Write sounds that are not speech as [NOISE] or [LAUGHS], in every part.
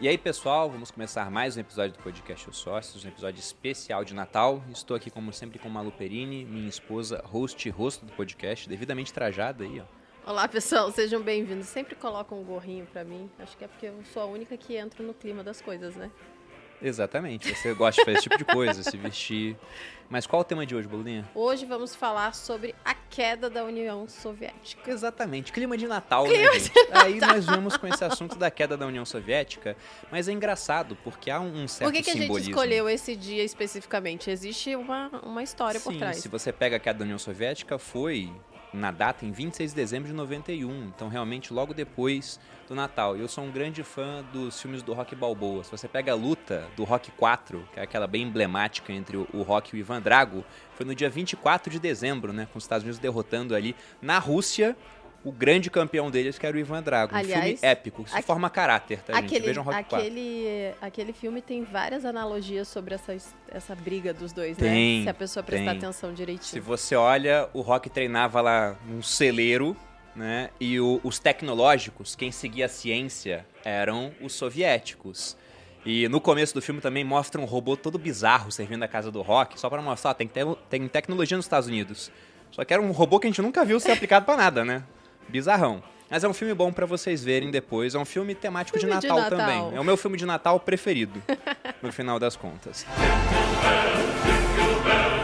E aí, pessoal, vamos começar mais um episódio do podcast Os Sócios, um episódio especial de Natal. Estou aqui, como sempre, com Malu Perini, minha esposa, host e rosto do podcast, devidamente trajada aí, ó. Olá, pessoal, sejam bem-vindos. Sempre colocam um gorrinho pra mim. Acho que é porque eu sou a única que entro no clima das coisas, né? Exatamente, você gosta de fazer esse tipo de coisa, se vestir. Mas qual o tema de hoje, Bolinha? Hoje vamos falar sobre a queda da União Soviética. Exatamente, clima de Natal, Clima né, gente? Aí nós vamos com esse assunto da queda da União Soviética, mas é engraçado, porque há um certo Por que, que a gente simbolismo. escolheu esse dia especificamente? Existe uma, uma história por Sim, trás. se você pega a queda da União Soviética, foi na data em 26 de dezembro de 91, então realmente logo depois do Natal. Eu sou um grande fã dos filmes do Rock Balboa. Se você pega a luta do Rock 4, que é aquela bem emblemática entre o Rock e o Ivan Drago, foi no dia 24 de dezembro, né, com os Estados Unidos derrotando ali na Rússia o grande campeão deles, que era o Ivan Drago. um Aliás, filme épico, isso aque- forma caráter, tá, gente? Aquele, Vejam Rock 4. aquele, aquele filme tem várias analogias sobre essa, essa briga dos dois, Tem, né? Se a pessoa prestar tem. atenção Se direitinho. você olha, o Rock treinava lá num celeiro, né? E o- os tecnológicos, quem seguia a ciência, eram os soviéticos. E no começo do filme também mostra um robô todo bizarro servindo a casa do Rock, só pra mostrar, ó, tem, te- tem tecnologia nos Estados Unidos. Só que era um robô que a gente nunca viu ser aplicado pra nada, né? Bizarrão. Mas é um filme bom pra vocês verem depois. É um filme temático Filme de de Natal, Natal. também. É o meu filme de Natal preferido, no final das contas. [LAUGHS]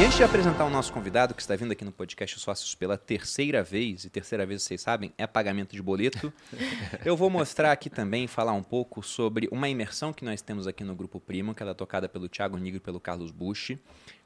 E antes de apresentar o nosso convidado, que está vindo aqui no podcast Sócios pela terceira vez, e terceira vez vocês sabem, é pagamento de boleto, [LAUGHS] eu vou mostrar aqui também, falar um pouco sobre uma imersão que nós temos aqui no Grupo Primo, que ela é tocada pelo Thiago Nigro e pelo Carlos Bush.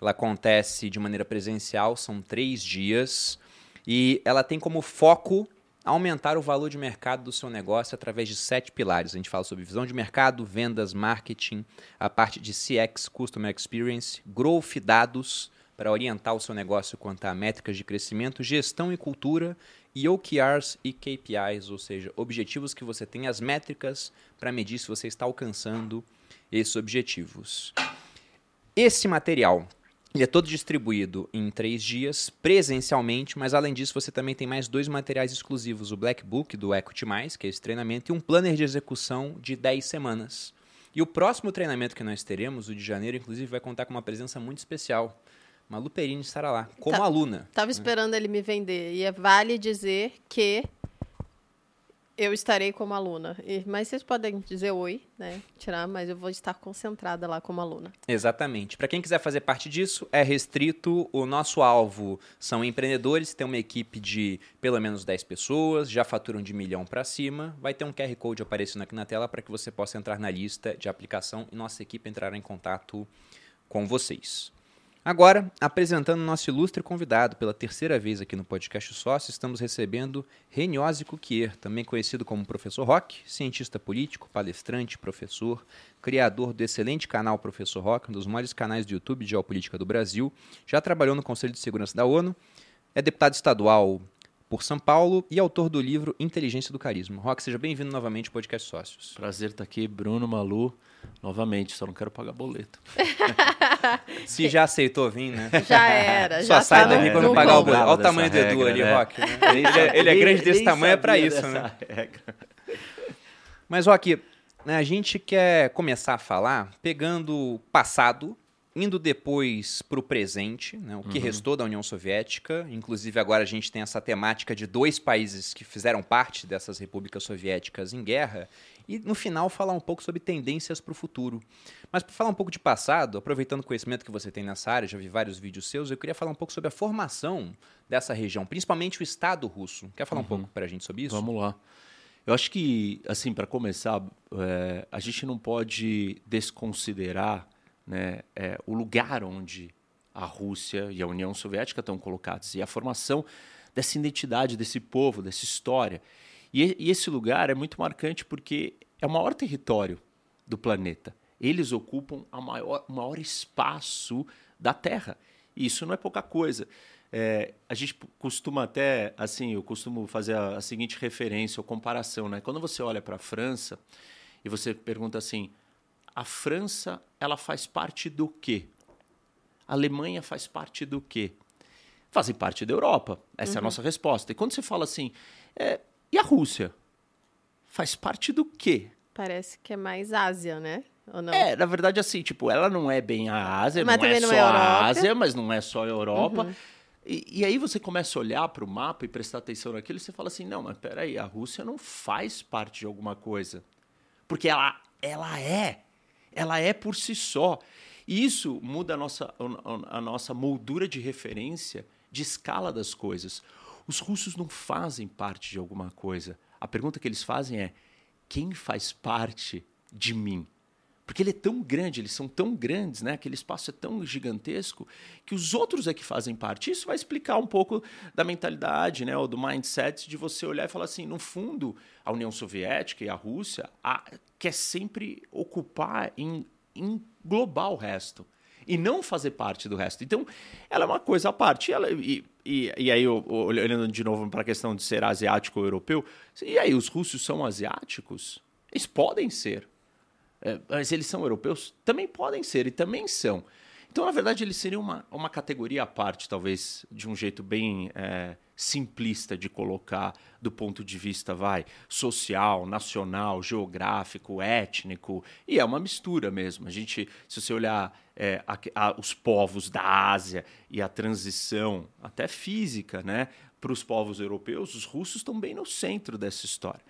Ela acontece de maneira presencial, são três dias, e ela tem como foco aumentar o valor de mercado do seu negócio através de sete pilares. A gente fala sobre visão de mercado, vendas, marketing, a parte de CX, Customer Experience, Growth Dados, para orientar o seu negócio quanto a métricas de crescimento, gestão e cultura, e OKRs e KPIs, ou seja, objetivos que você tem, as métricas para medir se você está alcançando esses objetivos. Esse material ele é todo distribuído em três dias, presencialmente, mas além disso você também tem mais dois materiais exclusivos, o Black Book do Equity que é esse treinamento, e um planner de execução de 10 semanas. E o próximo treinamento que nós teremos, o de janeiro, inclusive, vai contar com uma presença muito especial. Malu Perini estará lá, como Tá. aluna. Tava esperando ele me vender. E é vale dizer que eu estarei como aluna. E- mas vocês podem dizer oi, né? Tirar, mas eu vou estar concentrada lá como aluna. Exatamente. Para quem quiser fazer parte disso, é restrito. O nosso alvo são empreendedores têm uma equipe de pelo menos 10 pessoas, já faturam de milhão para cima. Vai ter um QR Code aparecendo aqui na tela para que você possa entrar na lista de aplicação e nossa equipe entrará em contato com vocês. Agora, apresentando nosso ilustre convidado pela terceira vez aqui no podcast Sócio, estamos recebendo Reniose Cuquier, também conhecido como Professor Rock, cientista político, palestrante, professor, criador do excelente canal Professor Rock, um dos maiores canais do YouTube de geopolítica do Brasil. Já trabalhou no Conselho de Segurança da ONU, é deputado estadual por São Paulo e autor do livro Inteligência do Carisma. Rock, seja bem-vindo novamente ao podcast Sócios. Prazer estar aqui, Bruno Malu, novamente, só não quero pagar boleto. [LAUGHS] Se já aceitou vir, né? Já era, Só já sai tá daqui quando pagar o boleto. Olha o tamanho do Edu ali, né? Rock. né? Ele, é, ele é grande desse Nem tamanho, é pra sabia isso, né? regra. Mas, Rock, né, a gente quer começar a falar pegando o passado, indo depois para o presente, né, o que restou da União Soviética. Inclusive, agora a gente tem essa temática de dois países que fizeram parte dessas repúblicas soviéticas em guerra. E, no final, falar um pouco sobre tendências para o futuro. Mas, para falar um pouco de passado, aproveitando o conhecimento que você tem nessa área, já vi vários vídeos seus, eu queria falar um pouco sobre a formação dessa região, principalmente o Estado russo. Quer falar um pouco para a gente sobre isso? Vamos lá. Eu acho que, assim, para começar, é, a gente não pode desconsiderar né, é, o lugar onde a Rússia e a União Soviética estão colocados e a formação dessa identidade, desse povo, dessa história. E, e esse lugar é muito marcante porque é o maior território do planeta. Eles ocupam a maior, o maior espaço da Terra. E isso não é pouca coisa. É, a gente costuma até, assim, eu costumo fazer a, a seguinte referência ou comparação, né? Quando você olha para a França e você pergunta assim, a França, ela faz parte do quê? a Alemanha faz parte do quê? Fazem parte da Europa. Essa uhum. é a nossa resposta. E quando você fala assim, é, e a Rússia? Faz parte do quê? Parece que é mais Ásia, né? Ou não? É, na verdade, assim, tipo, ela não é bem a Ásia, mas não é não só é a Ásia, mas não é só a Europa. Uhum. E, e, aí você começa a olhar para o mapa e prestar atenção naquilo e você fala assim, não, mas peraí, a Rússia não faz parte de alguma coisa. Porque ela, ela é. Ela é por si só. E isso muda a nossa, a nossa moldura de referência de escala das coisas. Os russos não fazem parte de alguma coisa. A pergunta que eles fazem é: quem faz parte de mim? Porque ele é tão grande, eles são tão grandes, né? aquele espaço é tão gigantesco, que os outros é que fazem parte. Isso vai explicar um pouco da mentalidade, né? ou do mindset de você olhar e falar assim: no fundo, a União Soviética e a Rússia a, quer sempre ocupar, em, englobar o resto e não fazer parte do resto. Então, ela é uma coisa à parte. Ela, e, e, e aí, olhando de novo para a questão de ser asiático ou europeu, e aí, os russos são asiáticos? Eles podem ser. É, mas eles são europeus? Também podem ser e também são. Então, na verdade, eles seriam uma, uma categoria à parte, talvez de um jeito bem é, simplista de colocar do ponto de vista, vai, social, nacional, geográfico, étnico, e é uma mistura mesmo. A gente, se você olhar é, a, a, os povos da Ásia e a transição, até física, né, para os povos europeus, os russos estão bem no centro dessa história.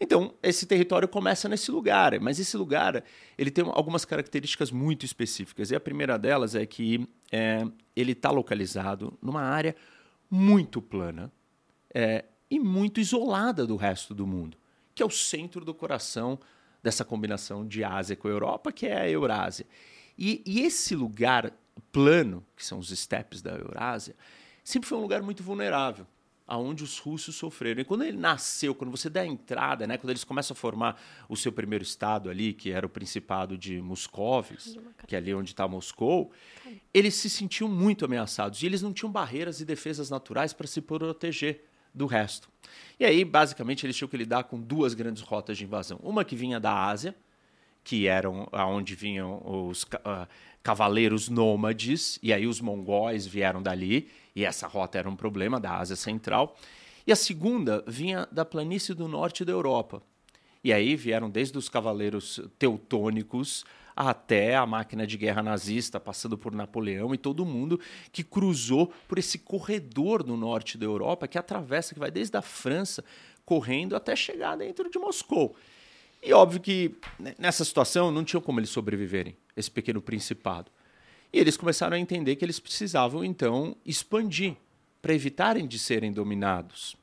Então, esse território começa nesse lugar, mas esse lugar ele tem algumas características muito específicas. E a primeira delas é que é, ele está localizado numa área muito plana é, e muito isolada do resto do mundo, que é o centro do coração dessa combinação de Ásia com Europa, que é a Eurásia. E, e esse lugar plano, que são os estepes da Eurásia, sempre foi um lugar muito vulnerável aonde os russos sofreram. E quando ele nasceu, quando você dá a entrada, né, quando eles começam a formar o seu primeiro estado ali, que era o Principado de Moscovis, que é ali onde está Moscou, eles se sentiam muito ameaçados e eles não tinham barreiras e defesas naturais para se proteger do resto. E aí, basicamente, eles tinham que lidar com duas grandes rotas de invasão. Uma que vinha da Ásia, que eram aonde vinham os uh, cavaleiros nômades, e aí os mongóis vieram dali, e essa rota era um problema da Ásia Central. E a segunda vinha da planície do norte da Europa. E aí vieram desde os cavaleiros teutônicos até a máquina de guerra nazista, passando por Napoleão e todo mundo que cruzou por esse corredor no norte da Europa que atravessa, que vai desde a França, correndo até chegar dentro de Moscou. E óbvio que né, nessa situação não tinha como eles sobreviverem, esse pequeno principado. E eles começaram a entender que eles precisavam, então, expandir para evitarem de serem dominados.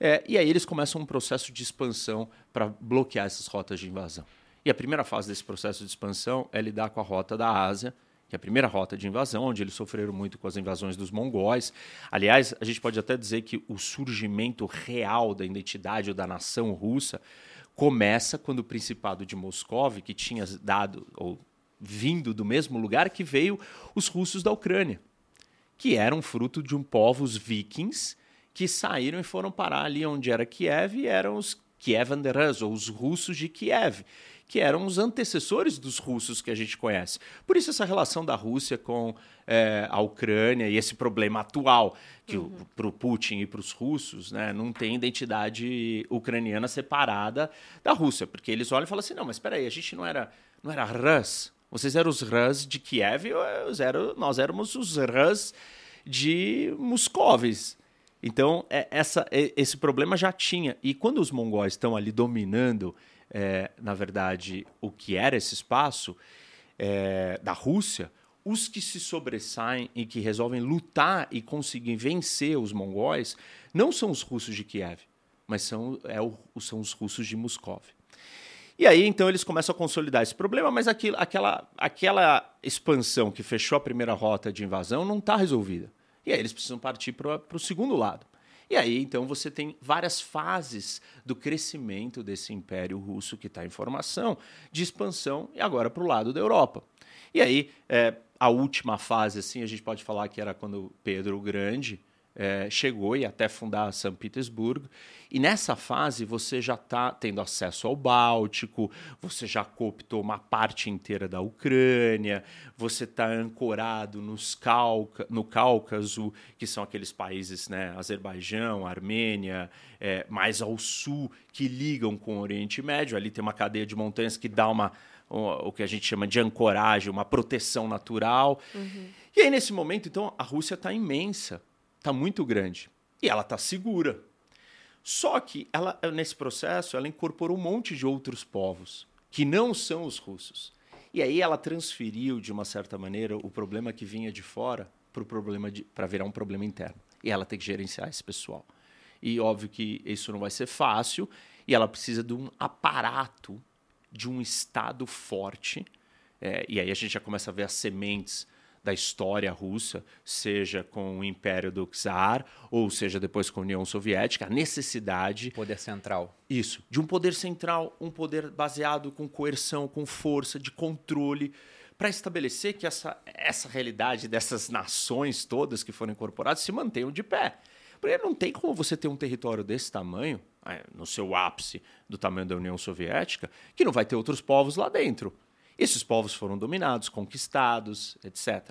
É, e aí eles começam um processo de expansão para bloquear essas rotas de invasão. E a primeira fase desse processo de expansão é lidar com a rota da Ásia, que é a primeira rota de invasão, onde eles sofreram muito com as invasões dos mongóis. Aliás, a gente pode até dizer que o surgimento real da identidade ou da nação russa começa quando o Principado de Moscou, que tinha dado ou vindo do mesmo lugar que veio os russos da Ucrânia, que eram fruto de um povos vikings que saíram e foram parar ali onde era Kiev e eram os Kievanderas, ou os russos de Kiev, que eram os antecessores dos russos que a gente conhece. Por isso essa relação da Rússia com é, a Ucrânia e esse problema atual, que uhum. para o Putin e para os russos né, não tem identidade ucraniana separada da Rússia, porque eles olham e falam assim, não, mas espera aí, a gente não era, não era Rus, vocês eram os Rãs de Kiev, eram, nós éramos os Rãs de Moscovis. Então, é, essa, é, esse problema já tinha. E quando os mongóis estão ali dominando, é, na verdade, o que era esse espaço é, da Rússia, os que se sobressaem e que resolvem lutar e conseguem vencer os mongóis não são os russos de Kiev, mas são, é o, são os russos de Moscou. E aí, então, eles começam a consolidar esse problema, mas aquilo, aquela, aquela expansão que fechou a primeira rota de invasão não está resolvida. E aí eles precisam partir para o segundo lado. E aí, então, você tem várias fases do crescimento desse império russo que está em formação, de expansão, e agora para o lado da Europa. E aí, é, a última fase, assim, a gente pode falar que era quando Pedro o Grande é, chegou e até fundar São Petersburgo. E nessa fase você já está tendo acesso ao Báltico, você já cooptou uma parte inteira da Ucrânia, você está ancorado nos Cauca, no Cáucaso, que são aqueles países, né, Azerbaijão, Armênia, é, mais ao sul, que ligam com o Oriente Médio. Ali tem uma cadeia de montanhas que dá uma o que a gente chama de ancoragem, uma proteção natural. Uhum. E aí, nesse momento, então, a Rússia está imensa, está muito grande. E ela está segura. Só que ela, nesse processo, ela incorporou um monte de outros povos que não são os russos. E aí ela transferiu, de uma certa maneira, o problema que vinha de fora para problema para virar um problema interno. E ela tem que gerenciar esse pessoal. E óbvio que isso não vai ser fácil, e ela precisa de um aparato, de um Estado forte. É, e aí a gente já começa a ver as sementes da história russa, seja com o Império do Czar, ou seja depois com a União Soviética, a necessidade. Poder central. Isso, de um poder central, um poder baseado com coerção, com força, de controle, para estabelecer que essa, essa realidade dessas nações todas que foram incorporadas se mantenham de pé. Porque não tem como você ter um território desse tamanho, é, no seu ápice do tamanho da União Soviética, que não vai ter outros povos lá dentro. Esses povos foram dominados, conquistados, etc.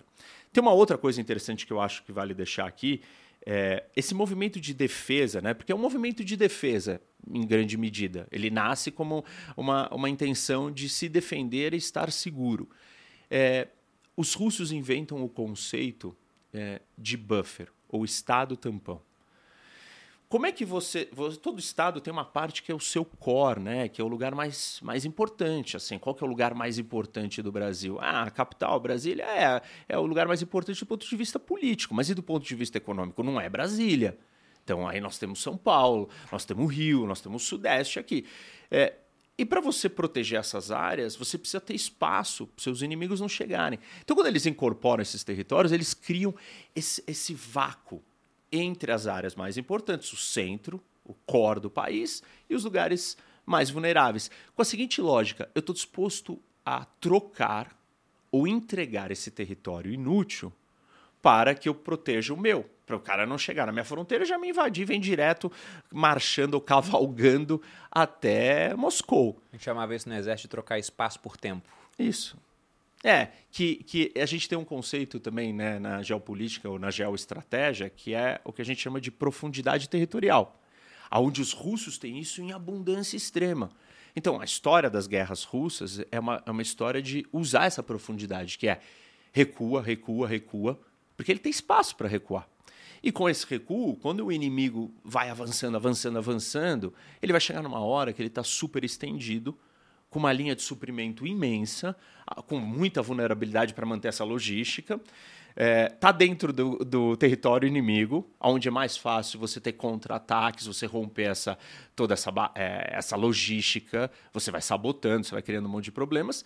Tem uma outra coisa interessante que eu acho que vale deixar aqui. É, esse movimento de defesa, né? porque é um movimento de defesa, em grande medida. Ele nasce como uma, uma intenção de se defender e estar seguro. É, os russos inventam o conceito é, de buffer, ou estado tampão. Como é que você, Todo estado tem uma parte que é o seu core, né? Que é o lugar mais, mais importante. Assim, qual que é o lugar mais importante do Brasil? Ah, a capital, Brasília, é, é o lugar mais importante do ponto de vista político, mas e do ponto de vista econômico? Não é Brasília. Então aí nós temos São Paulo, nós temos Rio, nós temos Sudeste aqui. É, e para você proteger essas áreas, você precisa ter espaço para seus inimigos não chegarem. Então, quando eles incorporam esses territórios, eles criam esse, esse vácuo entre as áreas mais importantes, o centro, o core do país, e os lugares mais vulneráveis. Com a seguinte lógica, eu estou disposto a trocar ou entregar esse território inútil para que eu proteja o meu. Para o cara não chegar na minha fronteira, já me invadir, vem direto marchando ou cavalgando até Moscou. A gente chamava isso no exército de trocar espaço por tempo. Isso. É, que, que a gente tem um conceito também né, na geopolítica ou na geoestratégia que é o que a gente chama de profundidade territorial, onde os russos têm isso em abundância extrema. Então, a história das guerras russas é uma, é uma história de usar essa profundidade, que é recua, recua, recua, porque ele tem espaço para recuar. E com esse recuo, quando o inimigo vai avançando, avançando, avançando, ele vai chegar numa hora que ele está super estendido, com uma linha de suprimento imensa, com muita vulnerabilidade para manter essa logística. Está é, tá dentro do, do, território inimigo, onde é mais fácil você ter contra-ataques, você romper essa, toda essa, é, essa logística, você vai sabotando, você vai criando um monte de problemas.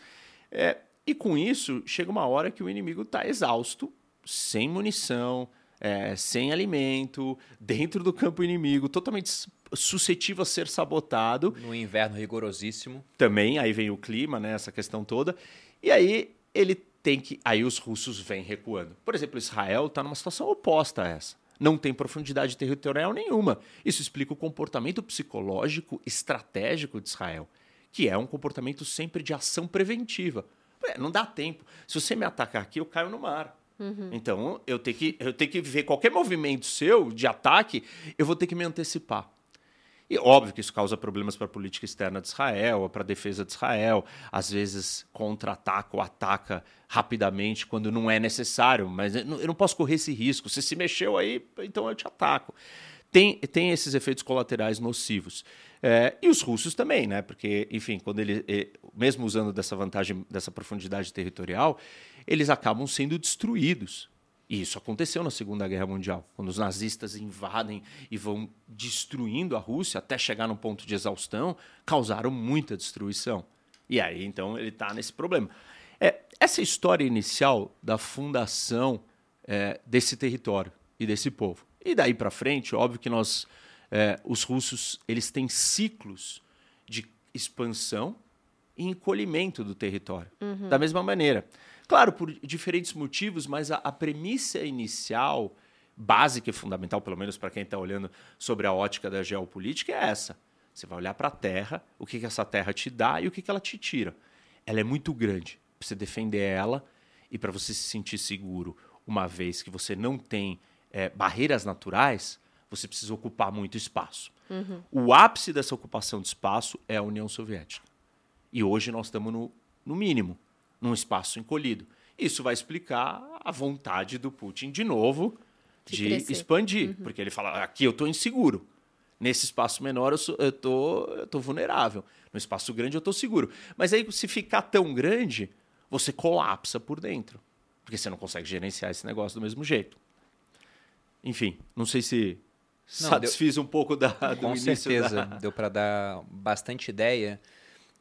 É, e com isso, chega uma hora que o inimigo está exausto, sem munição, é, sem alimento, dentro do campo inimigo, totalmente suscetível a ser sabotado. No inverno rigorosíssimo. Também, aí vem o clima, né, essa questão toda. E aí ele tem que. Aí os russos vêm recuando. Por exemplo, Israel está numa situação oposta a essa. Não tem profundidade territorial nenhuma. Isso explica o comportamento psicológico estratégico de Israel, que é um comportamento sempre de ação preventiva. Não dá tempo. Se você me atacar aqui, eu caio no mar. Uhum. Então, eu tenho, que, eu tenho que ver qualquer movimento seu de ataque, eu vou ter que me antecipar. E óbvio que isso causa problemas para a política externa de Israel, para a defesa de Israel. Às vezes contra-ataca ou ataca rapidamente quando não é necessário, mas eu não posso correr esse risco. Se se mexeu aí, então eu te ataco. Tem, tem esses efeitos colaterais nocivos. É, e os russos também, né? Porque, enfim, quando ele, mesmo usando dessa vantagem, dessa profundidade territorial, eles acabam sendo destruídos. E isso aconteceu na Segunda Guerra Mundial, quando os nazistas invadem e vão destruindo a Rússia até chegar no ponto de exaustão, causaram muita destruição. E aí, então, ele está nesse problema. É, essa história inicial da fundação é, desse território e desse povo. E daí para frente, óbvio que nós, é, os russos, eles têm ciclos de expansão e encolhimento do território. Uhum. Da mesma maneira. Claro, por diferentes motivos, mas a, a premissa inicial básica e fundamental, pelo menos para quem está olhando sobre a ótica da geopolítica, é essa. Você vai olhar para a Terra, o que, que essa Terra te dá e o que, que ela te tira. Ela é muito grande para você defender ela e para você se sentir seguro, uma vez que você não tem é, barreiras naturais, você precisa ocupar muito espaço. Uhum. O ápice dessa ocupação de espaço é a União Soviética. E hoje nós estamos no, no mínimo, num espaço encolhido. Isso vai explicar a vontade do Putin, de novo, de, de expandir. Uhum. Porque ele fala: aqui eu estou inseguro. Nesse espaço menor eu, sou, eu, tô, eu tô vulnerável. No espaço grande eu estou seguro. Mas aí, se ficar tão grande, você colapsa por dentro. Porque você não consegue gerenciar esse negócio do mesmo jeito. Enfim, não sei se não, satisfiz deu... um pouco da, do Com certeza, da... deu para dar bastante ideia.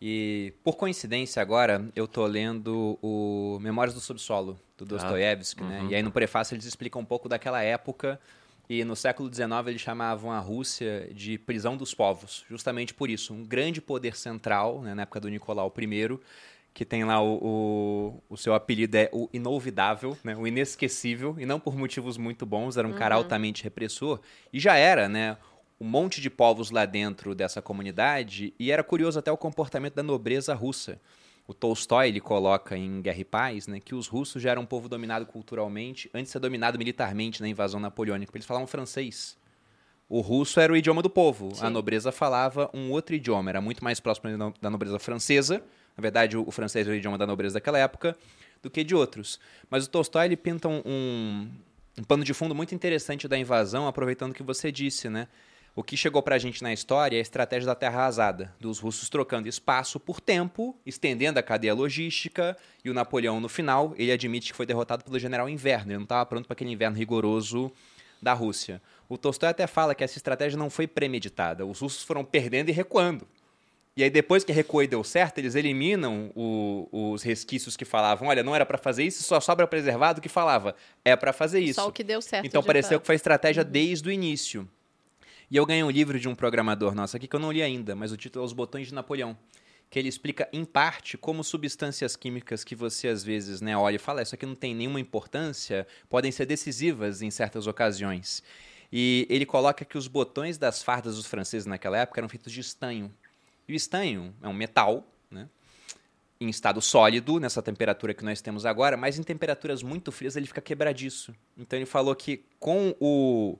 E, por coincidência, agora eu tô lendo o Memórias do Subsolo, do Dostoiévski, ah, né? Uhum. E aí no prefácio eles explicam um pouco daquela época e no século XIX eles chamavam a Rússia de prisão dos povos, justamente por isso. Um grande poder central, né, na época do Nicolau I, que tem lá o, o, o, seu apelido é o inolvidável, né, o inesquecível, e não por motivos muito bons, era um uhum. cara altamente repressor, e já era, né, um monte de povos lá dentro dessa comunidade, e era curioso até o comportamento da nobreza russa. O Tolstói ele coloca em Guerra e Paz né, que os russos já eram um povo dominado culturalmente antes de ser dominado militarmente na invasão napoleônica. Eles falavam francês. O russo era o idioma do povo. Sim. A nobreza falava um outro idioma, era muito mais próximo da nobreza francesa. Na verdade, o francês era o idioma da nobreza daquela época do que de outros. Mas o Tolstói ele pinta um, um, um pano de fundo muito interessante da invasão, aproveitando o que você disse, né? O que chegou para a gente na história é a estratégia da terra arrasada, dos russos trocando espaço por tempo, estendendo a cadeia logística, e o Napoleão, no final, ele admite que foi derrotado pelo general Inverno, ele não estava pronto para aquele inverno rigoroso da Rússia. O Tolstói até fala que essa estratégia não foi premeditada, os russos foram perdendo e recuando. E aí, depois que recuou e deu certo, eles eliminam o, os resquícios que falavam: olha, não era para fazer isso, só sobra preservado que falava: é para fazer isso. Só o que deu certo. Então pareceu que foi estratégia uhum. desde o início. E eu ganhei um livro de um programador nosso aqui que eu não li ainda, mas o título é Os Botões de Napoleão. Que ele explica, em parte, como substâncias químicas que você às vezes né, olha e fala, isso aqui não tem nenhuma importância, podem ser decisivas em certas ocasiões. E ele coloca que os botões das fardas dos franceses naquela época eram feitos de estanho. E o estanho é um metal, né? em estado sólido, nessa temperatura que nós temos agora, mas em temperaturas muito frias ele fica quebradiço. Então ele falou que com o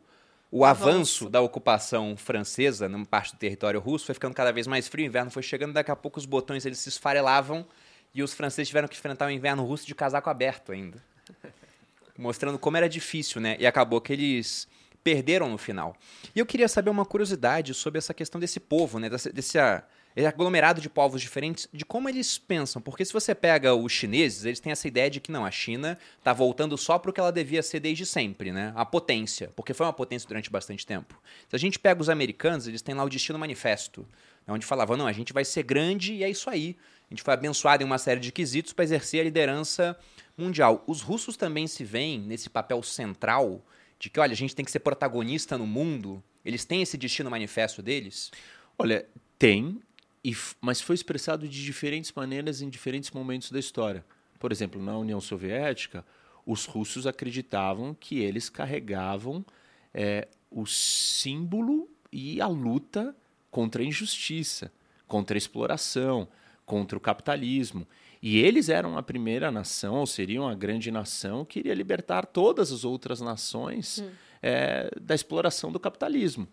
o avanço da ocupação francesa numa parte do território russo foi ficando cada vez mais frio, o inverno foi chegando, daqui a pouco os botões eles se esfarelavam e os franceses tiveram que enfrentar o inverno russo de casaco aberto ainda. [LAUGHS] Mostrando como era difícil, né? E acabou que eles perderam no final. E eu queria saber uma curiosidade sobre essa questão desse povo, né? Desse, é aglomerado de povos diferentes, de como eles pensam. Porque se você pega os chineses, eles têm essa ideia de que não, a China está voltando só para o que ela devia ser desde sempre, né? A potência, porque foi uma potência durante bastante tempo. Se a gente pega os americanos, eles têm lá o Destino Manifesto, né? onde falavam, não, a gente vai ser grande e é isso aí. A gente foi abençoado em uma série de quesitos para exercer a liderança mundial. Os russos também se veem nesse papel central de que, olha, a gente tem que ser protagonista no mundo. Eles têm esse destino manifesto deles? Olha, tem, e, mas foi expressado de diferentes maneiras em diferentes momentos da história. Por exemplo, na União Soviética, os russos acreditavam que eles carregavam é, o símbolo e a luta contra a injustiça, contra a exploração, contra o capitalismo. E eles eram a primeira nação, ou seriam a grande nação, que iria libertar todas as outras nações hum. é, da exploração do capitalismo.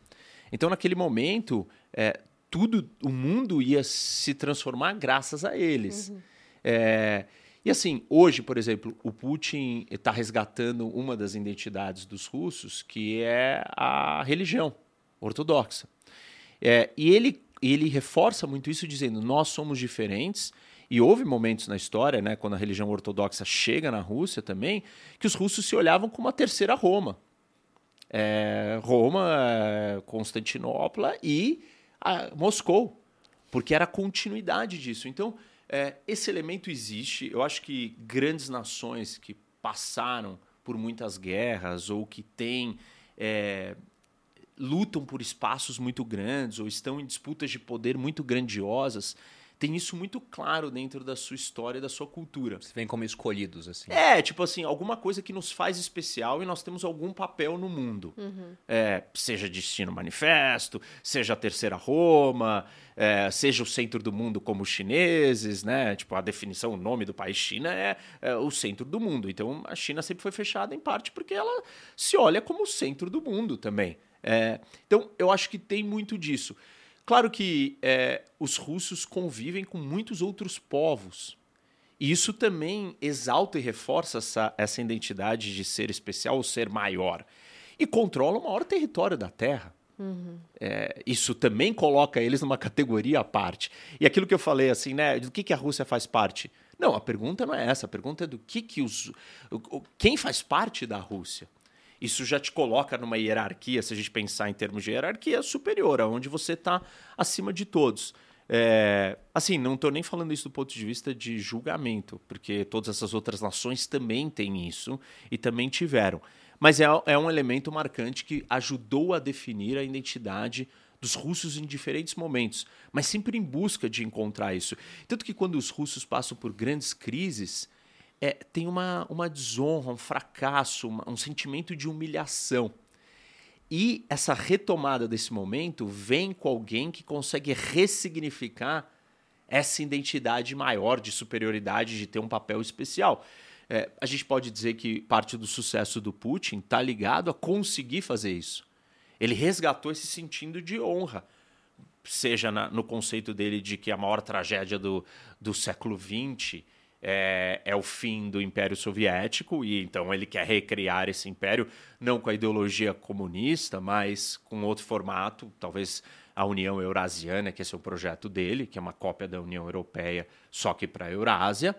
Então, naquele momento, é, tudo, o mundo ia se transformar graças a eles. Uhum. É, e assim, hoje, por exemplo, o Putin está resgatando uma das identidades dos russos, que é a religião ortodoxa. É, e ele, ele reforça muito isso dizendo: nós somos diferentes. E houve momentos na história, né, quando a religião ortodoxa chega na Rússia também, que os russos se olhavam como a terceira Roma. É, Roma, Constantinopla e a Moscou, porque era a continuidade disso. Então, é, esse elemento existe. Eu acho que grandes nações que passaram por muitas guerras ou que têm. É, lutam por espaços muito grandes ou estão em disputas de poder muito grandiosas tem isso muito claro dentro da sua história e da sua cultura. Você vem como escolhidos, assim. É, tipo assim, alguma coisa que nos faz especial e nós temos algum papel no mundo. Uhum. É, seja Destino Manifesto, seja a Terceira Roma, é, seja o centro do mundo como os chineses, né? Tipo, a definição, o nome do país China é, é o centro do mundo. Então, a China sempre foi fechada em parte porque ela se olha como o centro do mundo também. É, então, eu acho que tem muito disso. Claro que é, os russos convivem com muitos outros povos. E isso também exalta e reforça essa, essa identidade de ser especial ou ser maior. E controla o maior território da Terra. Uhum. É, isso também coloca eles numa categoria à parte. E aquilo que eu falei, assim, né? Do que, que a Rússia faz parte? Não, a pergunta não é essa. A pergunta é do que, que os. Quem faz parte da Rússia? Isso já te coloca numa hierarquia, se a gente pensar em termos de hierarquia, superior, onde você está acima de todos. É, assim, não estou nem falando isso do ponto de vista de julgamento, porque todas essas outras nações também têm isso e também tiveram. Mas é, é um elemento marcante que ajudou a definir a identidade dos russos em diferentes momentos, mas sempre em busca de encontrar isso. Tanto que quando os russos passam por grandes crises, é, tem uma, uma desonra, um fracasso, uma, um sentimento de humilhação. E essa retomada desse momento vem com alguém que consegue ressignificar essa identidade maior de superioridade, de ter um papel especial. É, a gente pode dizer que parte do sucesso do Putin está ligado a conseguir fazer isso. Ele resgatou esse sentido de honra, seja na, no conceito dele de que a maior tragédia do, do século XX é, é, o fim do Império Soviético, e então ele quer recriar esse império, não com a ideologia comunista, mas com outro formato, talvez a União Eurasiana, que esse é o projeto dele, que é uma cópia da União Europeia, só que para a Eurásia.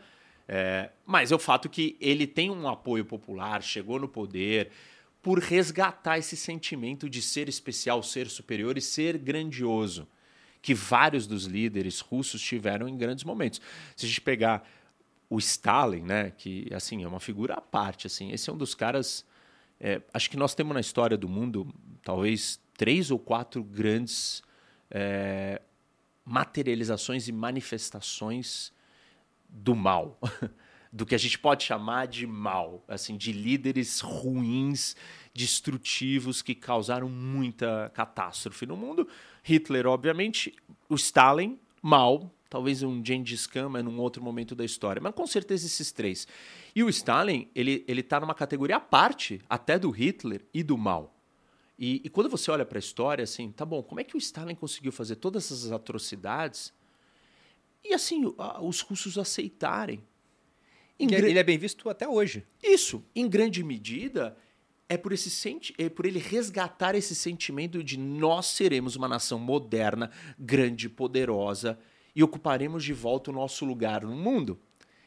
É, mas é o fato que ele tem um apoio popular, chegou no poder, por resgatar esse sentimento de ser especial, ser superior e ser grandioso, que vários dos líderes russos tiveram em grandes momentos. Se a gente pegar o Stalin, né, que assim é uma figura à parte, assim, esse é um dos caras. É, acho que nós temos na história do mundo talvez três ou quatro grandes é, materializações e manifestações do mal, [LAUGHS] do que a gente pode chamar de mal, assim, de líderes ruins, destrutivos que causaram muita catástrofe no mundo. Hitler, obviamente, o Stalin, mal, talvez um Gengis Khan, mas num outro momento da história. Mas com certeza esses três. E o Stalin, ele ele está numa categoria à parte, até do Hitler e do mal. E, e quando você olha para a história, assim, tá bom, como é que o Stalin conseguiu fazer todas essas atrocidades e, assim, os russos aceitarem? Ele é bem visto até hoje. Isso, em grande medida, é por, esse senti é por ele resgatar esse sentimento de nós seremos uma nação moderna, grande, poderosa, e ocuparemos de volta o nosso lugar no mundo.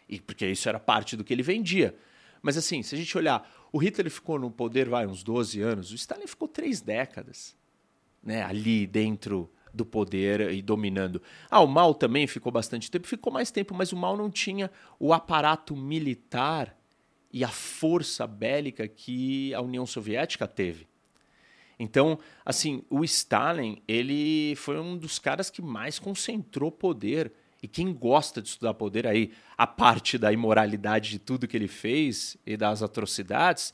E porque isso era parte do que ele vendia. Mas assim, se a gente olhar, o Hitler ficou no poder vai uns 12 anos, o Stalin ficou três décadas, né, ali dentro do poder e dominando. Ah, o Mao também ficou bastante tempo, ficou mais tempo, mas o Mao não tinha o aparato militar e a força bélica que a União Soviética teve. Então, assim, o Stalin, ele foi um dos caras que mais concentrou poder. E quem gosta de estudar poder aí, a parte da imoralidade de tudo que ele fez e das atrocidades,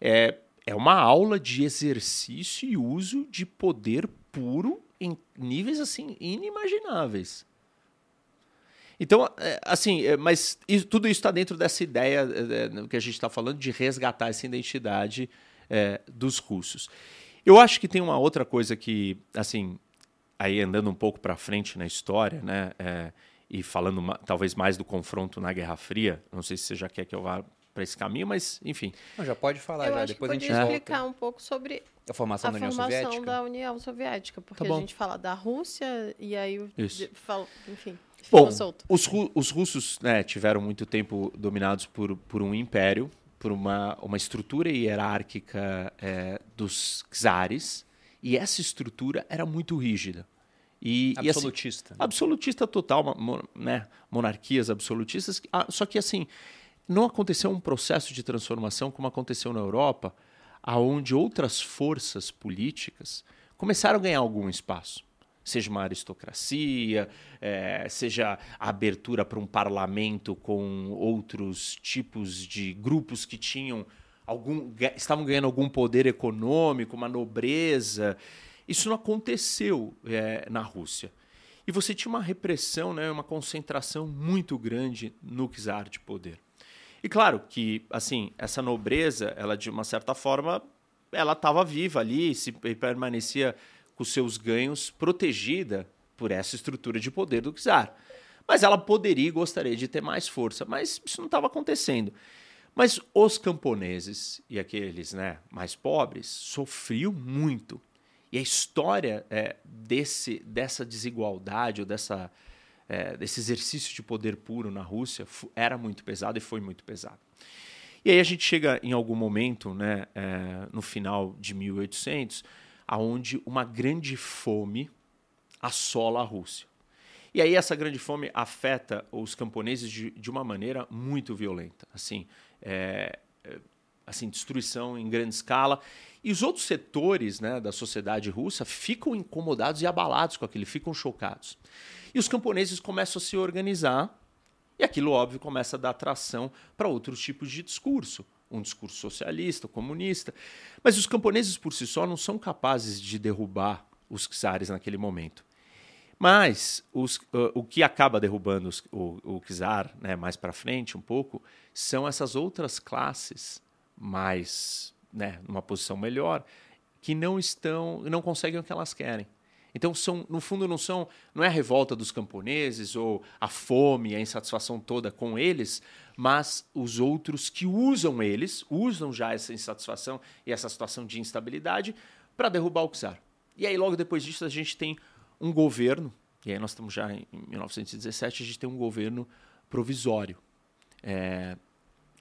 é, é uma aula de exercício e uso de poder puro em níveis assim inimagináveis. Então, é, assim, é, mas isso, tudo isso está dentro dessa ideia é, que a gente está falando de resgatar essa identidade é, dos russos. Eu acho que tem uma outra coisa que, assim, aí andando um pouco para frente na história, né, é, e falando talvez mais do confronto na Guerra Fria, não sei se você já quer que eu vá para esse caminho, mas enfim. Não, já pode falar, eu já. Acho Depois que a gente explicar um pouco sobre a formação, a da, União formação Soviética. da União Soviética, porque Tá a gente fala da Rússia e aí, Isso. fala, enfim, Bom, ficou solto. os, ru- os russos né, tiveram muito tempo dominados por, por um império, por uma, uma estrutura hierárquica é, dos czares, e essa estrutura era muito rígida. E, e, assim, Absolutista. né? absolutista total, né? monarquias absolutistas. Ah, Só que assim, não aconteceu um processo de transformação como aconteceu na Europa, aonde outras forças políticas começaram a ganhar algum espaço. Seja uma aristocracia, é, seja a abertura para um parlamento com outros tipos de grupos que tinham algum, estavam ganhando algum poder econômico, uma nobreza. Isso não aconteceu é, na Rússia. E você tinha uma repressão, né, uma concentração muito grande no czar de poder. E claro que, assim, essa nobreza, ela de uma certa forma, ela estava viva ali se, permanecia com seus ganhos protegida por essa estrutura de poder do czar. Mas ela poderia e gostaria de ter mais força, mas isso não estava acontecendo. Mas os camponeses e aqueles né, mais pobres sofriam muito. E a história é, desse, dessa desigualdade ou dessa, é, desse exercício de poder puro na Rússia era muito pesado e foi muito pesado. E aí a gente chega em algum momento, né, é, no final de 1800, aonde uma grande fome assola a Rússia. E aí essa grande fome afeta os camponeses de, de uma maneira muito violenta, assim, é, é, assim, destruição em grande escala. E os outros setores né, da sociedade russa ficam incomodados e abalados com aquilo, ficam chocados. E os camponeses começam a se organizar, e aquilo, óbvio, começa a dar atração para outros tipos de discurso um discurso socialista, comunista. Mas os camponeses por si só não são capazes de derrubar os czares naquele momento. Mas os, uh, o que acaba derrubando os, o, o czar né, mais para frente um pouco são essas outras classes mais né, numa posição melhor que não estão não conseguem o que elas querem. Então são, no fundo não são não é a revolta dos camponeses ou a fome, a insatisfação toda com eles, mas os outros que usam eles, usam já essa insatisfação e essa situação de instabilidade para derrubar o czar. E aí, logo depois disso, a gente tem um governo, e aí nós estamos já em 1917, a gente tem um governo provisório. É,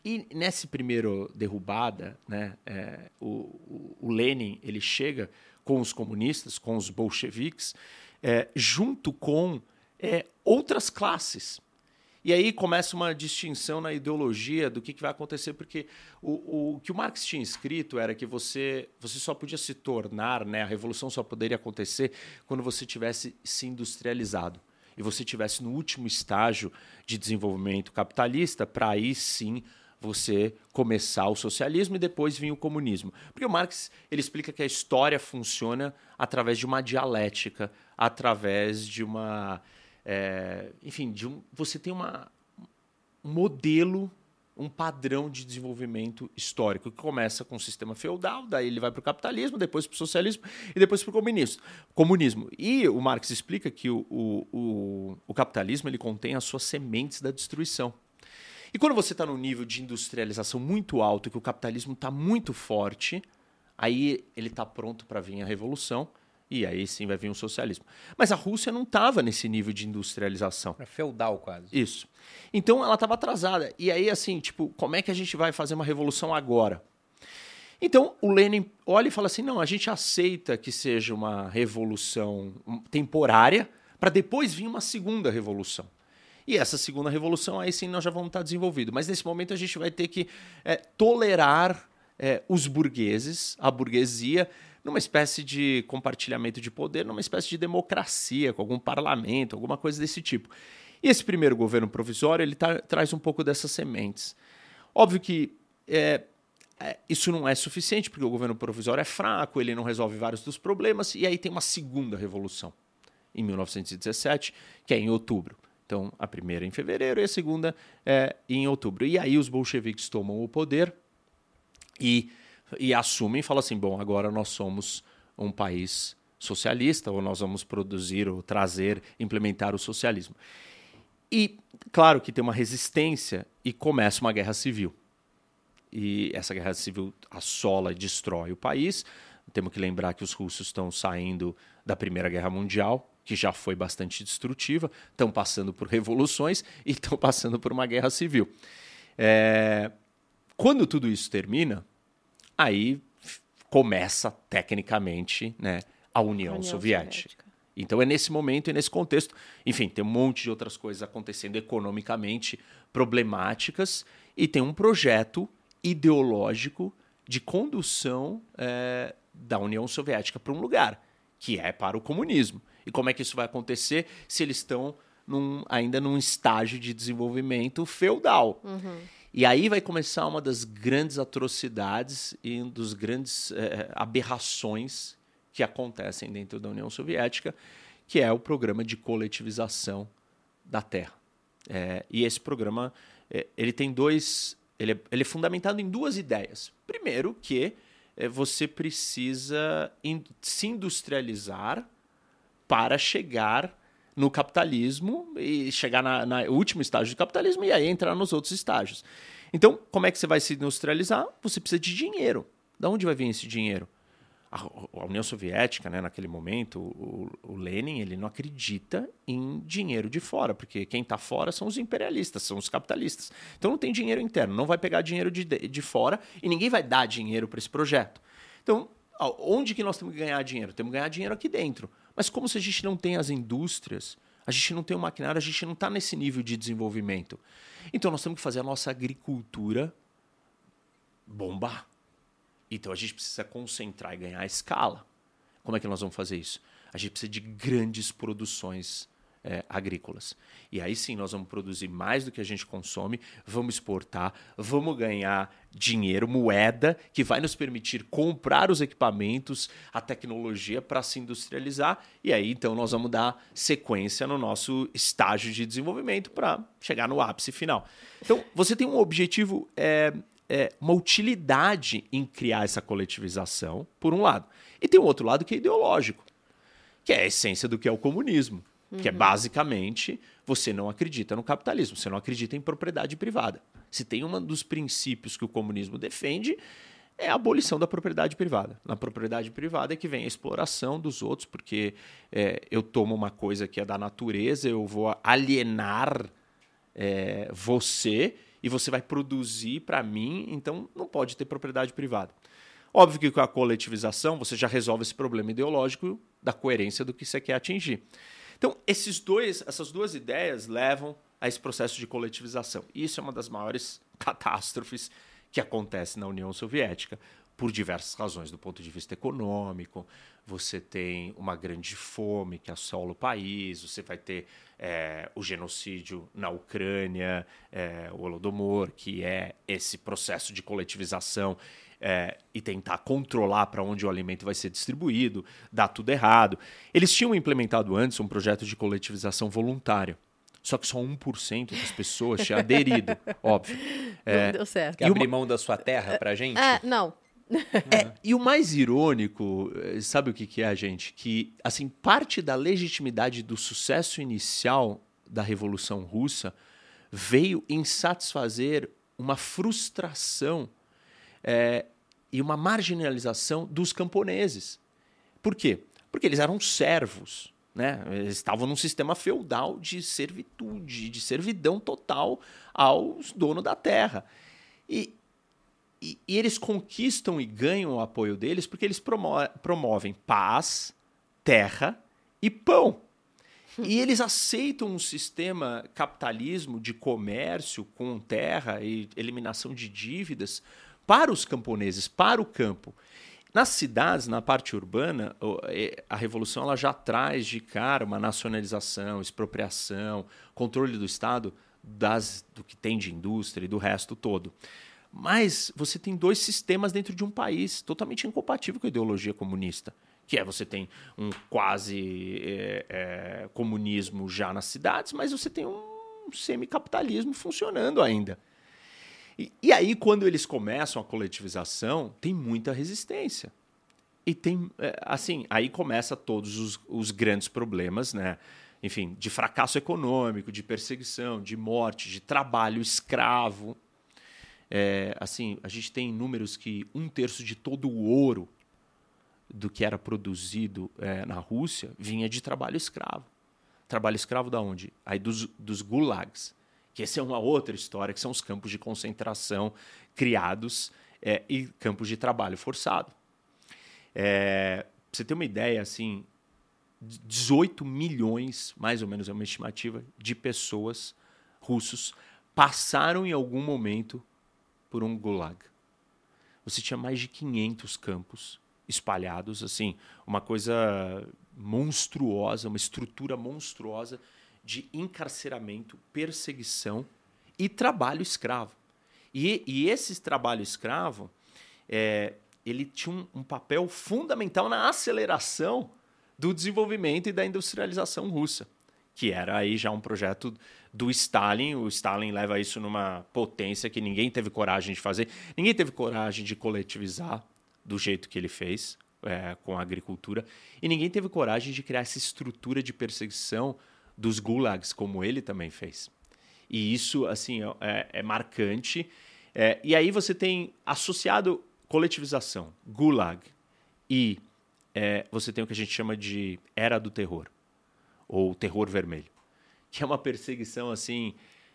e nessa primeira derrubada, né, é, o, o, Lenin ele chega com os comunistas, com os bolcheviques, é, junto com é, outras classes. E aí começa uma distinção na ideologia do que, que vai acontecer, porque o, o, que o Marx tinha escrito era que você, você só podia se tornar, né, a revolução só poderia acontecer quando você tivesse se industrializado e você tivesse no último estágio de desenvolvimento capitalista, para aí sim você começar o socialismo e depois vir o comunismo. Porque o Marx ele explica que a história funciona através de uma dialética, através de uma é, enfim, de um, você tem uma, um modelo, um padrão de desenvolvimento histórico que começa com o sistema feudal, daí ele vai para o capitalismo, depois para o socialismo e depois para o comunismo. comunismo. E o Marx explica que o, o, o, o capitalismo ele contém as suas sementes da destruição. E quando você está num nível de industrialização muito alto, que o capitalismo está muito forte, aí ele está pronto para vir a revolução e aí sim vai vir um socialismo. Mas a Rússia não estava nesse nível de industrialização. Era feudal quase. Isso. Então ela estava atrasada. E aí, assim, tipo, como é que a gente vai fazer uma revolução agora? Então o Lenin olha e fala assim: não, a gente aceita que seja uma revolução temporária para depois vir uma segunda revolução. E essa segunda revolução, aí sim nós já vamos estar desenvolvido. Mas nesse momento a gente vai ter que é, tolerar é, os burgueses, a burguesia, numa espécie de compartilhamento de poder, numa espécie de democracia, com algum parlamento, alguma coisa desse tipo. E esse primeiro governo provisório ele tá, traz um pouco dessas sementes. Óbvio que é, é, isso não é suficiente, porque o governo provisório é fraco, ele não resolve vários dos problemas, e aí tem uma segunda revolução, em 1917, que é em outubro. Então, a primeira em fevereiro e a segunda é em outubro. E aí os bolcheviques tomam o poder e e assumem e falam assim: bom, agora nós somos um país socialista, ou nós vamos produzir, ou trazer, implementar o socialismo. E claro que tem uma resistência e começa uma guerra civil. E essa guerra civil assola e destrói o país. Temos que lembrar que os russos estão saindo da Primeira Guerra Mundial, que já foi bastante destrutiva, estão passando por revoluções e estão passando por uma guerra civil. É... Quando tudo isso termina, aí começa tecnicamente né, a União, a União Soviética. Soviética. Então é nesse momento e nesse contexto, enfim, tem um monte de outras coisas acontecendo economicamente problemáticas e tem um projeto ideológico de condução é, da União Soviética para um lugar, que é para o comunismo. E como é que isso vai acontecer se eles estão num, ainda num estágio de desenvolvimento feudal? Uhum. E aí vai começar uma das grandes atrocidades e um dos grandes eh, aberrações que acontecem dentro da União Soviética, que é o programa de coletivização da Terra. É, e esse programa é, ele tem dois, ele é, ele é, fundamentado em duas ideias. Primeiro que é, você precisa in, se industrializar para chegar no capitalismo e chegar na, na último estágio do capitalismo e aí entrar nos outros estágios. Então, como é que você vai se industrializar? Você precisa de dinheiro. Da onde vai vir esse dinheiro? a, União Soviética, né, naquele momento, o, o, Lenin, ele não acredita em dinheiro de fora, porque quem está fora são os imperialistas, são os capitalistas. Então não tem dinheiro interno, não vai pegar dinheiro de, de fora e ninguém vai dar dinheiro para esse projeto. Então, onde que nós temos que ganhar dinheiro? Temos que ganhar dinheiro aqui dentro. Mas como se a gente não tem as indústrias, a gente não tem o maquinário, a gente não está nesse nível de desenvolvimento. Então nós temos que fazer a nossa agricultura bombar. Então a gente precisa concentrar e ganhar escala. Como é que nós vamos fazer isso? A gente precisa de grandes produções é, agrícolas. E aí sim nós vamos produzir mais do que a gente consome, vamos exportar, vamos ganhar dinheiro, moeda, que vai nos permitir comprar os equipamentos, a tecnologia para se industrializar. E aí então nós vamos dar sequência no nosso estágio de desenvolvimento para chegar no ápice final. Então você tem um objetivo é, é, uma utilidade em criar essa coletivização, por um lado. E tem um outro lado que é ideológico, que é a essência do que é o comunismo, uhum. que é uhum. basicamente você não acredita no capitalismo, você não acredita em propriedade privada. Se tem um dos princípios que o comunismo defende, é a abolição da propriedade privada. Na propriedade privada é que vem a exploração dos outros, porque é, eu tomo uma coisa que é da natureza, eu vou alienar é, você e você vai produzir para mim, então não pode ter propriedade privada. Óbvio que com a coletivização você já resolve esse problema ideológico da coerência do que você quer atingir. Então, esses dois, essas duas ideias levam a esse processo de coletivização. E isso é uma das maiores [LAUGHS] catástrofes que acontece na União Soviética, por diversas razões, do ponto de vista econômico, você tem uma grande fome que assola o país, você vai ter é, o genocídio na Ucrânia, é, o Holodomor, que é esse processo de coletivização é, e tentar controlar para onde o alimento vai ser distribuído, dá tudo errado. Eles tinham implementado antes um projeto de coletivização voluntário. Só que só 1% das pessoas tinha aderido, [LAUGHS] óbvio. É, não deu certo. Quer abrir mão da sua terra pra gente? É, não. [LAUGHS] É, e o mais irônico, eh, sabe o que, que é, gente? Que assim parte da legitimidade do sucesso inicial da Revolução Russa veio em satisfazer uma frustração é, e uma marginalização dos camponeses. Por quê? Porque eles eram servos. Né? Eles estavam num sistema feudal de servitude, de servidão total aos donos da terra. E, e, e, eles conquistam e ganham o apoio deles porque eles promo promovem paz, terra e pão. E eles aceitam um sistema capitalismo de comércio com terra e eliminação de dívidas para os camponeses, para o campo. Nas cidades, na parte urbana, a revolução ela já traz de cara uma nacionalização, expropriação, controle do Estado das, do que tem de indústria e do resto todo. Mas você tem dois sistemas dentro de um país totalmente incompatível com a ideologia comunista. Que é você tem um quase é, é, comunismo já nas cidades, mas você tem um semicapitalismo funcionando ainda. E, e aí, quando eles começam a coletivização, tem muita resistência. E tem, é, assim, aí começa todos os, os grandes problemas, né? Enfim, de fracasso econômico, de perseguição, de morte, de trabalho escravo. É, assim, a gente tem números que um terço de todo o ouro do que era produzido é, na Rússia vinha de trabalho escravo. Trabalho escravo da onde? Aí dos, dos gulags, que essa é uma outra história, que são os campos de concentração criados é, e campos de trabalho forçado. É, você ter uma ideia, assim, 18 milhões, mais ou menos é uma estimativa, de pessoas russos passaram em algum momento por um gulag. Você tinha mais de 500 campos espalhados, assim, uma coisa monstruosa, uma estrutura monstruosa de encarceramento, perseguição e trabalho escravo. E, e esse trabalho escravo, é, ele tinha um, um papel fundamental na aceleração do desenvolvimento e da industrialização russa, que era aí já um projeto do Stalin. O Stalin leva isso numa potência que ninguém teve coragem de fazer. Ninguém teve coragem de coletivizar do jeito que ele fez é, com a agricultura. E ninguém teve coragem de criar essa estrutura de perseguição dos gulags, como ele também fez. E isso, assim, é, é marcante. É, e aí você tem associado coletivização, gulag, e é, você tem o que a gente chama de era do terror, ou terror vermelho, que é uma perseguição, assim,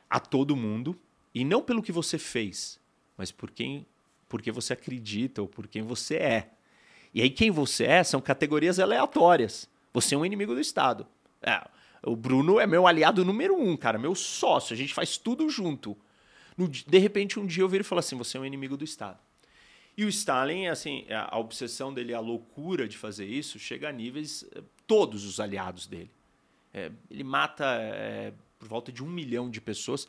a todo mundo, e não pelo que você fez, mas por quem, porque você acredita ou por quem você é. E aí quem você é são categorias aleatórias. Você é um inimigo do Estado. É, o Bruno é meu aliado número um, cara, meu sócio. A gente faz tudo junto. No, de repente, um dia eu viro e falo assim: você é um inimigo do Estado. E o Stalin, assim, a obsessão dele, a loucura de fazer isso, chega a níveis eh, todos os aliados dele. É, ele mata é, por volta de um milhão de pessoas.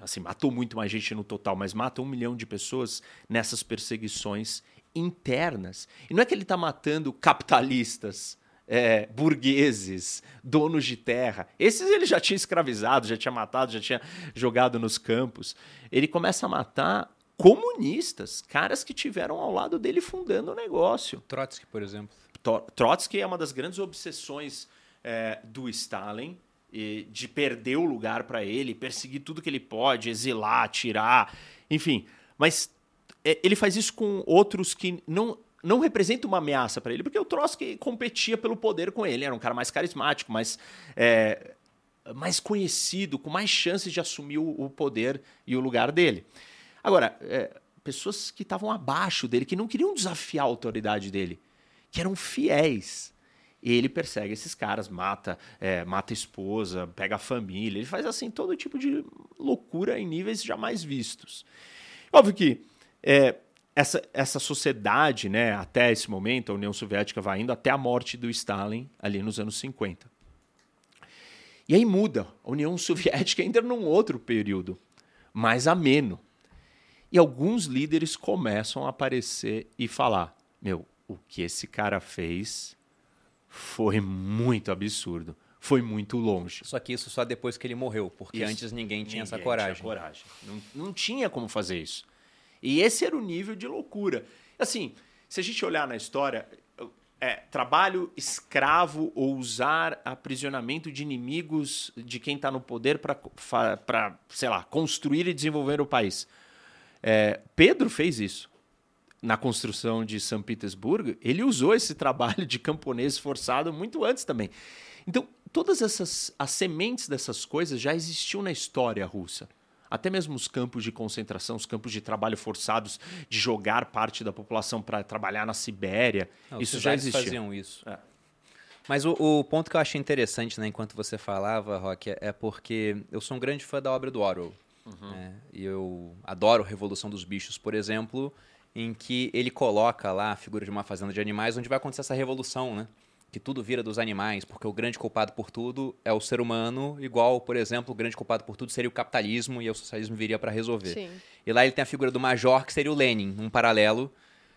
Assim, matou muito mais gente no total, mas mata um milhão de pessoas nessas perseguições internas. E não é que ele está matando capitalistas, é, burgueses, donos de terra. Esses ele já tinha escravizado, já tinha matado, já tinha jogado nos campos. Ele começa a matar comunistas, caras que tiveram ao lado dele fundando o negócio. Trotsky, por exemplo. Trotsky é uma das grandes obsessões é, do Stalin, de perder o lugar para ele, perseguir tudo que ele pode, exilar, tirar, enfim. Mas é, ele faz isso com outros que não não representa uma ameaça para ele, porque o Trotsky competia pelo poder com ele, era um cara mais carismático, mais, é, mais conhecido, com mais chances de assumir o, poder e o lugar dele. Agora, é, pessoas que estavam abaixo dele, que não queriam desafiar a autoridade dele, que eram fiéis. Ele persegue esses caras, mata, é, mata a esposa, pega a família, ele faz assim todo tipo de loucura em níveis jamais vistos. Óbvio que é, essa, essa sociedade, né, até esse momento, a União Soviética vai indo até a morte do Stalin, ali nos anos 50. E aí muda. A União [LAUGHS] Soviética entra num outro período, mais ameno. E alguns líderes começam a aparecer e falar: meu, o que esse cara fez foi muito absurdo. Foi muito longe. Só que isso só depois que ele morreu, porque isso. antes ninguém tinha ninguém essa coragem. Tinha coragem. Não, não tinha como fazer isso. E esse era o nível de loucura. Assim, se a gente olhar na história, é, trabalho escravo ou usar aprisionamento de inimigos de quem está no poder para, sei lá, construir e desenvolver o país. É, Pedro fez isso. Na construção de São Petersburgo, ele usou esse trabalho de camponês forçado muito antes também. Então, todas essas as sementes dessas coisas já existiam na história russa. Até mesmo os campos de concentração, os campos de trabalho forçados, de jogar parte da população para trabalhar na Sibéria. Não, isso já existia. faziam isso. É. Mas o, o, ponto que eu achei interessante, né, enquanto você falava, Rock, é, é porque eu sou um grande fã da obra do Orwell. Uhum. Né, e eu adoro Revolução dos Bichos, por exemplo, em que ele coloca lá a figura de uma fazenda de animais onde vai acontecer essa revolução, né? Que tudo vira dos animais, porque o grande culpado por tudo é o ser humano, igual, por exemplo, o grande culpado por tudo seria o capitalismo e o socialismo viria para resolver. Sim. E lá ele tem a figura do major, que seria o Lenin, um paralelo,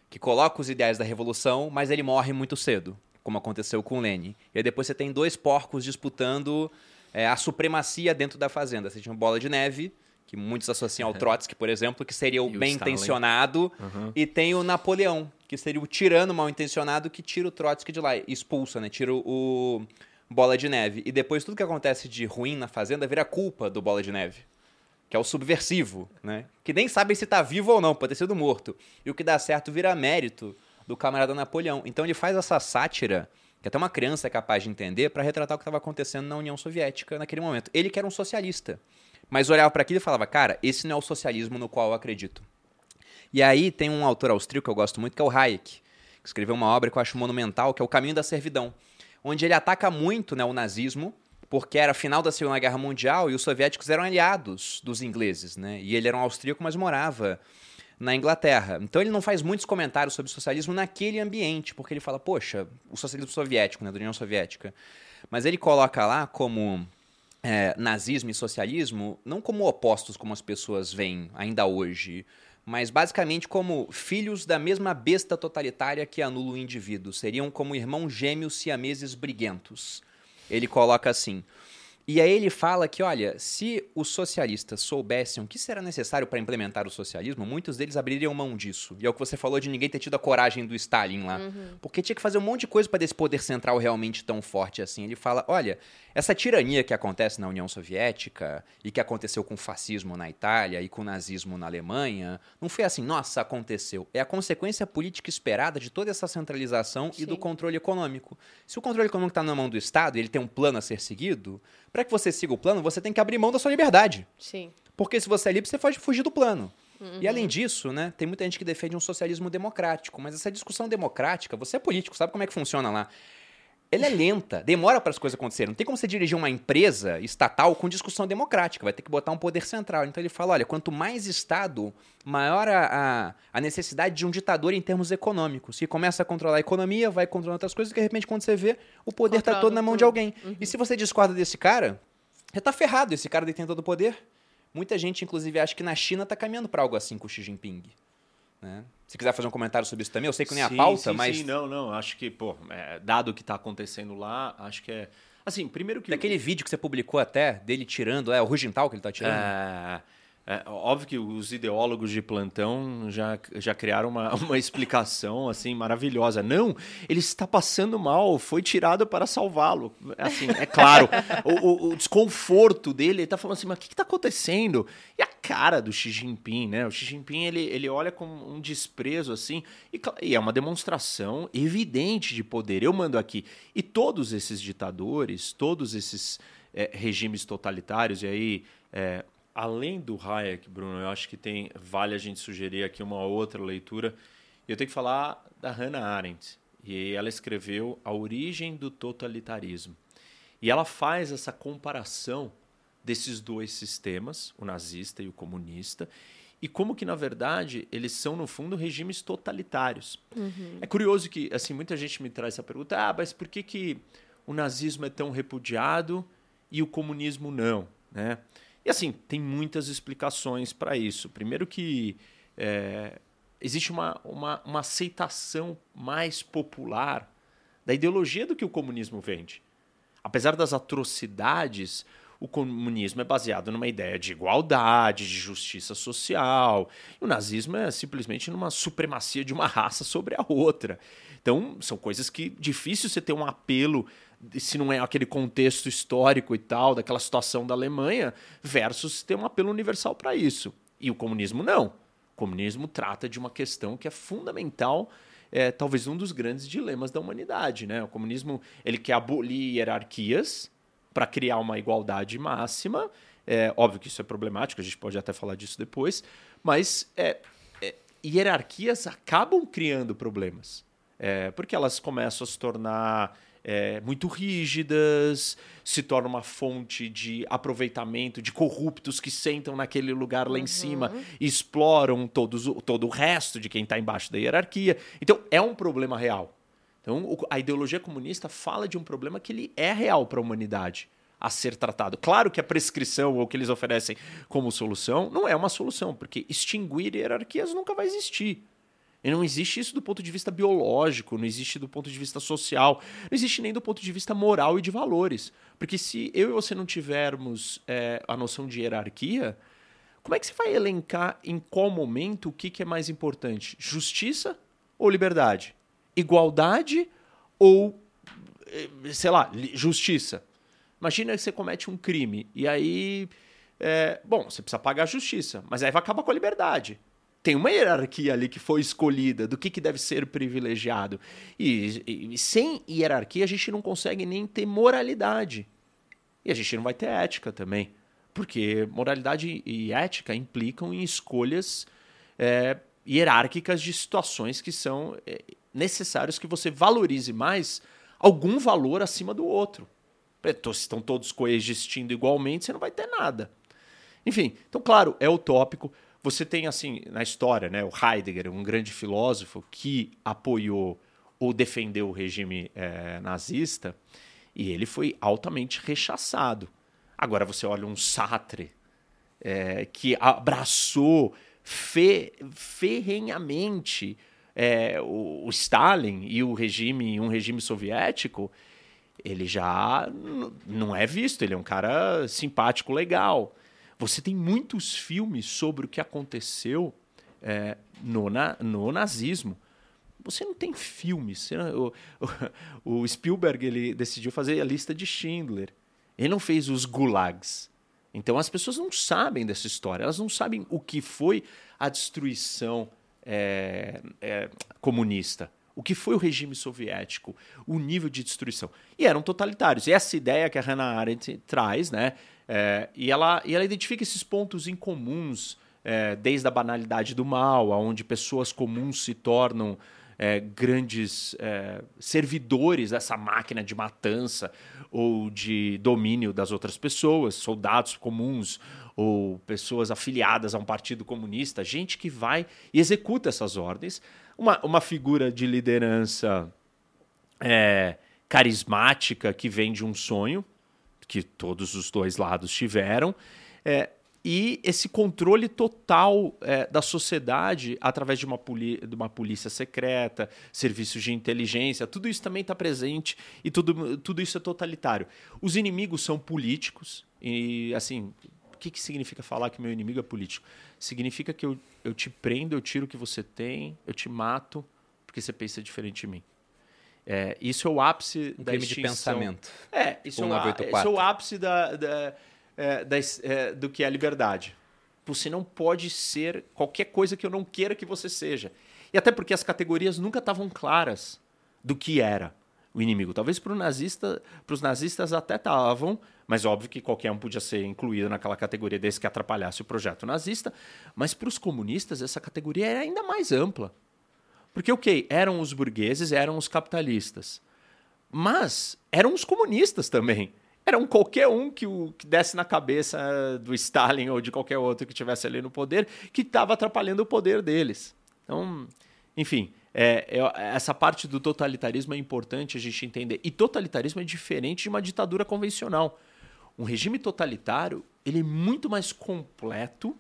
que coloca os ideais da revolução, mas ele morre muito cedo, como aconteceu com o Lenin. E aí depois você tem dois porcos disputando é, a supremacia dentro da fazenda. Você tinha uma bola de neve, que muitos associam ao Trotsky, por exemplo, que seria o bem-intencionado, uhum. e tem o Napoleão, que seria o tirano mal-intencionado que tira o Trotsky de lá, expulsa, né? Tira o Bola de Neve. E depois tudo que acontece de ruim na fazenda vira culpa do Bola de Neve, que é o subversivo, né? Que nem sabe se tá vivo ou não, pode ter sido morto. E o que dá certo vira mérito do camarada Napoleão. Então ele faz essa sátira que até uma criança é capaz de entender para retratar o que estava acontecendo na União Soviética naquele momento. Ele que era um socialista. Mas olhava para aquilo e falava, cara, esse não é o socialismo no qual eu acredito. E aí tem um autor austríaco que eu gosto muito, que é o Hayek, que escreveu uma obra que eu acho monumental, que é O Caminho da Servidão, onde ele ataca muito né, o nazismo, porque era final da Segunda Guerra Mundial e os soviéticos eram aliados dos ingleses, né? E ele era um austríaco, mas morava na Inglaterra. Então ele não faz muitos comentários sobre socialismo naquele ambiente, porque ele fala, poxa, o socialismo soviético, né, da União Soviética. Mas ele coloca lá como é, nazismo e socialismo não como opostos como as pessoas veem ainda hoje, mas basicamente como filhos da mesma besta totalitária que anula o indivíduo. Seriam como irmãos gêmeos siameses briguentos. Ele coloca assim: e aí ele fala que, olha, se os socialistas soubessem o que será necessário para implementar o socialismo, muitos deles abririam mão disso. E é o que você falou de ninguém ter tido a coragem do Stalin lá. Uhum. Porque tinha que fazer um monte de coisa para esse poder central realmente tão forte assim. Ele fala, olha, essa tirania que acontece na União Soviética e que aconteceu com o fascismo na Itália e com o nazismo na Alemanha, não foi assim, nossa, aconteceu. É a consequência política esperada de toda essa centralização Sim. e do controle econômico. Se o controle econômico está na mão do Estado e ele tem um plano a ser seguido, para que você siga o plano, você tem que abrir mão da sua liberdade. Sim. Porque se você é livre, você pode fugir do plano. Uhum. E além disso, né, tem muita gente que defende um socialismo democrático, mas essa discussão democrática, você é político, sabe como é que funciona lá? Ela é lenta, demora para as coisas acontecerem. Não tem como você dirigir uma empresa estatal com discussão democrática, vai ter que botar um poder central. Então ele fala: olha, quanto mais Estado, maior a, a, necessidade de um ditador em termos econômicos, que começa a controlar a economia, vai controlando outras coisas, e de repente, quando você vê, o poder está todo na mão tudo. de alguém. Uhum. E se você discorda desse cara, você está ferrado, esse cara detém todo o poder. Muita gente, inclusive, acha que na China está caminhando para algo assim com o Xi Jinping. Né? Se quiser fazer um comentário sobre isso também, eu sei que nem sim, a pauta, sim, mas. Sim, não, não. Acho que, pô, é, dado o que está acontecendo lá, acho que é. Assim, primeiro que. Daquele vídeo que você publicou até, dele tirando, é o Rugental que ele está tirando? É. É, óbvio que os ideólogos de plantão já, já criaram uma, [LAUGHS] uma explicação assim maravilhosa. Não, ele está passando mal, foi tirado para salvá-lo. Assim, é claro, o, o, o, desconforto dele, ele está falando assim, mas o que está acontecendo? E a cara do Xi Jinping, né? O Xi Jinping, ele, ele olha com um desprezo assim, e, e é uma demonstração evidente de poder. Eu mando aqui. E todos esses ditadores, todos esses é, regimes totalitários, e aí... É, além do Hayek, Bruno, eu acho que tem vale a gente sugerir aqui uma outra leitura. Eu tenho que falar da Hannah Arendt. E ela escreveu A Origem do Totalitarismo. E ela faz essa comparação desses dois sistemas, o nazista e o comunista, e como que na verdade eles são no fundo regimes totalitários. Uhum. É curioso que assim muita gente me traz essa pergunta: ah, mas por que que o nazismo é tão repudiado e o comunismo não, né? E assim, tem muitas explicações para isso. Primeiro que é, existe uma, uma, uma aceitação mais popular da ideologia do que o comunismo vende. Apesar das atrocidades, o comunismo é baseado numa ideia de igualdade, de justiça social. E o nazismo é simplesmente numa supremacia de uma raça sobre a outra. Então, são coisas que difícil você ter um apelo se não é aquele contexto histórico e tal, daquela situação da Alemanha, versus ter um apelo universal para isso. E o comunismo não. O comunismo trata de uma questão que é fundamental, é, talvez um dos grandes dilemas da humanidade. Né? O comunismo ele quer abolir hierarquias para criar uma igualdade máxima. É, óbvio que isso é problemático, a gente pode até falar disso depois, mas é, é, hierarquias acabam criando problemas. É, porque elas começam a se tornar é, muito rígidas, se torna uma fonte de aproveitamento de corruptos que sentam naquele lugar lá uhum. em cima e exploram todos, todo o resto de quem está embaixo da hierarquia. Então, é um problema real. Então, a ideologia comunista fala de um problema que ele é real para a humanidade a ser tratado. Claro que a prescrição ou o que eles oferecem como solução não é uma solução, porque extinguir hierarquias nunca vai existir. E não existe isso do ponto de vista biológico, não existe do ponto de vista social, não existe nem do ponto de vista moral e de valores. Porque se eu e você não tivermos é, a noção de hierarquia, como é que você vai elencar em qual momento o que, que é mais importante? Justiça ou liberdade? Igualdade ou, eh, sei lá, justiça? Imagina que você comete um crime e aí. É, bom, você precisa pagar a justiça, mas aí vai acabar com a liberdade tem uma hierarquia ali que foi escolhida do que, que deve ser privilegiado. E, e, sem hierarquia a gente não consegue nem ter moralidade. E a gente não vai ter ética também. Porque moralidade e ética implicam em escolhas é, hierárquicas de situações que são é, necessários que você valorize mais algum valor acima do outro. Se estão todos coexistindo igualmente, você não vai ter nada. Enfim, então, claro, é utópico você tem, assim, na história, né, o Heidegger, um grande filósofo que apoiou ou defendeu o regime é, nazista, e ele foi altamente rechaçado. Agora você olha um Sartre, é, que abraçou fe, ferrenhamente é, o, o, Stalin e o regime, um regime soviético, ele já não é visto, ele é um cara simpático, legal. Você tem muitos filmes sobre o que aconteceu é, no, na, no nazismo. Você não tem filmes. O, o, o, Spielberg ele decidiu fazer a lista de Schindler. Ele não fez os gulags. Então as pessoas não sabem dessa história. Elas não sabem o que foi a destruição é, é, comunista. O que foi o regime soviético, o nível de destruição. E eram totalitários. E essa ideia que a Hannah Arendt traz, né, é, e, ela, e ela identifica esses pontos incomuns, é, desde a banalidade do mal, aonde pessoas comuns se tornam é, grandes é, servidores dessa máquina de matança ou de domínio das outras pessoas, soldados comuns ou pessoas afiliadas a um partido comunista, gente que vai e executa essas ordens. Uma, uma figura de liderança é, carismática que vem de um sonho, que todos os dois lados tiveram, é, e esse controle total é, da sociedade através de uma, de uma polícia secreta, serviços de inteligência, tudo isso também está presente e tudo, tudo isso é totalitário. Os inimigos são políticos e, assim, o que, que significa falar que meu inimigo é político? Significa que eu, eu te prendo, eu tiro o que você tem, eu te mato porque você pensa diferente de mim. É, isso é o ápice um da crime de pensamento. É, isso, é o, isso é o ápice da, da, é, da, é, do que é a liberdade. Você não pode ser qualquer coisa que eu não queira que você seja. E até porque as categorias nunca estavam claras do que era o inimigo. Talvez para nazista, os nazistas até estavam, mas óbvio que qualquer um podia ser incluído naquela categoria desse que atrapalhasse o projeto nazista. Mas para os comunistas, essa categoria era ainda mais ampla. Porque, ok, eram os burgueses, eram os capitalistas. Mas eram os comunistas também. Eram qualquer um que, o, que desse na cabeça do Stalin ou de qualquer outro que estivesse ali no poder, que estava atrapalhando o poder deles. Então, enfim, é, é, essa parte do totalitarismo é importante a gente entender. E totalitarismo é diferente de uma ditadura convencional. Um regime totalitário ele é muito mais completo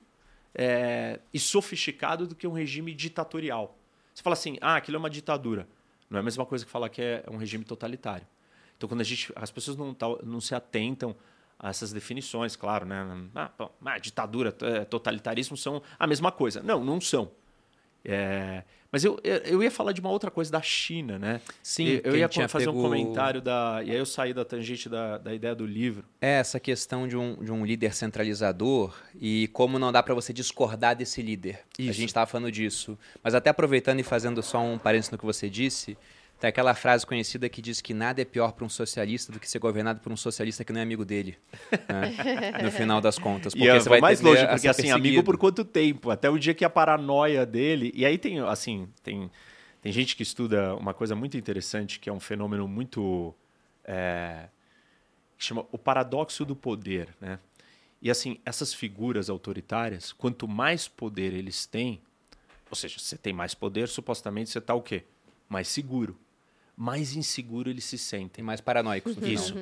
é, e sofisticado do que um regime ditatorial. Você fala assim, ah, aquilo é uma ditadura. Não é a mesma coisa que falar que é um regime totalitário. Então, quando a gente, as pessoas não, não se atentam a essas definições, claro, né? Ah, bom, ah, ditadura, é, totalitarismo são a mesma coisa. Não, não são. É, mas eu, eu ia falar de uma outra coisa da China, né? Sim, eu, eu ia fazer pego... um comentário da. E aí eu saí da tangente da, da ideia do livro. É essa questão de um, de um líder centralizador e como não dá para você discordar desse líder. Isso. A gente estava falando disso. Mas até aproveitando e fazendo só um parênteses no que você disse, tem aquela frase conhecida que diz que nada é pior para um socialista do que ser governado por um socialista que não é amigo dele. Né? [LAUGHS] no final das contas. Porque e você vai mais longe, porque assim, amigo por quanto tempo? Até o dia que a paranoia dele. E aí tem, assim, tem, tem gente que estuda uma coisa muito interessante, que é um fenômeno muito. É, que chama o paradoxo do poder. Né? E assim, essas figuras autoritárias, quanto mais poder eles têm, ou seja, você tem mais poder, supostamente você está o quê? Mais seguro mais inseguro eles se sentem. mais paranoicos no Isso.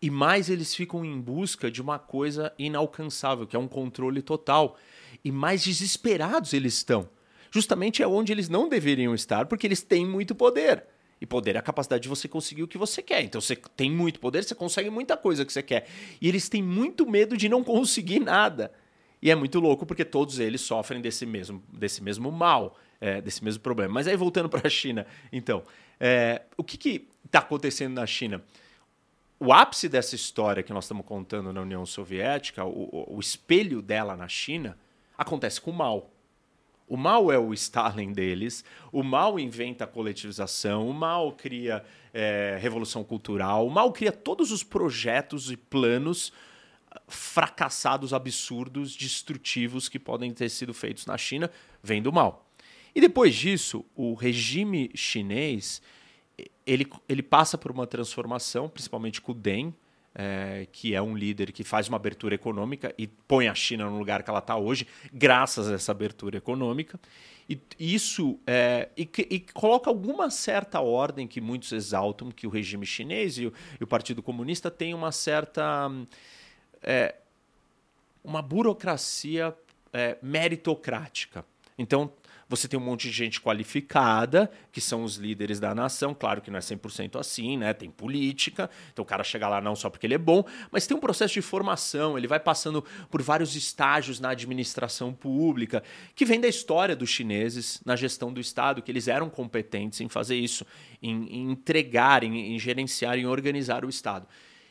E mais eles ficam em busca de uma coisa inalcançável, que é um controle total. E mais desesperados eles estão. Justamente é onde eles não deveriam estar, porque eles têm muito poder. E poder é a capacidade de você conseguir o que você quer. Então você tem muito poder, você consegue muita coisa que você quer. E eles têm muito medo de não conseguir nada. E é muito louco porque todos eles sofrem desse mesmo, desse mesmo mal, é, desse mesmo problema. Mas aí voltando para a China, então, é, o que está acontecendo na China? O ápice dessa história que nós estamos contando na União Soviética, o, o espelho dela na China, acontece com o mal. O mal é o Stalin deles, o mal inventa a coletivização, o mal cria é, revolução cultural, o mal cria todos os projetos e planos fracassados, absurdos, destrutivos que podem ter sido feitos na China, vem do mal. E depois disso, o regime chinês ele, ele passa por uma transformação, principalmente com o Deng, é, que é um líder que faz uma abertura econômica e põe a China no lugar que ela está hoje, graças a essa abertura econômica. E isso é, e, e, coloca alguma certa ordem que muitos exaltam que o regime chinês e o, e o Partido Comunista tem uma certa é, uma burocracia é, meritocrática. Então você tem um monte de gente qualificada, que são os líderes da nação. Claro que não é 100% assim, né? Tem política. Então o cara chega lá não só porque ele é bom, mas tem um processo de formação. Ele vai passando por vários estágios na administração pública, que vem da história dos chineses na gestão do Estado, que eles eram competentes em fazer isso, em, em entregar, em, em gerenciar, em organizar o Estado.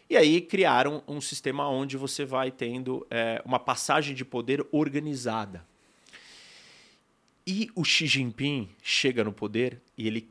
E aí criaram um sistema onde você vai tendo é, uma passagem de poder organizada. E o Xi Jinping chega no poder e ele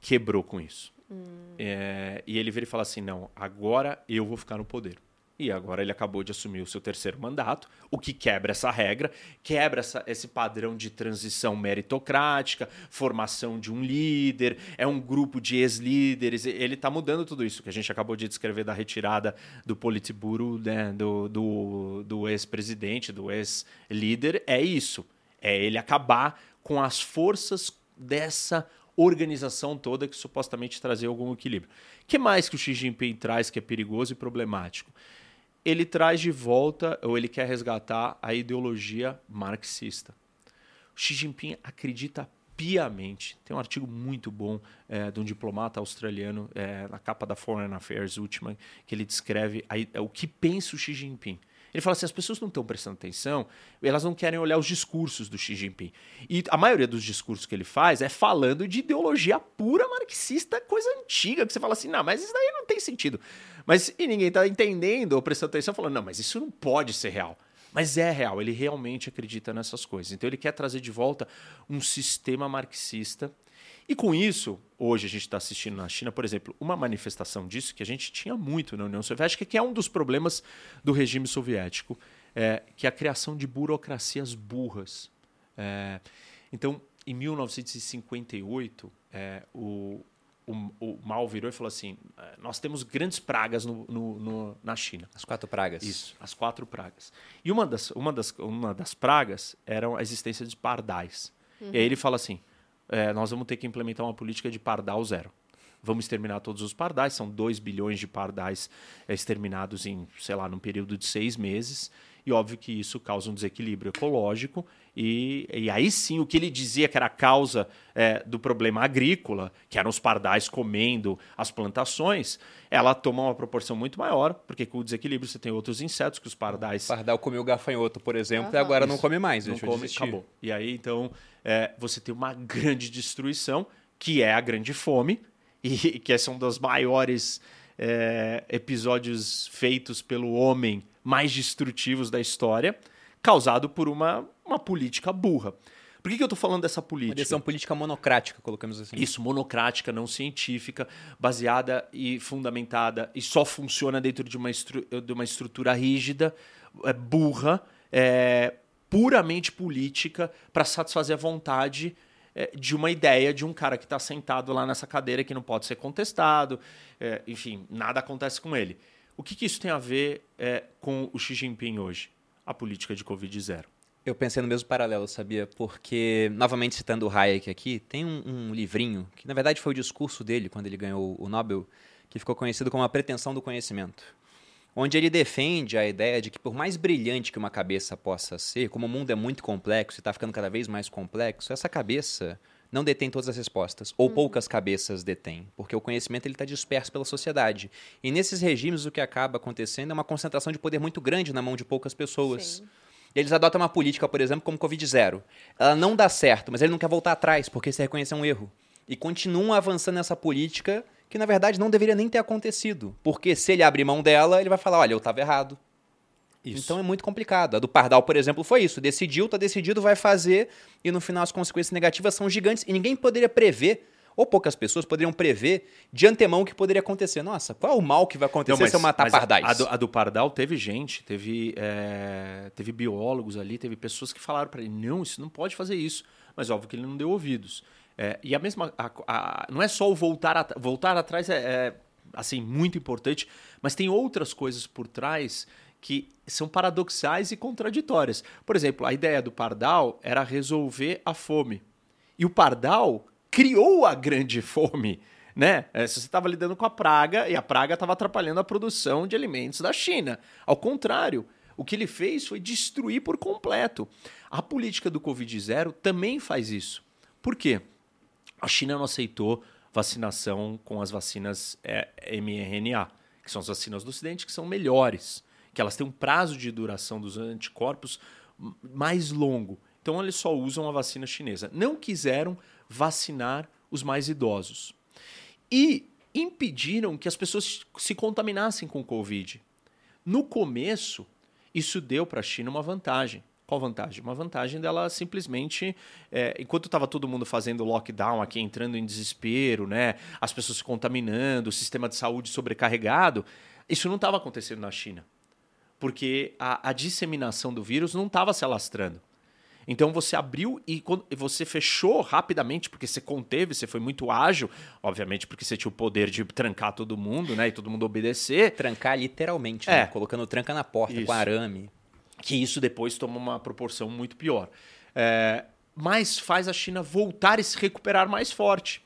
quebrou com isso. Hum. É, e ele vira e fala assim: não, agora eu vou ficar no poder. E agora ele acabou de assumir o seu terceiro mandato, o que quebra essa regra, quebra essa, esse padrão de transição meritocrática, formação de um líder, é um grupo de ex-líderes. Ele está mudando tudo isso que a gente acabou de descrever da retirada do Politburo, né, do, ex-presidente, do ex-líder. É isso. É ele acabar com as forças dessa organização toda que supostamente trazia algum equilíbrio. O que mais que o Xi Jinping traz que é perigoso e problemático? Ele traz de volta, ou ele quer resgatar, a ideologia marxista. O Xi Jinping acredita piamente. Tem um artigo muito bom é, de um diplomata australiano é, na capa da Foreign Affairs última, que ele descreve a, o que pensa o Xi Jinping. Ele fala assim: as pessoas não estão prestando atenção, elas não querem olhar os discursos do Xi Jinping. E a maioria dos discursos que ele faz é falando de ideologia pura marxista, coisa antiga, que você fala assim: não, mas isso daí não tem sentido. Mas e ninguém está entendendo ou prestando atenção, falando: não, mas isso não pode ser real. Mas é real, ele realmente acredita nessas coisas. Então ele quer trazer de volta um sistema marxista e com isso, hoje a gente está assistindo na China, por exemplo, uma manifestação disso que a gente tinha muito na União Soviética, que é um dos problemas do regime soviético, é, que é a criação de burocracias burras. É, então, em 1958, é, o, o, o, Mao virou e falou assim: é, nós temos grandes pragas no, no, no, na China. As quatro pragas. Isso, as quatro pragas. E uma das, uma das, uma das pragas era a existência de pardais. Uhum. E aí ele fala assim: é, nós vamos ter que implementar uma política de pardal zero. Vamos exterminar todos os pardais, são 2 bilhões de pardais é, exterminados em, sei lá, num período de seis meses. E óbvio que isso causa um desequilíbrio ecológico. E, e aí sim, o que ele dizia que era a causa é, do problema agrícola, que eram os pardais comendo as plantações, ela toma uma proporção muito maior, porque com o desequilíbrio você tem outros insetos que os pardais. O pardal comeu gafanhoto, por exemplo, ah, e agora isso. não come mais. Não come, acabou. E aí, então, é, você tem uma grande destruição, que é a grande fome, e [LAUGHS] que esse é um dos maiores é, episódios feitos pelo homem mais destrutivos da história, causado por uma, uma política burra. Por que, que eu estou falando dessa política? Uma decisão política monocrática, colocamos assim. Isso, monocrática, não científica, baseada e fundamentada, e só funciona dentro de uma, estru de uma estrutura rígida, é, burra, é, puramente política para satisfazer a vontade é, de uma ideia de um cara que está sentado lá nessa cadeira que não pode ser contestado. É, enfim, nada acontece com ele. O que, que isso tem a ver é, com o Xi Jinping hoje? A política de Covid zero. Eu pensei no mesmo paralelo, sabia? Porque, novamente citando o Hayek aqui, tem um, um, livrinho, que na verdade foi o discurso dele quando ele ganhou o Nobel, que ficou conhecido como A Pretensão do Conhecimento onde ele defende a ideia de que, por mais brilhante que uma cabeça possa ser, como o mundo é muito complexo e está ficando cada vez mais complexo, essa cabeça não detém todas as respostas, ou hum. poucas cabeças detêm, porque o conhecimento está disperso pela sociedade. E nesses regimes, o que acaba acontecendo é uma concentração de poder muito grande na mão de poucas pessoas. Sim. Eles adotam uma política, por exemplo, como Covid-0. Ela não dá certo, mas ele não quer voltar atrás, porque se reconhecer um erro. E continuam avançando nessa política que na verdade não deveria nem ter acontecido. Porque se ele abrir mão dela, ele vai falar: olha, eu estava errado. Isso. Então é muito complicado. A do Pardal, por exemplo, foi isso. Decidiu, está decidido, vai fazer, e no final as consequências negativas são gigantes e ninguém poderia prever, ou poucas pessoas poderiam prever de antemão o que poderia acontecer. Nossa, qual é o mal que vai acontecer não, mas, se eu matar pardais? A, a, do, a, do, Pardal teve gente, teve, é, teve biólogos ali, teve pessoas que falaram para ele: não, isso não pode fazer isso. Mas óbvio que ele não deu ouvidos. É, e a mesma. A, a, não é só o voltar, at voltar atrás, é, é, assim muito importante, mas tem outras coisas por trás que são paradoxais e contraditórias. Por exemplo, a ideia do Pardal era resolver a fome. E o Pardal criou a grande [LAUGHS] fome. Né? É, você estava lidando com a praga e a praga estava atrapalhando a produção de alimentos da China. Ao contrário, o que ele fez foi destruir por completo. A política do Covid-0 também faz isso. Por quê? A China não aceitou vacinação com as vacinas é, mRNA, que são as vacinas do Ocidente, que são melhores, que elas têm um prazo de duração dos anticorpos mais longo. Então, eles só usam a vacina chinesa. Não quiseram vacinar os mais idosos. E impediram que as pessoas se contaminassem com o Covid. No começo, isso deu para a China uma vantagem. Qual vantagem? Uma vantagem dela simplesmente, é, enquanto estava todo mundo fazendo lockdown aqui, entrando em desespero, né, as pessoas se contaminando, o sistema de saúde sobrecarregado, isso não estava acontecendo na China. Porque a, a disseminação do vírus não estava se alastrando. Então você abriu e você fechou rapidamente, porque você conteve, você foi muito ágil, obviamente porque você tinha o poder de trancar todo mundo, né? E todo mundo obedecer. Trancar literalmente, é. né? Colocando tranca na porta isso. com arame. Que isso depois toma uma proporção muito pior. É, mas faz a China voltar e se recuperar mais forte.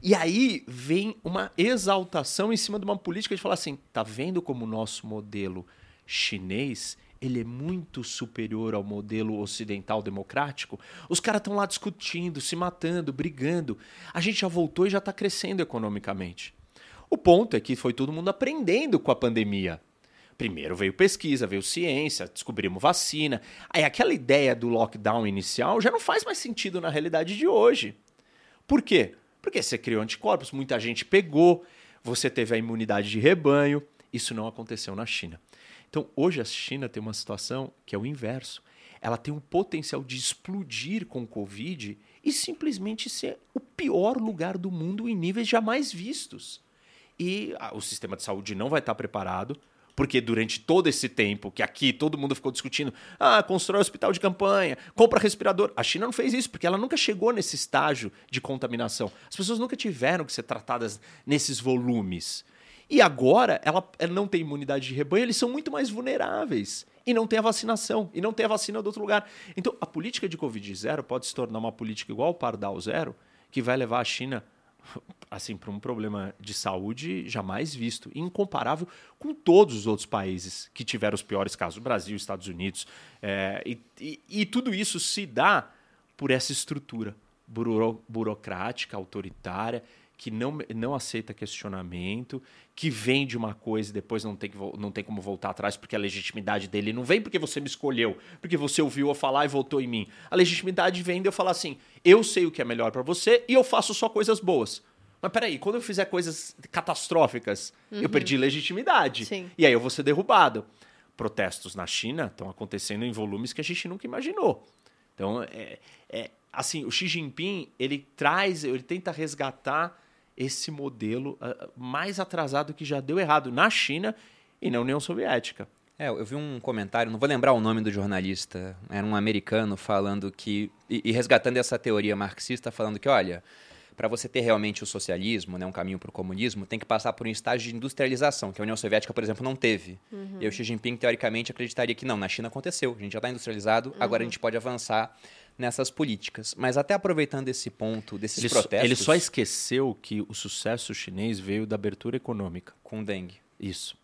E aí vem uma exaltação em cima de uma política de falar assim: tá vendo como o nosso modelo chinês ele é muito superior ao modelo ocidental democrático, os caras estão lá discutindo, se matando, brigando. A gente já voltou e já está crescendo economicamente. O ponto é que foi todo mundo aprendendo com a pandemia. Primeiro veio pesquisa, veio ciência, descobrimos vacina. Aí aquela ideia do lockdown inicial já não faz mais sentido na realidade de hoje. Por quê? Porque você criou anticorpos, muita gente pegou, você teve a imunidade de rebanho. Isso não aconteceu na China. Então, hoje a China tem uma situação que é o inverso. Ela tem um potencial de explodir com o Covid e simplesmente ser o pior lugar do mundo em níveis jamais vistos. E ah, o sistema de saúde não vai estar preparado, porque durante todo esse tempo que aqui todo mundo ficou discutindo, ah, constrói hospital de campanha, compra respirador. A China não fez isso, porque ela nunca chegou nesse estágio de contaminação. As pessoas nunca tiveram que ser tratadas nesses volumes. E agora ela, ela não tem imunidade de rebanho, eles são muito mais vulneráveis. E não tem a vacinação, e não tem a vacina do outro lugar. Então, a política de Covid zero pode se tornar uma política igual ao Pardal zero, que vai levar a China assim para um problema de saúde jamais visto, incomparável com todos os outros países que tiveram os piores casos, Brasil, Estados Unidos, é, e, e, e, tudo isso se dá por essa estrutura buro, burocrática, autoritária que não, não aceita questionamento, que vende uma coisa e depois não tem, que, não tem como voltar atrás porque a legitimidade dele não vem porque você me escolheu, porque você ouviu eu falar e votou em mim. A legitimidade vem de eu falar assim: eu sei o que é melhor para você e eu faço só coisas boas. Mas peraí, quando eu fizer coisas catastróficas, uhum. eu perdi legitimidade. Sim. E aí eu vou ser derrubado. Protestos na China estão acontecendo em volumes que a gente nunca imaginou. Então, é, é, assim, o Xi Jinping, ele traz, ele tenta resgatar esse modelo uh, mais atrasado que já deu errado na China e na União Soviética. É, eu vi um comentário, não vou lembrar o nome do jornalista, era um americano falando que. e, e resgatando essa teoria marxista, falando que, olha, para você ter realmente o socialismo, né, um caminho para o comunismo, tem que passar por um estágio de industrialização, que a União Soviética, por exemplo, não teve. Uhum. E o Xi Jinping, teoricamente, acreditaria que não, na China aconteceu, a gente já está industrializado, uhum. agora a gente pode avançar nessas políticas. Mas até aproveitando esse ponto desses ele protestos... ele só esqueceu que o sucesso chinês veio da abertura econômica. Com o dengue. Isso.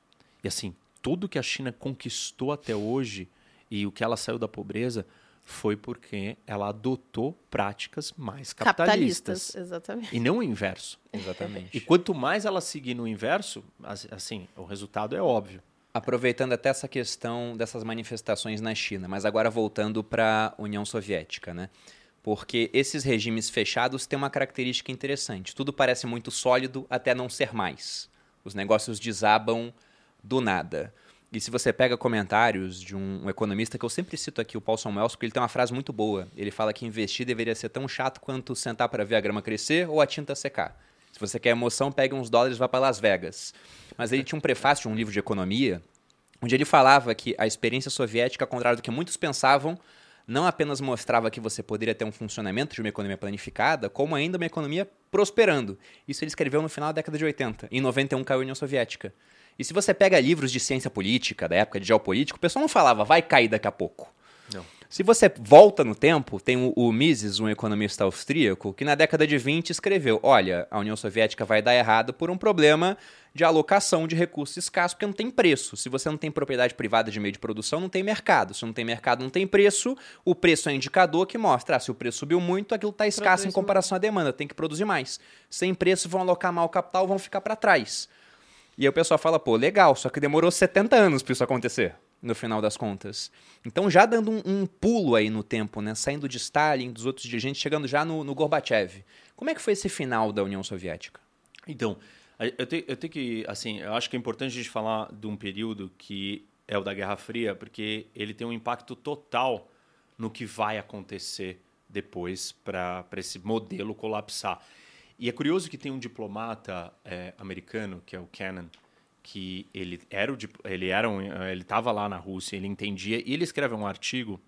E assim, tudo que a China conquistou até hoje e o que ela saiu da pobreza foi porque ela adotou práticas mais capitalistas. capitalistas exatamente. E não o inverso. Exatamente. E quanto mais ela seguir no inverso, assim, o resultado é óbvio. Aproveitando até essa questão dessas manifestações na China, mas agora voltando para a União Soviética, né? Porque esses regimes fechados têm uma característica interessante. Tudo parece muito sólido até não ser mais. Os negócios desabam do nada. E se você pega comentários de um, economista que eu sempre cito aqui, o Paul Samuels, porque ele tem uma frase muito boa. Ele fala que investir deveria ser tão chato quanto sentar para ver a grama crescer ou a tinta secar. Se você quer emoção, pegue uns dólares e vá para Las Vegas. Mas ele tinha um prefácio de um livro de economia, onde ele falava que a experiência soviética, ao contrário do que muitos pensavam, não apenas mostrava que você poderia ter um funcionamento de uma economia planificada, como ainda uma economia prosperando. Isso ele escreveu no final da década de 80. Em 91 caiu a União Soviética. E se você pega livros de ciência política, da época de geopolítica, o pessoal não falava, vai cair daqui a pouco. Não. Se você volta no tempo, tem o, o Mises, um economista austríaco, que na década de 20 escreveu: olha, a União Soviética vai dar errado por um problema de alocação de recursos escassos, porque não tem preço. Se você não tem propriedade privada de meio de produção, não tem mercado. Se não tem mercado, não tem preço. O preço é um indicador que mostra: ah, se o preço subiu muito, aquilo está escasso Produz em comparação à demanda, tem que produzir mais. Sem preço, vão alocar mal o capital, vão ficar para trás. E aí o pessoal fala, pô, legal, só que demorou 70 anos para isso acontecer, no final das contas. Então, já dando um, um, pulo aí no tempo, né? Saindo de Stalin, dos outros dirigentes, chegando já no, no Gorbachev. Como é que foi esse final da União Soviética? Então, eu tenho, eu tenho que, assim, eu acho que é importante a gente falar de um período que é o da Guerra Fria, porque ele tem um impacto total no que vai acontecer depois para esse modelo colapsar. E é curioso que tem um diplomata é, americano, que é o Cannon, que ele era o, ele era um, ele estava lá na Rússia, ele entendia e ele escreve um artigo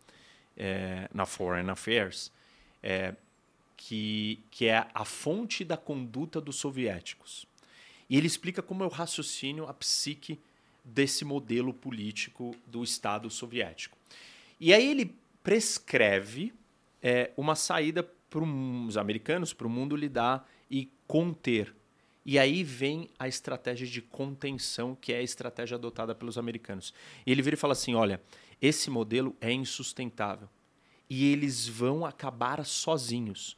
é, na Foreign Affairs é, que que é a fonte da conduta dos soviéticos. E ele explica como é o raciocínio, a psique desse modelo político do Estado soviético. E aí ele prescreve é, uma saída para os americanos, para o mundo lidar e conter. E aí vem a estratégia de contenção, que é a estratégia adotada pelos americanos. E ele vira e fala assim: olha, esse modelo é insustentável. E eles vão acabar sozinhos.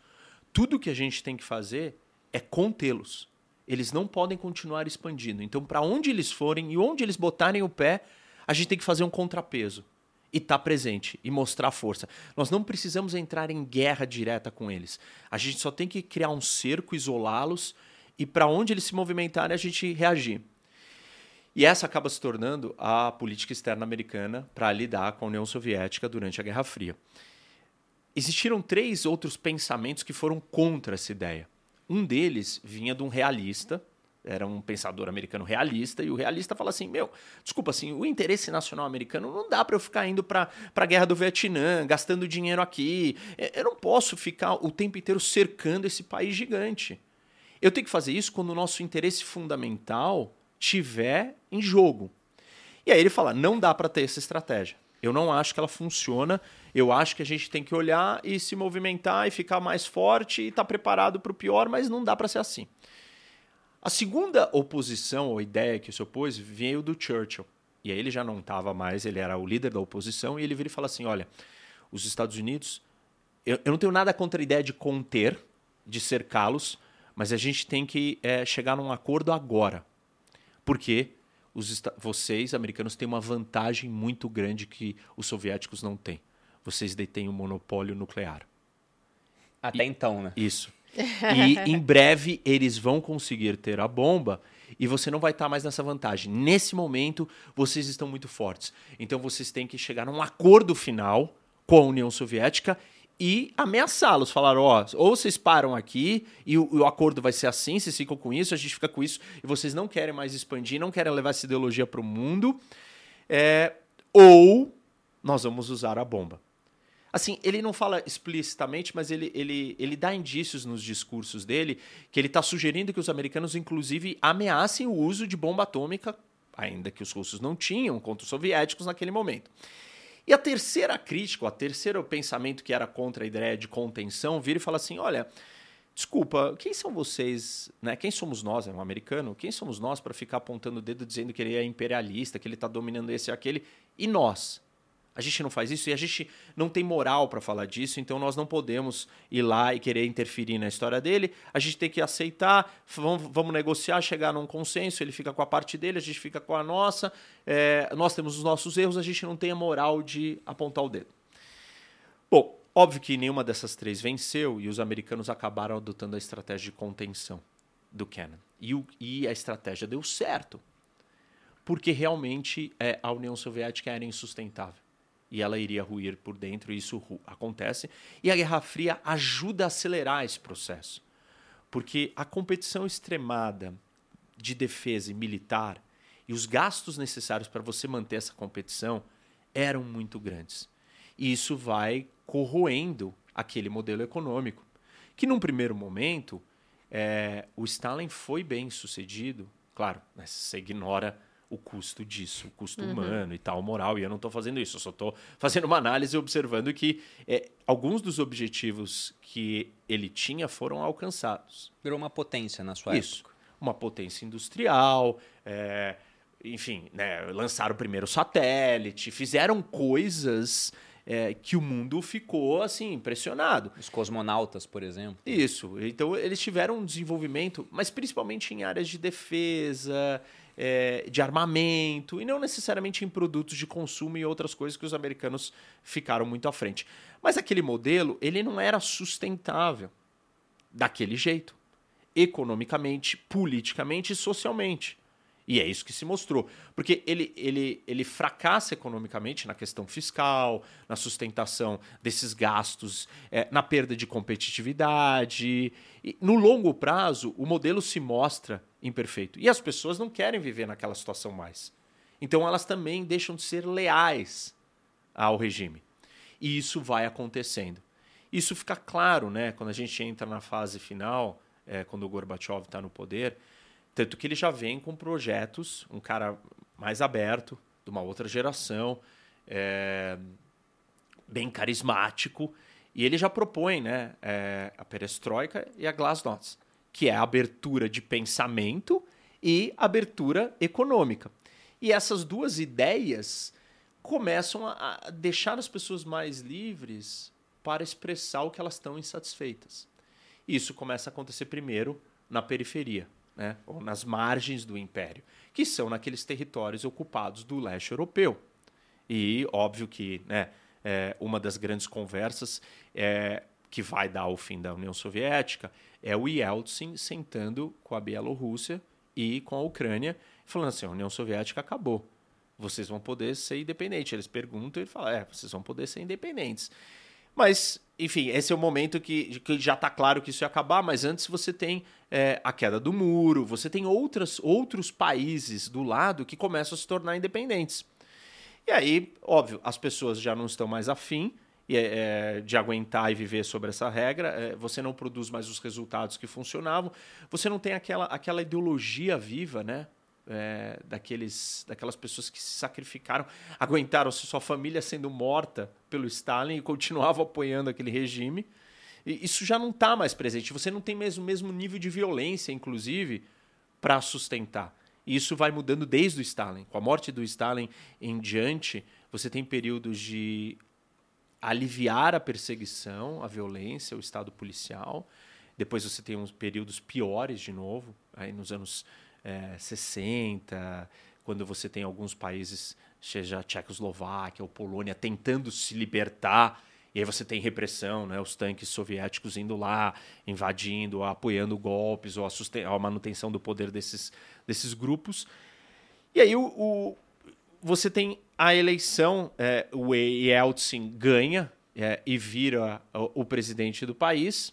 Tudo que a gente tem que fazer é contê-los. Eles não podem continuar expandindo. Então, para onde eles forem e onde eles botarem o pé, a gente tem que fazer um contrapeso e estar tá presente e mostrar força. Nós não precisamos entrar em guerra direta com eles. A gente só tem que criar um cerco, isolá-los e para onde eles se movimentarem a gente reagir. E essa acaba se tornando a política externa americana para lidar com a União Soviética durante a Guerra Fria. Existiram três outros pensamentos que foram contra essa ideia. Um deles vinha de um realista, era um pensador americano realista, e o realista fala assim: meu, desculpa, assim, o interesse nacional americano não dá para eu ficar indo para a guerra do Vietnã, gastando dinheiro aqui. É, eu não posso ficar o tempo inteiro cercando esse país gigante. Eu tenho que fazer isso quando o nosso interesse fundamental tiver em jogo. E aí ele fala: não dá para ter essa estratégia. Eu não acho que ela funciona. Eu acho que a gente tem que olhar e se movimentar e ficar mais forte e estar tá preparado para o pior, mas não dá para ser assim. A segunda oposição ou ideia que se opôs veio do Churchill. E aí ele já não estava mais, ele era o líder da oposição, e ele vira e fala assim: olha, os Estados Unidos, eu, eu não tenho nada contra a ideia de conter, de cercá-los, mas a gente tem que é, chegar num acordo agora. Porque os, vocês, americanos, têm uma vantagem muito grande que os soviéticos não têm. Vocês detêm o um monopólio nuclear. Até e, então, né? Isso. E em breve eles vão conseguir ter a bomba e você não vai estar mais nessa vantagem. Nesse momento, vocês estão muito fortes. Então vocês têm que chegar num acordo final com a União Soviética e ameaçá-los. Falar, ó, oh, ou vocês param aqui e o, o, acordo vai ser assim, vocês ficam com isso, a gente fica com isso, e vocês não querem mais expandir, não querem levar essa ideologia para o mundo, é, ou nós vamos usar a bomba. Assim, ele não fala explicitamente, mas ele, ele, ele dá indícios nos discursos dele que ele está sugerindo que os americanos, inclusive, ameacem o uso de bomba atômica, ainda que os russos não tinham, contra os soviéticos naquele momento. E a terceira crítica, o terceiro pensamento que era contra a ideia de contenção, vira e fala assim: olha, desculpa, quem são vocês, né? Quem somos nós, é um americano? Quem somos nós para ficar apontando o dedo dizendo que ele é imperialista, que ele está dominando esse e aquele? E nós? A gente não faz isso e a gente não tem moral para falar disso, então nós não podemos ir lá e querer interferir na história dele. A gente tem que aceitar, vamos, vamos negociar, chegar num consenso. Ele fica com a parte dele, a gente fica com a nossa. É, nós temos os nossos erros, a gente não tem a moral de apontar o dedo. Bom, óbvio que nenhuma dessas três venceu e os americanos acabaram adotando a estratégia de contenção do Cannon. E, o, e a estratégia deu certo, porque realmente é, a União Soviética era insustentável e ela iria ruir por dentro, e isso acontece. E a Guerra Fria ajuda a acelerar esse processo, porque a competição extremada de defesa e militar e os gastos necessários para você manter essa competição eram muito grandes. E isso vai corroendo aquele modelo econômico. Que num primeiro momento, é, o Stalin foi bem sucedido, claro, né, você ignora o custo disso, o custo uhum. humano e tal, moral, e eu não estou fazendo isso, eu só estou fazendo uma análise e observando que é, alguns dos objetivos que ele tinha foram alcançados. Virou uma potência na sua isso, época. Uma potência industrial, é, enfim, né, lançaram o primeiro satélite, fizeram coisas é, que o mundo ficou assim impressionado. Os cosmonautas, por exemplo. Isso. Então eles tiveram um desenvolvimento, mas principalmente em áreas de defesa, é, de armamento, e não necessariamente em produtos de consumo e outras coisas que os americanos ficaram muito à frente. Mas aquele modelo, ele não era sustentável daquele jeito, economicamente, politicamente e socialmente. E é isso que se mostrou. Porque ele, ele, ele fracassa economicamente na questão fiscal, na sustentação desses gastos, é, na perda de competitividade. E, no longo prazo, o modelo se mostra imperfeito. E as pessoas não querem viver naquela situação mais. Então elas também deixam de ser leais ao regime. E isso vai acontecendo. Isso fica claro né, quando a gente entra na fase final, é, quando o Gorbachev está no poder tanto que ele já vem com projetos, um cara mais aberto, de uma outra geração, é, bem carismático, e ele já propõe né, é, a perestroika e a glasnost, que é abertura de pensamento e abertura econômica. E essas duas ideias começam a deixar as pessoas mais livres para expressar o que elas estão insatisfeitas. Isso começa a acontecer primeiro na periferia né, ou nas margens do império, que são naqueles territórios ocupados do leste europeu. E óbvio que né, é, uma das grandes conversas é, que vai dar o fim da União Soviética é o Yeltsin sentando com a Bielorrússia e com a Ucrânia, falando assim: a União Soviética acabou. Vocês vão poder ser independentes. Eles perguntam e ele fala: é, vocês vão poder ser independentes. Mas, enfim, esse é o momento que, que já está claro que isso ia acabar, mas antes você tem é, a queda do muro, você tem outras, outros países do lado que começam a se tornar independentes. E aí, óbvio, as pessoas já não estão mais afim é, de aguentar e viver sobre essa regra, é, você não produz mais os resultados que funcionavam, você não tem aquela, aquela ideologia viva, né? é, daqueles, daquelas pessoas que se sacrificaram, aguentaram sua família sendo morta pelo Stalin e continuavam apoiando aquele regime. E isso já não está mais presente. Você não tem mesmo o mesmo nível de violência, inclusive, para sustentar. E isso vai mudando desde o Stalin. Com a morte do Stalin em diante, você tem períodos de aliviar a perseguição, a violência, o estado policial. Depois você tem uns períodos piores de novo, aí nos anos é, 60, quando você tem alguns países, seja a Tchecoslováquia ou Polônia, tentando se libertar. E aí você tem repressão, né? os tanques soviéticos indo lá, invadindo, apoiando golpes ou a, a manutenção do poder desses, desses grupos. E aí o, o você tem a eleição, é, o Yeltsin ganha é, e vira o, o, presidente do país.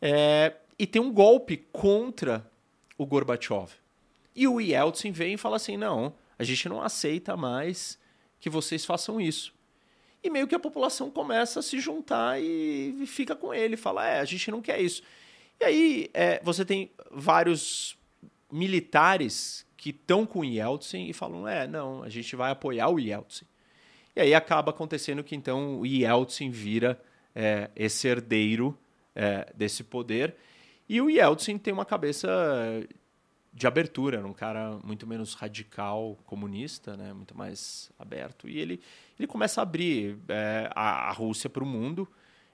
É, e tem um golpe contra o Gorbachev. E o Yeltsin vem e fala assim: não, a gente não aceita mais que vocês façam isso. E meio que a população começa a se juntar e fica com ele, fala: é, a gente não quer isso. E aí é, você tem vários militares que estão com o Yeltsin e falam: é, não, a gente vai apoiar o Yeltsin. E aí acaba acontecendo que então o Yeltsin vira é, esse herdeiro é, desse poder e o Yeltsin tem uma cabeça de abertura, um cara muito menos radical comunista, né, muito mais aberto. E ele, ele começa a abrir é, a, a Rússia para o mundo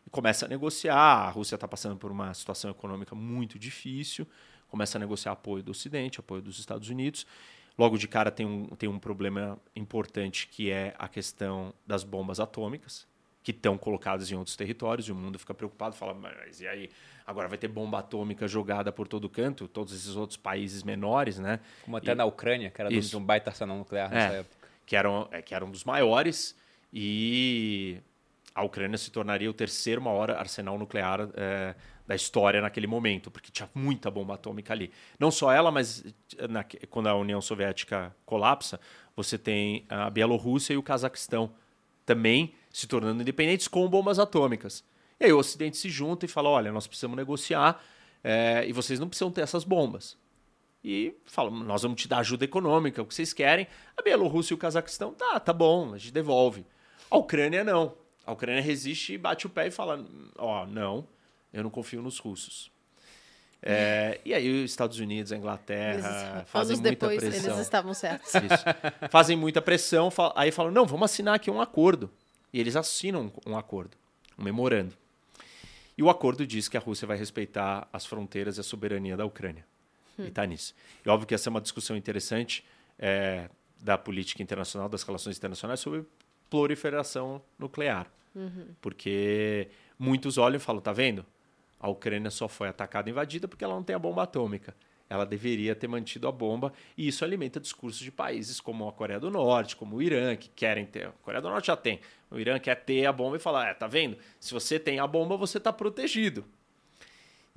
e começa a negociar. A Rússia está passando por uma situação econômica muito difícil, começa a negociar apoio do Ocidente, apoio dos Estados Unidos. Logo de cara tem um, tem um problema importante que é a questão das bombas atômicas, que estão colocadas em outros territórios, e o mundo fica preocupado, fala, mas e aí? Agora vai ter bomba atômica jogada por todo canto, todos esses outros países menores, né? Como até e... na Ucrânia, que era Isso. de um baita arsenal nuclear nessa é, época. Que eram, é, que eram dos maiores, e a Ucrânia se tornaria o terceiro maior arsenal nuclear é, da história naquele momento, porque tinha muita bomba atômica ali. Não só ela, mas na, quando a União Soviética colapsa, você tem a Bielorrússia e o Cazaquistão também se tornando independentes com bombas atômicas. E aí o Ocidente se junta e fala: olha, nós precisamos negociar é, e vocês não precisam ter essas bombas. E fala: nós vamos te dar ajuda econômica, o que vocês querem. A Bielorrússia e o Cazaquistão, tá, tá bom, a gente devolve. A Ucrânia não. A Ucrânia resiste e bate o pé e fala: ó, oh, não, eu não confio nos russos. É, e aí os Estados Unidos, a Inglaterra Eles, fazem anos muita depois, pressão. eles estavam certos. Isso. Fazem muita pressão, aí falam, não, vamos assinar aqui um acordo. E eles assinam um acordo, um memorando. E o acordo diz que a Rússia vai respeitar as fronteiras e a soberania da Ucrânia. E está nisso. E óbvio que essa é uma discussão interessante é, da política internacional, das relações internacionais, sobre proliferação nuclear. Porque muitos olham e falam, tá vendo? A Ucrânia só foi atacada e invadida porque ela não tem a bomba atômica. Ela deveria ter mantido a bomba e isso alimenta discursos de países como a Coreia do Norte, como o Irã, que querem ter. A Coreia do Norte já tem. O Irã quer ter a bomba e falar, é, tá vendo? Se você tem a bomba, você está protegido.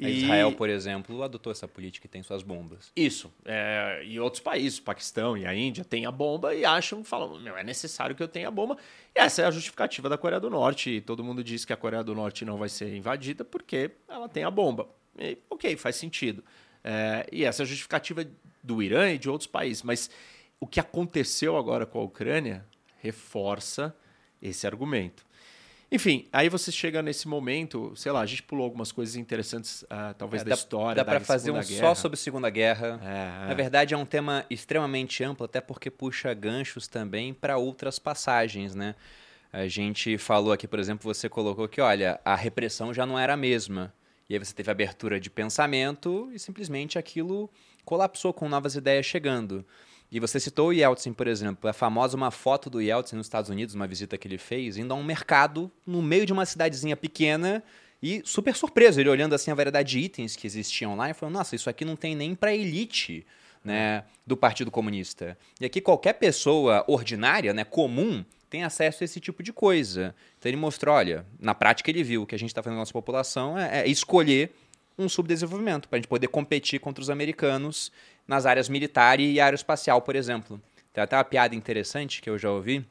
A Israel, por exemplo, adotou essa política e tem suas bombas. Isso. É, e outros países, o Paquistão e a Índia, têm a bomba e acham, falam, meu, é necessário que eu tenha a bomba. E essa é a justificativa da Coreia do Norte. E todo mundo diz que a Coreia do Norte não vai ser invadida porque ela tem a bomba. E, ok, faz sentido. É, e essa é a justificativa do Irã e de outros países. Mas o que aconteceu agora com a Ucrânia reforça esse argumento. Enfim, aí você chega nesse momento, sei lá, a gente pulou algumas coisas interessantes, ah, talvez É, da dá, história. Dá da para fazer um Guerra. só sobre Segunda Guerra. É, Na verdade, é um tema extremamente amplo, até porque puxa ganchos também para outras passagens, né? A gente falou aqui, por exemplo, você colocou que, olha, a repressão já não era a mesma. E aí você teve abertura de pensamento e simplesmente aquilo colapsou com novas ideias chegando. E você citou o Yeltsin, por exemplo. É famosa uma foto do Yeltsin nos Estados Unidos, uma visita que ele fez, indo a um mercado no meio de uma cidadezinha pequena e super surpreso. Ele olhando assim a variedade de itens que existiam lá e falando: Nossa, isso aqui não tem nem para elite né, do Partido Comunista. E aqui qualquer pessoa ordinária, né, comum, tem acesso a esse tipo de coisa. Então ele mostrou: olha, na prática ele viu que a gente está fazendo na nossa população é, é escolher um subdesenvolvimento para a gente poder competir contra os americanos nas áreas militar e aeroespacial, por exemplo. Tem até uma piada interessante que eu já ouvi,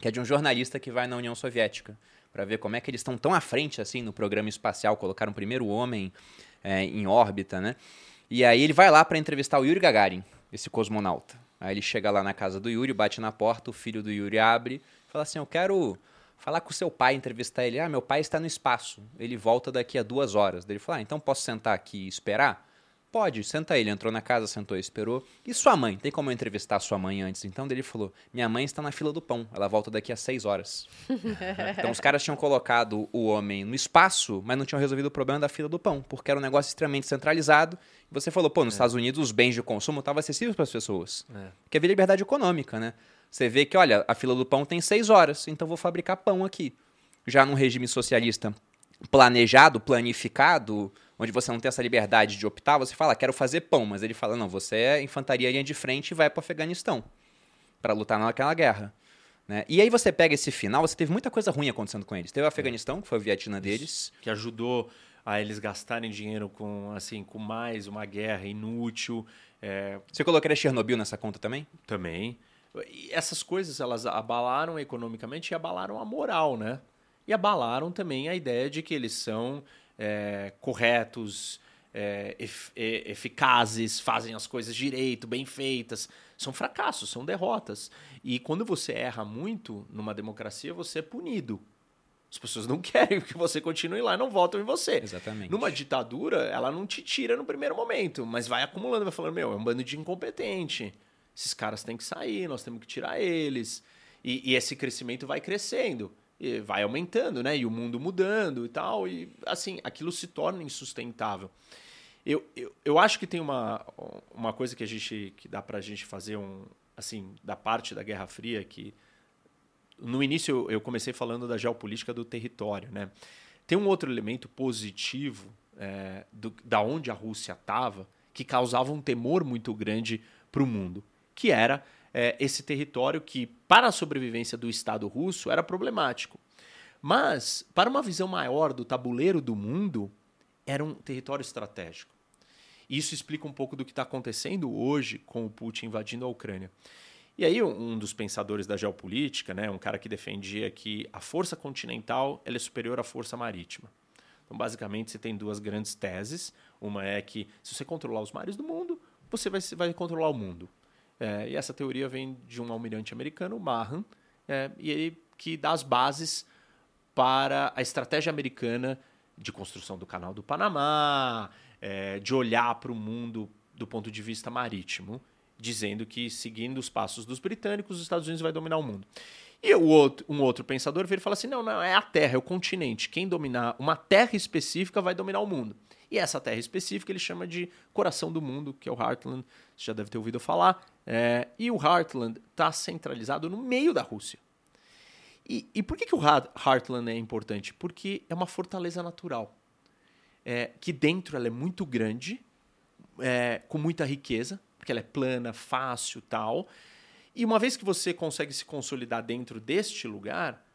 que é de um jornalista que vai na União Soviética para ver como é que eles estão tão à frente assim no programa espacial, colocaram o primeiro homem é, em órbita, né? E aí ele vai lá para entrevistar o Yuri Gagarin, esse cosmonauta. Aí ele chega lá na casa do Yuri, bate na porta, o filho do Yuri abre, fala assim: "Eu quero falar com o seu pai, entrevistar ele. Ah, meu pai está no espaço. Ele volta daqui a duas horas. Daí Ele fala: ah, então posso sentar aqui e esperar? Pode, senta aí. Ele entrou na casa, sentou e esperou. E sua mãe? Tem como eu entrevistar sua mãe antes? Então daí ele falou: Minha mãe está na fila do pão. Ela volta daqui a seis horas. [LAUGHS] então os caras tinham colocado o homem no espaço, mas não tinham resolvido o problema da fila do pão, porque era um negócio extremamente centralizado. E você falou: pô, nos Estados Unidos os bens de consumo estavam acessíveis para as pessoas. É. Porque havia liberdade econômica, né? Você vê que, olha, a fila do pão tem seis horas, então vou fabricar pão aqui. Já num regime socialista planejado, planificado, onde você não tem essa liberdade de optar, você fala, quero fazer pão, mas ele fala, não, você é infantaria linha de frente e vai para o Afeganistão para lutar naquela guerra. Né? E aí você pega esse final, você teve muita coisa ruim acontecendo com eles. Teve o Afeganistão, que foi o Vietnã deles. que ajudou a eles gastarem dinheiro com assim com mais uma guerra inútil é, Você colocaria Chernobyl nessa conta também? também essas coisas elas abalaram economicamente e abalaram a moral né? E abalaram também a ideia de que eles são é, corretos é, ef- e- eficazes fazem as coisas direito bem feitas. São fracassos são derrotas. E quando você erra muito numa democracia você é punido. As pessoas não [LAUGHS] querem que você continue lá e não votam em você. Exatamente. numa ditadura, ela não te tira no primeiro momento, mas vai acumulando, vai falando, meu, é um bando de incompetente. Esses caras têm que sair, nós temos que tirar eles. E, e esse crescimento vai crescendo, e vai aumentando, né? E o mundo mudando e tal. E assim, aquilo se torna insustentável. Eu, eu, eu acho que tem uma, uma coisa que a gente que dá pra gente fazer um assim, da parte da Guerra Fria que no início eu- comecei falando da geopolítica do território, né? Tem um outro elemento positivo é, do, da onde a Rússia estava que causava um temor muito grande para o mundo, que era é, esse território que, para a sobrevivência do Estado russo, era problemático. Mas, para uma visão maior do tabuleiro do mundo, era um território estratégico. Isso explica um pouco do que está acontecendo hoje com o Putin invadindo a Ucrânia. E aí um dos pensadores da geopolítica, né, um cara que defendia que a força continental é superior à força marítima. Então, basicamente, você tem duas grandes teses. Uma é que se você controlar os mares do mundo, você vai, vai controlar o mundo. É, e essa teoria vem de um almirante americano, Mahan, é, e ele que dá as bases para a estratégia americana de construção do Canal do Panamá, é, de olhar para o mundo do ponto de vista marítimo dizendo que, seguindo os passos dos britânicos, os Estados Unidos vai dominar o mundo. E o outro, um outro pensador veio e fala assim: não, não, é a Terra, é o continente. Quem dominar uma terra específica vai dominar o mundo. E essa terra específica ele chama de coração do mundo, que é o Heartland. Você já deve ter ouvido falar. É, e o Heartland está centralizado no meio da Rússia. E, e por que, que o Heartland é importante? Porque é uma fortaleza natural. É, que dentro ela é muito grande, é, com muita riqueza porque ela é plana, fácil tal. E uma vez que você consegue se consolidar dentro deste lugar,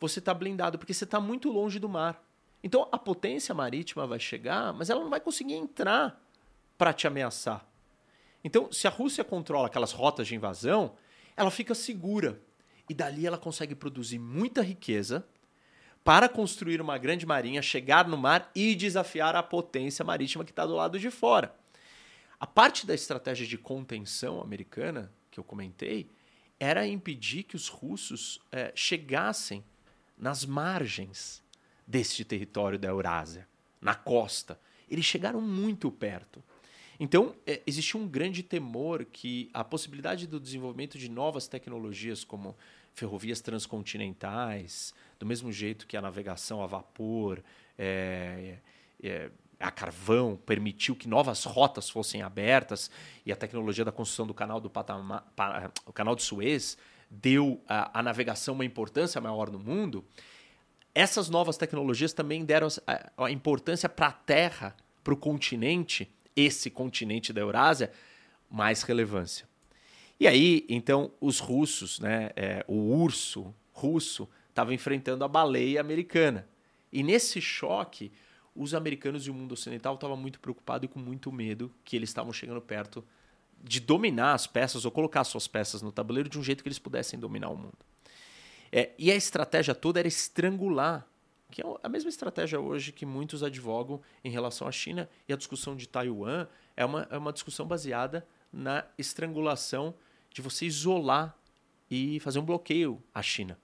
você está blindado, porque você está muito longe do mar. Então a potência marítima vai chegar, mas ela não vai conseguir entrar para te ameaçar. Então, se a Rússia controla aquelas rotas de invasão, ela fica segura. E dali ela consegue produzir muita riqueza para construir uma grande marinha, chegar no mar e desafiar a potência marítima que está do lado de fora. A parte da estratégia de contenção americana, que eu comentei, era impedir que os russos é, chegassem nas margens deste território da Eurásia, na costa. Eles chegaram muito perto. Então, é, existia um grande temor que a possibilidade do desenvolvimento de novas tecnologias, como ferrovias transcontinentais, do mesmo jeito que a navegação a vapor, é, é, a carvão, permitiu que novas rotas fossem abertas e a tecnologia da construção do canal do Patama, o canal de Suez deu a navegação uma importância maior no mundo. Essas novas tecnologias também deram a, importância para a Terra, para o continente, esse continente da Eurásia, mais relevância. E aí, então, os russos, né, é, o urso russo, estava enfrentando a baleia americana. E nesse choque, os americanos e o mundo ocidental estavam muito preocupados e com muito medo que eles estavam chegando perto de dominar as peças ou colocar suas peças no tabuleiro de um jeito que eles pudessem dominar o mundo. É, e a estratégia toda era estrangular, que é a mesma estratégia hoje que muitos advogam em relação à China. E a discussão de Taiwan é uma, é uma discussão baseada na estrangulação de você isolar e fazer um bloqueio à China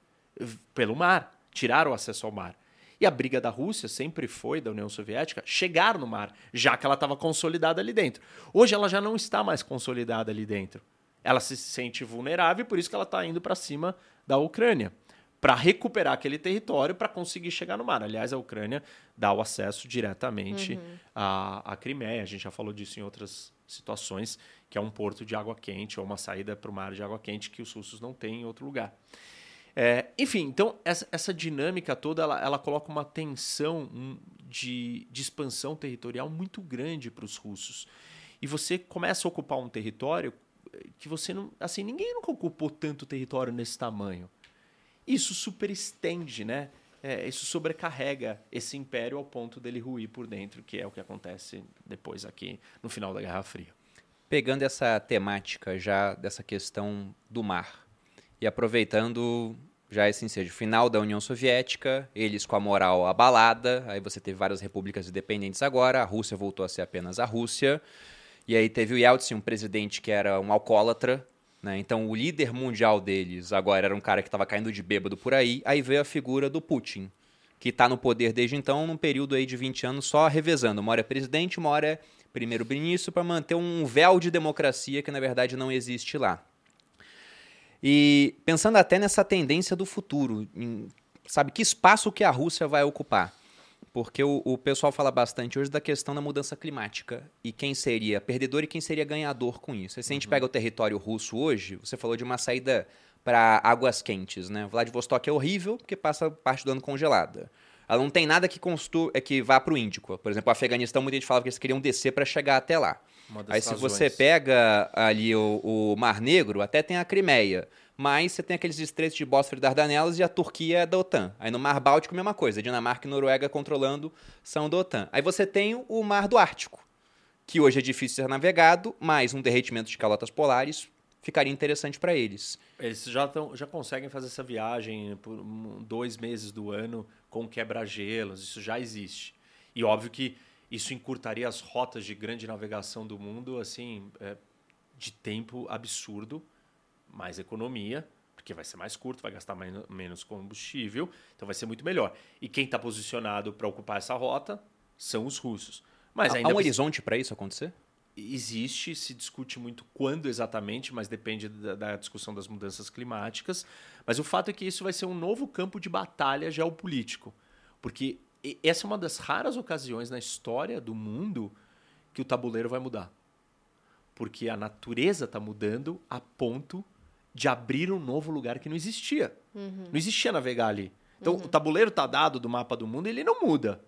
pelo mar, tirar o acesso ao mar. E a briga da Rússia sempre foi, da União Soviética, chegar no mar, já que ela estava consolidada ali dentro. Hoje ela já não está mais consolidada ali dentro. Ela se sente vulnerável e por isso que ela está indo para cima da Ucrânia para recuperar aquele território para conseguir chegar no mar. Aliás, a Ucrânia dá o acesso diretamente uhum. à, à Crimeia. A gente já falou disso em outras situações, que é um porto de água quente ou uma saída para o mar de água quente que os russos não têm em outro lugar. É, enfim, então essa, essa dinâmica toda ela, ela, coloca uma tensão de, de expansão territorial muito grande para os russos. E você começa a ocupar um território que você não. Assim, ninguém nunca ocupou tanto território nesse tamanho. Isso superestende, né? É, isso sobrecarrega esse império ao ponto dele ruir por dentro, que é o que acontece depois aqui no final da Guerra Fria. Pegando essa temática já dessa questão do mar, e aproveitando já esse ensejo final da União Soviética, eles com a moral abalada, aí você teve várias repúblicas independentes agora, a Rússia voltou a ser apenas a Rússia, e aí teve o Yeltsin, um presidente que era um alcoólatra, né? então o líder mundial deles agora era um cara que estava caindo de bêbado por aí, aí veio a figura do Putin, que está no poder desde então, num período aí de 20 anos só revezando, uma hora é presidente, uma hora é primeiro-ministro, para manter um véu de democracia que na verdade não existe lá. E pensando até nessa tendência do futuro, em, sabe, que espaço que a Rússia vai ocupar? Porque o, o, pessoal fala bastante hoje da questão da mudança climática e quem seria perdedor e quem seria ganhador com isso. E se a gente uhum. pega o território russo hoje, você falou de uma saída para águas quentes, né? Vladivostok é horrível porque passa parte do ano congelada. Ela não tem nada que, constru é, que vá para o Índico. Por exemplo, o Afeganistão, muita gente falava que eles queriam descer para chegar até lá. Aí se você pega ali o, o, Mar Negro, até tem a Crimeia, mas você tem aqueles estreitos de Bósforo e Dardanelas e a Turquia é da OTAN. Aí no Mar Báltico, mesma coisa, Dinamarca e Noruega controlando são da OTAN. Aí você tem o Mar do Ártico, que hoje é difícil ser navegado, mas um derretimento de calotas polares ficaria interessante para eles. Eles já, tão, já conseguem fazer essa viagem por dois meses do ano com quebra-gelos, isso já existe. E óbvio que isso encurtaria as rotas de grande navegação do mundo, assim, é, de tempo absurdo, mais economia, porque vai ser mais curto, vai gastar menos combustível, então vai ser muito melhor. E quem está posicionado para ocupar essa rota são os russos. Mas há, ainda há um horizonte para isso acontecer? existe, se discute muito quando exatamente, mas depende da, da, discussão das mudanças climáticas. Mas o fato é que isso vai ser um novo campo de batalha geopolítico, porque essa é uma das raras ocasiões na história do mundo que o tabuleiro vai mudar. Porque a natureza está mudando a ponto de abrir um novo lugar que não existia. Uhum. Não existia navegar ali. Então, uhum. o tabuleiro está dado do mapa do mundo e ele não muda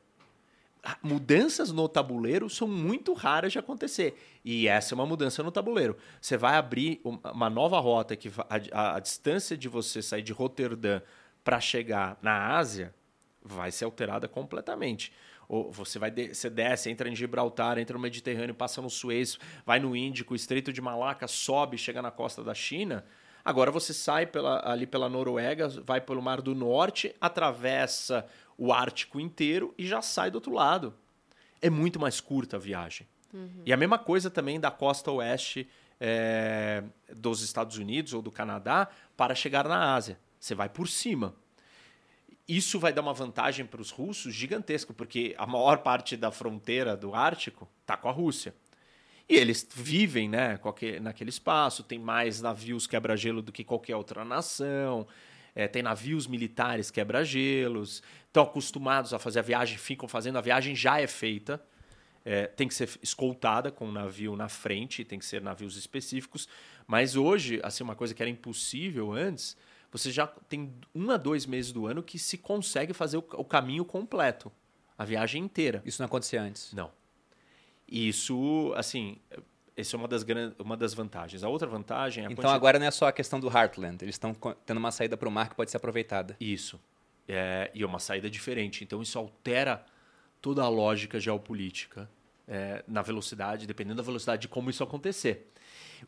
mudanças no tabuleiro são muito raras de acontecer. E essa é uma mudança no tabuleiro. Você vai abrir uma nova rota que a, a, a distância de você sair de Roterdã para chegar na Ásia vai ser alterada completamente. Ou você vai você desce, entra em Gibraltar, entra no Mediterrâneo, passa no Suez, vai no Índico, Estreito de Malaca, sobe, chega na costa da China. Agora você sai pela, ali pela Noruega, vai pelo Mar do Norte, atravessa o Ártico inteiro e já sai do outro lado. É muito mais curta a viagem. Uhum. E a mesma coisa também da costa oeste é, dos Estados Unidos ou do Canadá para chegar na Ásia. Você vai por cima. Isso vai dar uma vantagem para os russos gigantesca, porque a maior parte da fronteira do Ártico está com a Rússia. E eles vivem né, naquele espaço, tem mais navios quebra-gelo do que qualquer outra nação é, tem navios militares quebra-gelos, estão acostumados a fazer a viagem, ficam fazendo, a viagem já é feita, é, tem que ser escoltada com um navio na frente, tem que ser navios específicos, mas hoje, assim, uma coisa que era impossível antes, você já tem um a dois meses do ano que se consegue fazer o, o caminho completo, a viagem inteira. Isso não acontecia antes? Não. Isso, assim, essa é uma das, uma das vantagens. A outra vantagem é a Então quantidade... agora não é só a questão do Heartland, eles estão tendo uma saída para o mar que pode ser aproveitada. Isso. É, e é uma saída diferente. Então isso altera toda a lógica geopolítica é, na velocidade, dependendo da velocidade de como isso acontecer.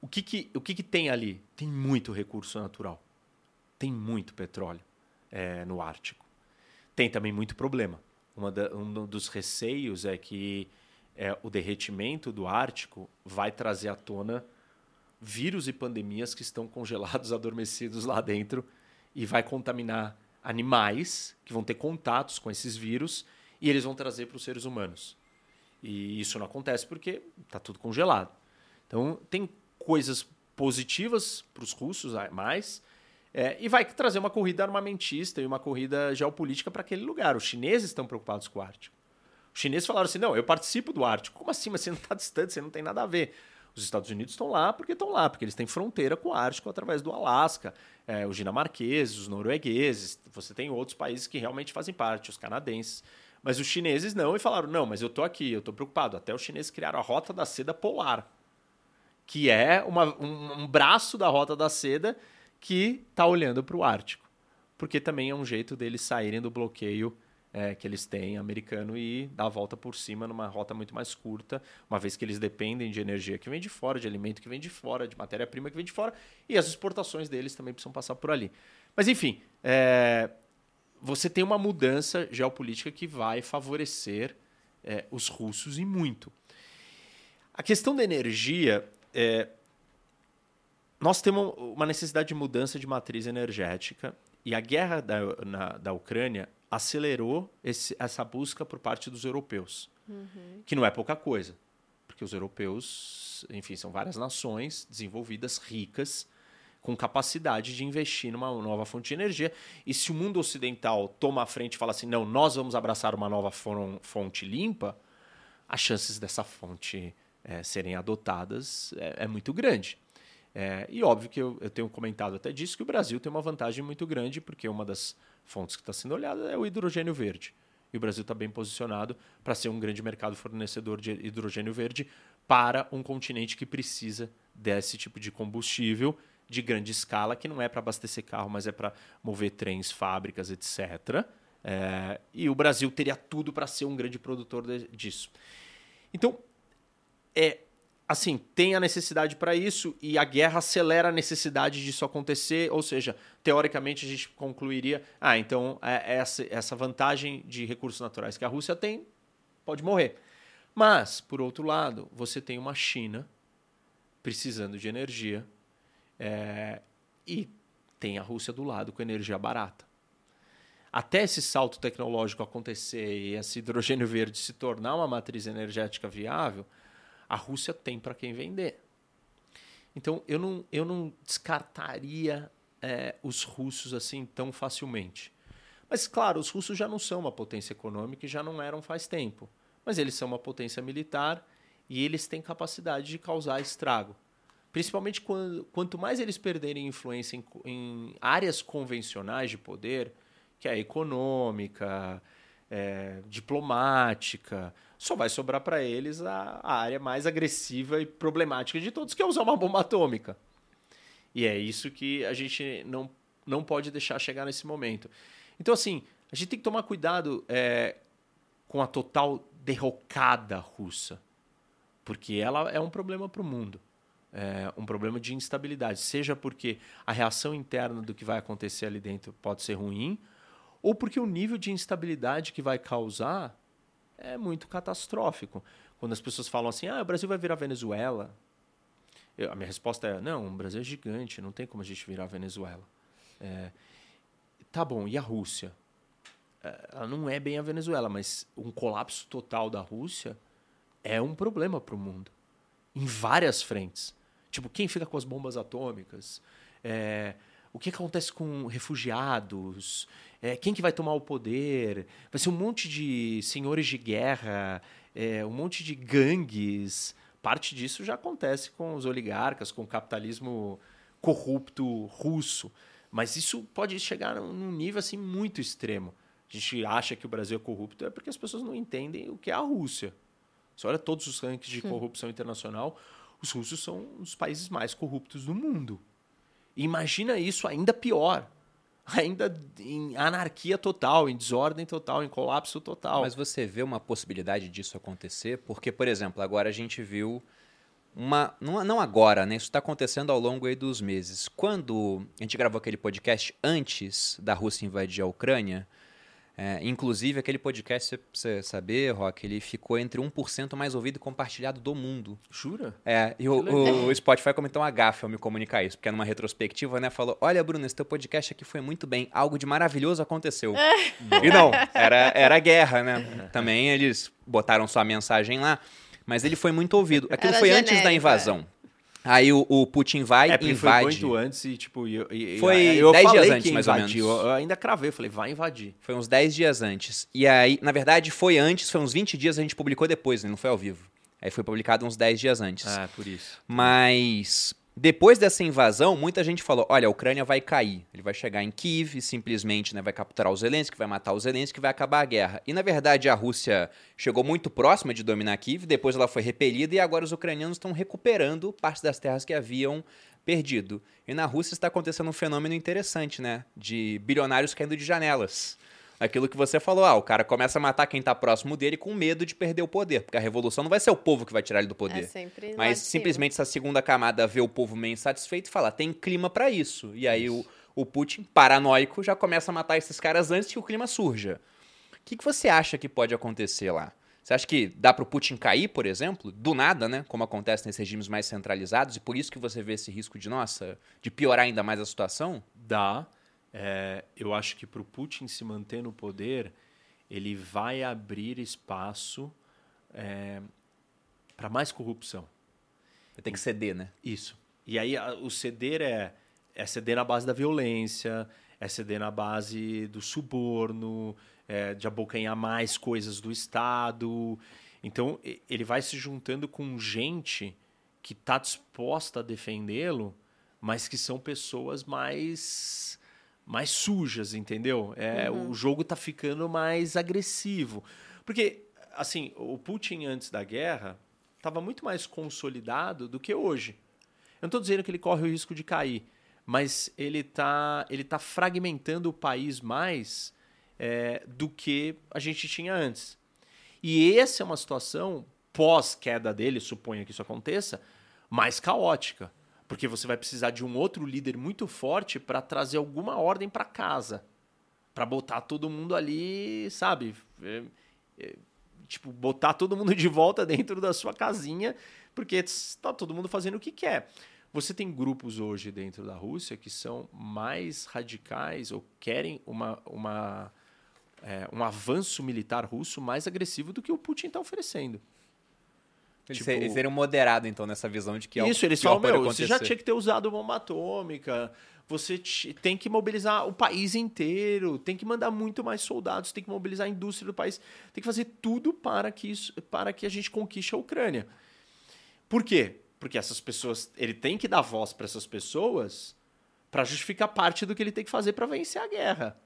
O que, que, o que, que tem ali? Tem muito recurso natural. Tem muito petróleo é, no Ártico. Tem também muito problema. Da, um dos receios é que é, o derretimento do Ártico vai trazer à tona vírus e pandemias que estão congelados, [LAUGHS] adormecidos lá dentro e vai contaminar animais que vão ter contatos com esses vírus e eles vão trazer para os seres humanos. E isso não acontece porque está tudo congelado. Então, tem coisas positivas para os russos, mais, é, e vai trazer uma corrida armamentista e uma corrida geopolítica para aquele lugar. Os chineses estão preocupados com o Ártico. Os chineses falaram assim: não, eu participo do Ártico. Como assim? Mas você não está distante, você não tem nada a ver. Os Estados Unidos estão lá porque estão lá, porque eles têm fronteira com o Ártico através do Alasca, é, os dinamarqueses, os noruegueses, você tem outros países que realmente fazem parte, os canadenses. Mas os chineses não, e falaram: não, mas eu estou aqui, eu estou preocupado. Até os chineses criaram a Rota da Seda Polar, que é uma, um, um braço da Rota da Seda que está olhando para o Ártico. Porque também é um jeito deles saírem do bloqueio é, que eles têm americano e dar a volta por cima numa rota muito mais curta, uma vez que eles dependem de energia que vem de fora, de alimento que vem de fora, de matéria-prima que vem de fora, e as exportações deles também precisam passar por ali. Mas, enfim, é, você tem uma mudança geopolítica que vai favorecer é, os russos e muito. A questão da energia, é, nós temos uma necessidade de mudança de matriz energética e a guerra da, na, da Ucrânia acelerou esse, essa busca por parte dos europeus, uhum. que não é pouca coisa, porque os europeus, enfim, são várias nações desenvolvidas, ricas, com capacidade de investir numa nova fonte de energia. E se o mundo ocidental toma a frente e fala assim, não, nós vamos abraçar uma nova fonte limpa, as chances dessa fonte é, serem adotadas é, é muito grande. É, e óbvio que eu, eu, tenho comentado até disso que o Brasil tem uma vantagem muito grande, porque uma das fontes que está sendo olhada é o hidrogênio verde. E o Brasil está bem posicionado para ser um grande mercado fornecedor de hidrogênio verde para um continente que precisa desse tipo de combustível de grande escala, que não é para abastecer carro, mas é para mover trens, fábricas, etc. É, e o Brasil teria tudo para ser um grande produtor de, disso. Então, é, assim, tem a necessidade para isso e a guerra acelera a necessidade disso acontecer, ou seja, teoricamente a gente concluiria, ah, então é, essa, essa vantagem de recursos naturais que a Rússia tem pode morrer. Mas, por outro lado, você tem uma China precisando de energia é, e tem a Rússia do lado com energia barata. Até esse salto tecnológico acontecer e esse hidrogênio verde se tornar uma matriz energética viável, a Rússia tem para quem vender. Então eu não, eu não descartaria é, os russos assim tão facilmente. Mas claro, os russos já não são uma potência econômica e já não eram faz tempo. Mas eles são uma potência militar e eles têm capacidade de causar estrago. Principalmente quando, quanto mais eles perderem influência em, em áreas convencionais de poder, que é econômica, é, diplomática, só vai sobrar para eles a, a, área mais agressiva e problemática de todos, que é usar uma bomba atômica. E é isso que a gente não, não pode deixar chegar nesse momento. Então, assim, a gente tem que tomar cuidado é, com a total derrocada russa, porque ela é um problema para o mundo. É um problema de instabilidade, seja porque a reação interna do que vai acontecer ali dentro pode ser ruim, ou porque o nível de instabilidade que vai causar é muito catastrófico. Quando as pessoas falam assim, ah, o Brasil vai virar Venezuela. Eu, a minha resposta é, não, o Brasil é gigante, não tem como a gente virar Venezuela. É, tá bom, e a Rússia? É, ela não é bem a Venezuela, mas um colapso total da Rússia é um problema para o mundo. Em várias frentes. Tipo, quem fica com as bombas atômicas? É, o que acontece com refugiados? É, quem que vai tomar o poder? Vai ser um monte de senhores de guerra, é, um monte de gangues. Parte disso já acontece com os oligarcas, com o capitalismo corrupto russo. Mas isso pode chegar num nível assim muito extremo. A gente acha que o Brasil é corrupto é porque as pessoas não entendem o que é a Rússia. Você olha todos os rankings de corrupção internacional, os russos são os países mais corruptos do mundo. Imagina isso ainda pior ainda em anarquia total, em desordem total, em colapso total. Mas você vê uma possibilidade disso acontecer? Porque, por exemplo, agora a gente viu uma. Não, agora, né? Isso está acontecendo ao longo dos meses. Quando a gente gravou aquele podcast antes da Rússia invadir a Ucrânia, é, inclusive, aquele podcast, pra você saber, Rock, ele ficou entre 1% mais ouvido e compartilhado do mundo. Jura? É, e o, o, o, Spotify comentou uma gafe ao me comunicar isso, porque numa retrospectiva, né, falou, olha, Bruno, esse teu podcast aqui foi muito bem, algo de maravilhoso aconteceu. [LAUGHS] e não, era, era guerra, né? Também eles botaram sua mensagem lá, mas ele foi muito ouvido. Aquilo era foi genérica. antes da invasão. Aí o, o, Putin vai, é, invade. Foi muito antes e, tipo, eu, eu, foi eu 10 dias antes, mais invadiu. ou menos. Eu ainda cravei, eu falei, vai invadir. Foi uns 10 dias antes. E aí, na verdade, foi antes, foi uns 20 dias, a gente publicou depois, né? não foi ao vivo. Aí foi publicado uns 10 dias antes. Ah, por isso. Mas depois dessa invasão, muita gente falou: olha, a Ucrânia vai cair. Ele vai chegar em Kiev simplesmente né, vai capturar o Zelensky, vai matar o Zelensky, vai acabar a guerra. E na verdade a Rússia chegou muito próxima de dominar Kiev, depois ela foi repelida e agora os ucranianos estão recuperando parte das terras que haviam perdido. E na Rússia está acontecendo um fenômeno interessante, né? De bilionários caindo de janelas aquilo que você falou, ah, o cara começa a matar quem tá próximo dele com medo de perder o poder, porque a revolução não vai ser o povo que vai tirar ele do poder. É sempre mas simplesmente essa segunda camada vê o povo meio insatisfeito e fala, tem clima para isso. E aí o, o Putin, paranoico, já começa a matar esses caras antes que o clima surja. O que, que você acha que pode acontecer lá? Você acha que dá para o Putin cair, por exemplo, do nada, né? Como acontece nesses regimes mais centralizados, e por isso que você vê esse risco de, nossa, de piorar ainda mais a situação? Dá. É, eu acho que para o Putin se manter no poder, ele vai abrir espaço é, para mais corrupção. Vai ter que ceder, né? Isso. E aí a, o ceder é, é ceder na base da violência, é ceder na base do suborno, é, de abocanhar mais coisas do Estado. Então ele vai se juntando com gente que está disposta a defendê-lo, mas que são pessoas mais mais sujas, entendeu? É, uhum. O jogo tá ficando mais agressivo. Porque, assim, o Putin antes da guerra estava muito mais consolidado do que hoje. Eu não estou dizendo que ele corre o risco de cair, mas ele está ele tá fragmentando o país mais é, do que a gente tinha antes. E essa é uma situação pós-queda dele, suponha que isso aconteça, mais caótica. Porque você vai precisar de um outro líder muito forte para trazer alguma ordem para casa. Para botar todo mundo ali, sabe? É, é, tipo, botar todo mundo de volta dentro da sua casinha, porque está todo mundo fazendo o que quer. Você tem grupos hoje dentro da Rússia que são mais radicais ou querem uma, uma, é, um avanço militar russo mais agressivo do que o Putin está oferecendo. Eles, tipo, eles seriam moderados, então, nessa visão de que Isso, eles falam, meu, você já tinha que ter usado bomba atômica, você tem que mobilizar o país inteiro, tem que mandar muito mais soldados, tem que mobilizar a indústria do país, tem que fazer tudo para que, isso, para que a gente conquiste a Ucrânia. Por quê? Porque essas pessoas, ele tem que dar voz para essas pessoas para justificar parte do que ele tem que fazer para vencer a guerra.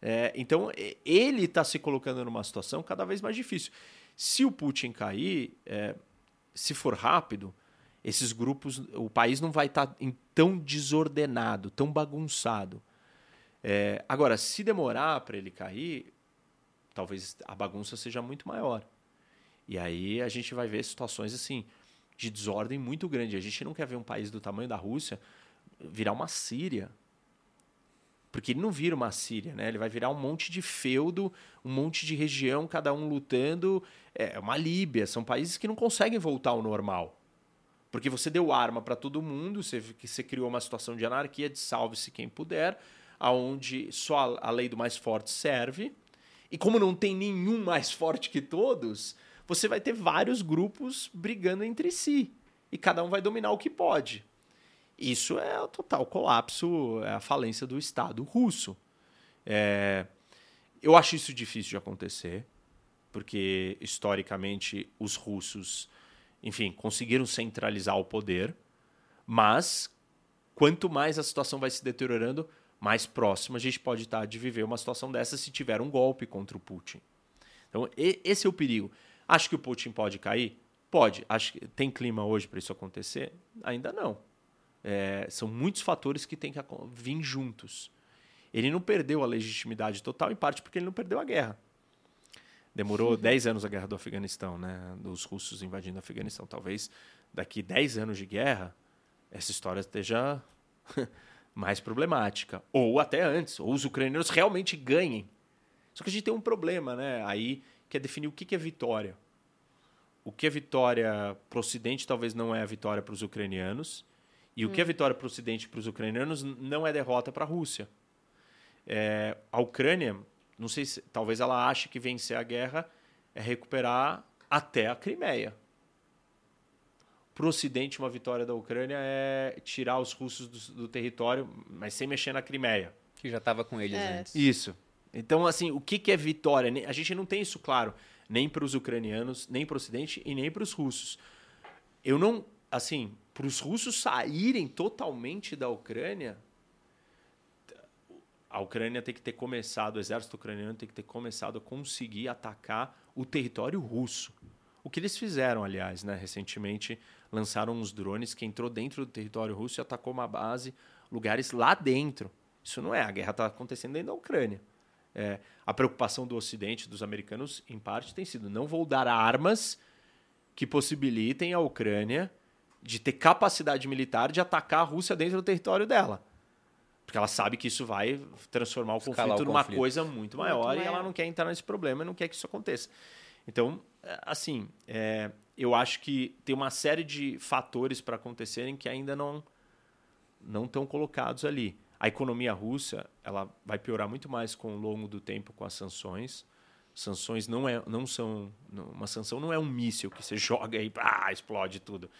É, então, ele está se colocando numa situação cada vez mais difícil. Se o Putin cair, é, se for rápido, esses grupos, o país não vai estar tá tão desordenado, tão bagunçado. É, agora, se demorar para ele cair, talvez a bagunça seja muito maior. E aí a gente vai ver situações assim de desordem muito grande. A gente não quer ver um país do tamanho da Rússia virar uma Síria. Porque ele não vira uma Síria, né? Ele vai virar um monte de feudo, um monte de região, cada um lutando. É uma Líbia. São países que não conseguem voltar ao normal. Porque você deu arma para todo mundo, você, você criou uma situação de anarquia, de salve-se quem puder, aonde só a, a lei do mais forte serve. E como não tem nenhum mais forte que todos, você vai ter vários grupos brigando entre si. E cada um vai dominar o que pode. Isso é o total colapso, é a falência do Estado russo. É, eu acho isso difícil de acontecer, porque historicamente os russos, enfim, conseguiram centralizar o poder, mas quanto mais a situação vai se deteriorando, mais próximo a gente pode estar de viver uma situação dessa se tiver um golpe contra o Putin. Então, esse é o perigo. Acho que o Putin pode cair? Pode. Acho que tem clima hoje para isso acontecer? Ainda não. É, são muitos fatores que têm que vir juntos. Ele não perdeu a legitimidade total, em parte porque ele não perdeu a guerra. Demorou 10 anos a guerra do Afeganistão, né? dos russos invadindo o Afeganistão. Talvez daqui 10 anos de guerra, essa história esteja [LAUGHS] mais problemática. Ou até antes, ou os ucranianos realmente ganhem. Só que a gente tem um problema, né? Aí que é definir o que é vitória. O que é vitória para o Ocidente talvez não é a vitória para os ucranianos. E o que é hum. vitória para o Ocidente para os ucranianos não é derrota para a Rússia. É, a Ucrânia, não sei se talvez ela ache que vencer a guerra é recuperar até a Crimeia. Para o Ocidente, uma vitória da Ucrânia é tirar os russos do, do território, mas sem mexer na Crimeia. Que já estava com eles é. antes. Isso. Então, assim, o que, que é vitória? A gente não tem isso claro, nem para os ucranianos, nem para o Ocidente e nem para os russos. Eu não, assim, para os russos saírem totalmente da Ucrânia, a Ucrânia tem que ter começado, o exército ucraniano tem que ter começado a conseguir atacar o território russo. O que eles fizeram, aliás, né? recentemente lançaram uns drones que entrou dentro do território russo e atacou uma base, lugares lá dentro. Isso não é, a guerra está acontecendo dentro da Ucrânia. É, a preocupação do Ocidente, dos americanos, em parte, tem sido não vou dar armas que possibilitem a Ucrânia de ter capacidade militar de atacar a Rússia dentro do território dela. Porque ela sabe que isso vai transformar o Escalar conflito o numa conflito. coisa muito maior, muito maior, e ela não quer entrar nesse problema e não quer que isso aconteça. Então, é, assim, é, eu acho que tem uma série de fatores para acontecerem que ainda não não estão colocados ali. A economia russa ela vai piorar muito mais com o longo do tempo com as sanções. Sanções não, é, não são. Uma sanção não é um míssil que você [LAUGHS] joga e ah, explode tudo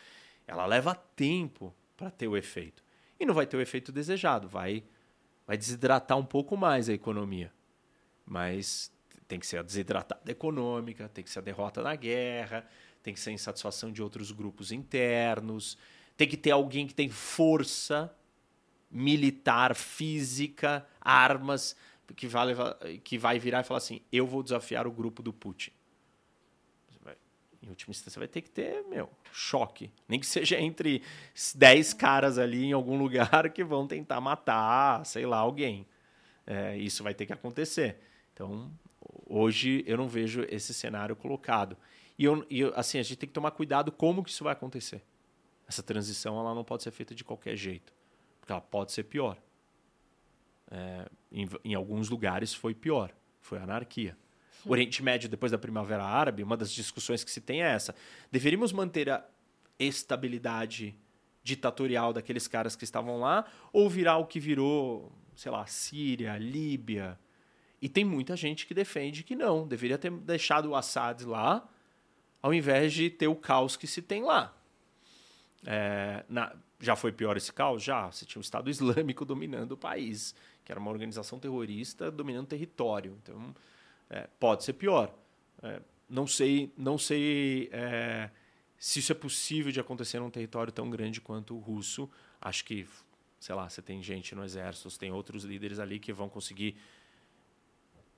ela leva tempo para ter o efeito. E não vai ter o efeito desejado, vai, vai desidratar um pouco mais a economia. Mas tem que ser a desidratada econômica, tem que ser a derrota na guerra, tem que ser a insatisfação de outros grupos internos, tem que ter alguém que tem força militar, física, armas, que vai, levar, que vai virar e falar assim: eu vou desafiar o grupo do Putin em última instância, vai ter que ter, meu, choque. Nem que seja entre 10 caras ali em algum [LAUGHS] lugar que vão tentar matar, sei lá, alguém. É, isso vai ter que acontecer. Então, hoje eu não vejo esse cenário colocado. E, eu, e eu, assim, a gente tem que tomar cuidado como que isso vai acontecer. Essa transição ela não pode ser feita de qualquer jeito, porque ela pode ser pior. É, em, em alguns lugares foi pior, foi anarquia. O Oriente Médio, depois da Primavera Árabe, uma das discussões que se tem é essa. Deveríamos manter a estabilidade ditatorial daqueles caras que estavam lá ou virar o que virou, sei lá, Síria, Líbia? E tem muita gente que defende que não, deveria ter deixado o Assad lá, ao invés de ter o caos que se tem lá. É, na, já foi pior esse caos? Já. Você tinha o Estado Islâmico dominando o país, que era uma organização terrorista dominando o território. Então, é, pode ser pior. É, não sei, não sei é, se isso é possível de acontecer num território tão grande quanto o russo. Acho que, sei lá, você tem gente no exército, você tem outros líderes ali que vão conseguir,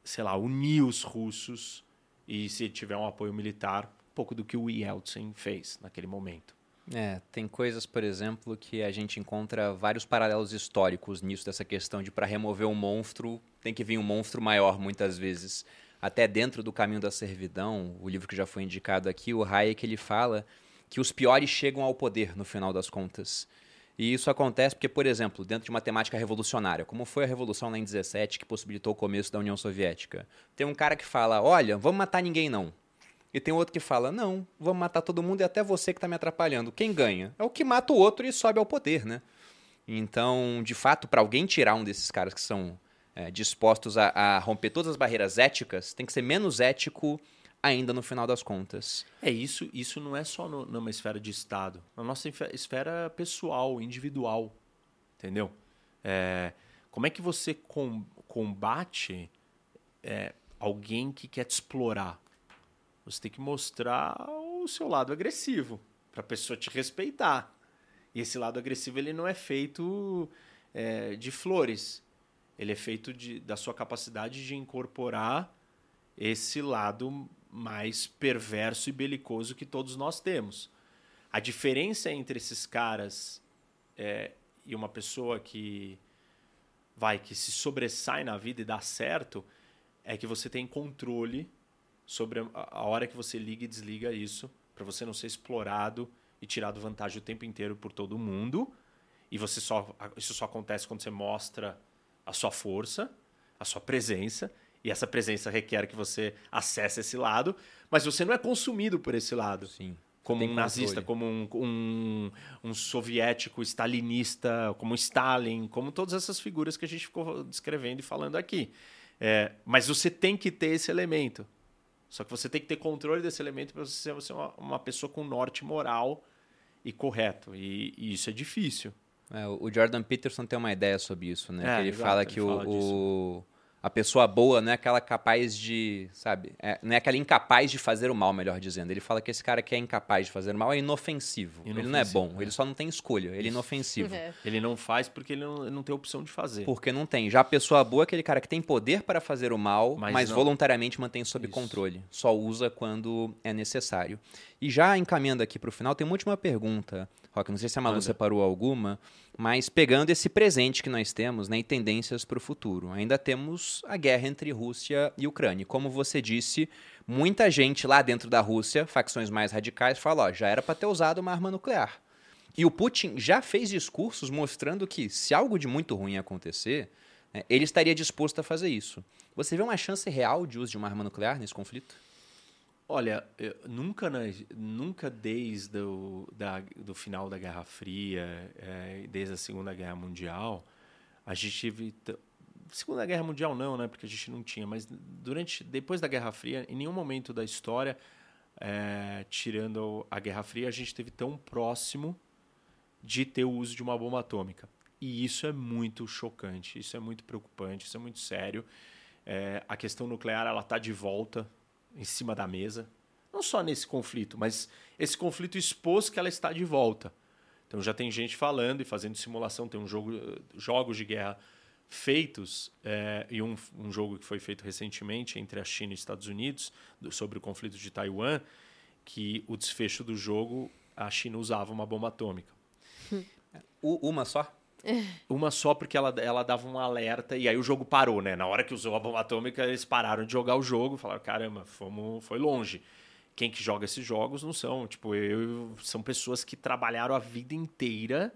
sei lá, unir os russos e se tiver um apoio militar, pouco do que o Yeltsin fez naquele momento. É, tem coisas, por exemplo, que a gente encontra vários paralelos históricos nisso, dessa questão de para remover um monstro tem que vir um monstro maior muitas vezes. Até dentro do caminho da servidão, o livro que já foi indicado aqui, o Hayek ele fala que os piores chegam ao poder no final das contas. E isso acontece porque, por exemplo, dentro de uma temática revolucionária, como foi a Revolução lá em 17 que possibilitou o começo da União Soviética, tem um cara que fala: olha, vamos matar ninguém não. E tem outro que fala: não, vamos matar todo mundo e até você que está me atrapalhando. Quem ganha? É o que mata o outro e sobe ao poder, né? Então, de fato, para alguém tirar um desses caras que são é, dispostos a, a, romper todas as barreiras éticas, tem que ser menos ético ainda no final das contas. É isso, isso não é só no, numa esfera de Estado, na nossa esfera pessoal, individual, entendeu? É, como é que você com, combate é, alguém que quer te explorar? Você tem que mostrar o seu lado agressivo para a pessoa te respeitar. E esse lado agressivo ele não é feito é, de flores. Ele é feito de, da sua capacidade de incorporar esse lado mais perverso e belicoso que todos nós temos. A diferença entre esses caras é, e uma pessoa que vai que se sobressai na vida e dá certo é que você tem controle sobre a hora que você liga e desliga isso, para você não ser explorado e tirado vantagem o tempo inteiro por todo mundo. E você só isso só acontece quando você mostra a sua força, a sua presença, e essa presença requer que você acesse esse lado, mas você não é consumido por esse lado. Sim. Como um nazista, como um, um, um, soviético stalinista, como Stalin, como todas essas figuras que a gente ficou descrevendo e falando aqui. É, mas você tem que ter esse elemento. Só que você tem que ter controle desse elemento para você ser uma, uma, pessoa com norte moral e correto. E, e isso é difícil. É, o Jordan Peterson tem uma ideia sobre isso, né? É, ele exato, fala que ele o, fala o, a pessoa boa não é aquela capaz de, sabe? É, não é aquela incapaz de fazer o mal, melhor dizendo. Ele fala que esse cara que é incapaz de fazer o mal é inofensivo. inofensivo ele não é bom, é. ele só não tem escolha, ele é inofensivo. [LAUGHS] É. Ele não faz porque ele não, não tem opção de fazer. Porque não tem. Já a pessoa boa é aquele cara que tem poder para fazer o mal, mas, mas voluntariamente mantém sob Isso. controle. Só usa quando é necessário. E já encaminhando aqui para o final, tem uma última pergunta, Rock. Não sei se a Malu Manda. separou alguma, mas pegando esse presente que nós temos né, e tendências para o futuro. Ainda temos a guerra entre Rússia e Ucrânia. Como você disse, muita gente lá dentro da Rússia, facções mais radicais, fala: ó, já era para ter usado uma arma nuclear. E o Putin já fez discursos mostrando que, se algo de muito ruim acontecer, né, ele estaria disposto a fazer isso. Você vê uma chance real de uso de uma arma nuclear nesse conflito? Olha, nunca, nunca desde o da, do final da Guerra Fria, é, desde a Segunda Guerra Mundial, a gente teve. Segunda Guerra Mundial não, né? Porque a gente não tinha, mas durante depois da Guerra Fria, em nenhum momento da história, é, tirando a Guerra Fria, a gente teve tão próximo de ter o uso de uma bomba atômica. E isso é muito chocante, isso é muito preocupante, isso é muito sério. É, a questão nuclear ela está de volta em cima da mesa. Não só nesse conflito, mas esse conflito expôs que ela está de volta. Então já tem gente falando e fazendo simulação. Tem um jogo, jogos de guerra feitos é, e um, um jogo que foi feito recentemente entre a China e os Estados Unidos do, sobre o conflito de Taiwan, que o desfecho do jogo a China usava uma bomba atômica. [LAUGHS] Uma só? Uma só porque ela, ela dava um alerta e aí o jogo parou, né? Na hora que usou a bomba atômica, eles pararam de jogar o jogo, falaram, caramba, fomos, foi longe. quem que joga esses jogos não são, tipo, eu, são pessoas que trabalharam a vida inteira,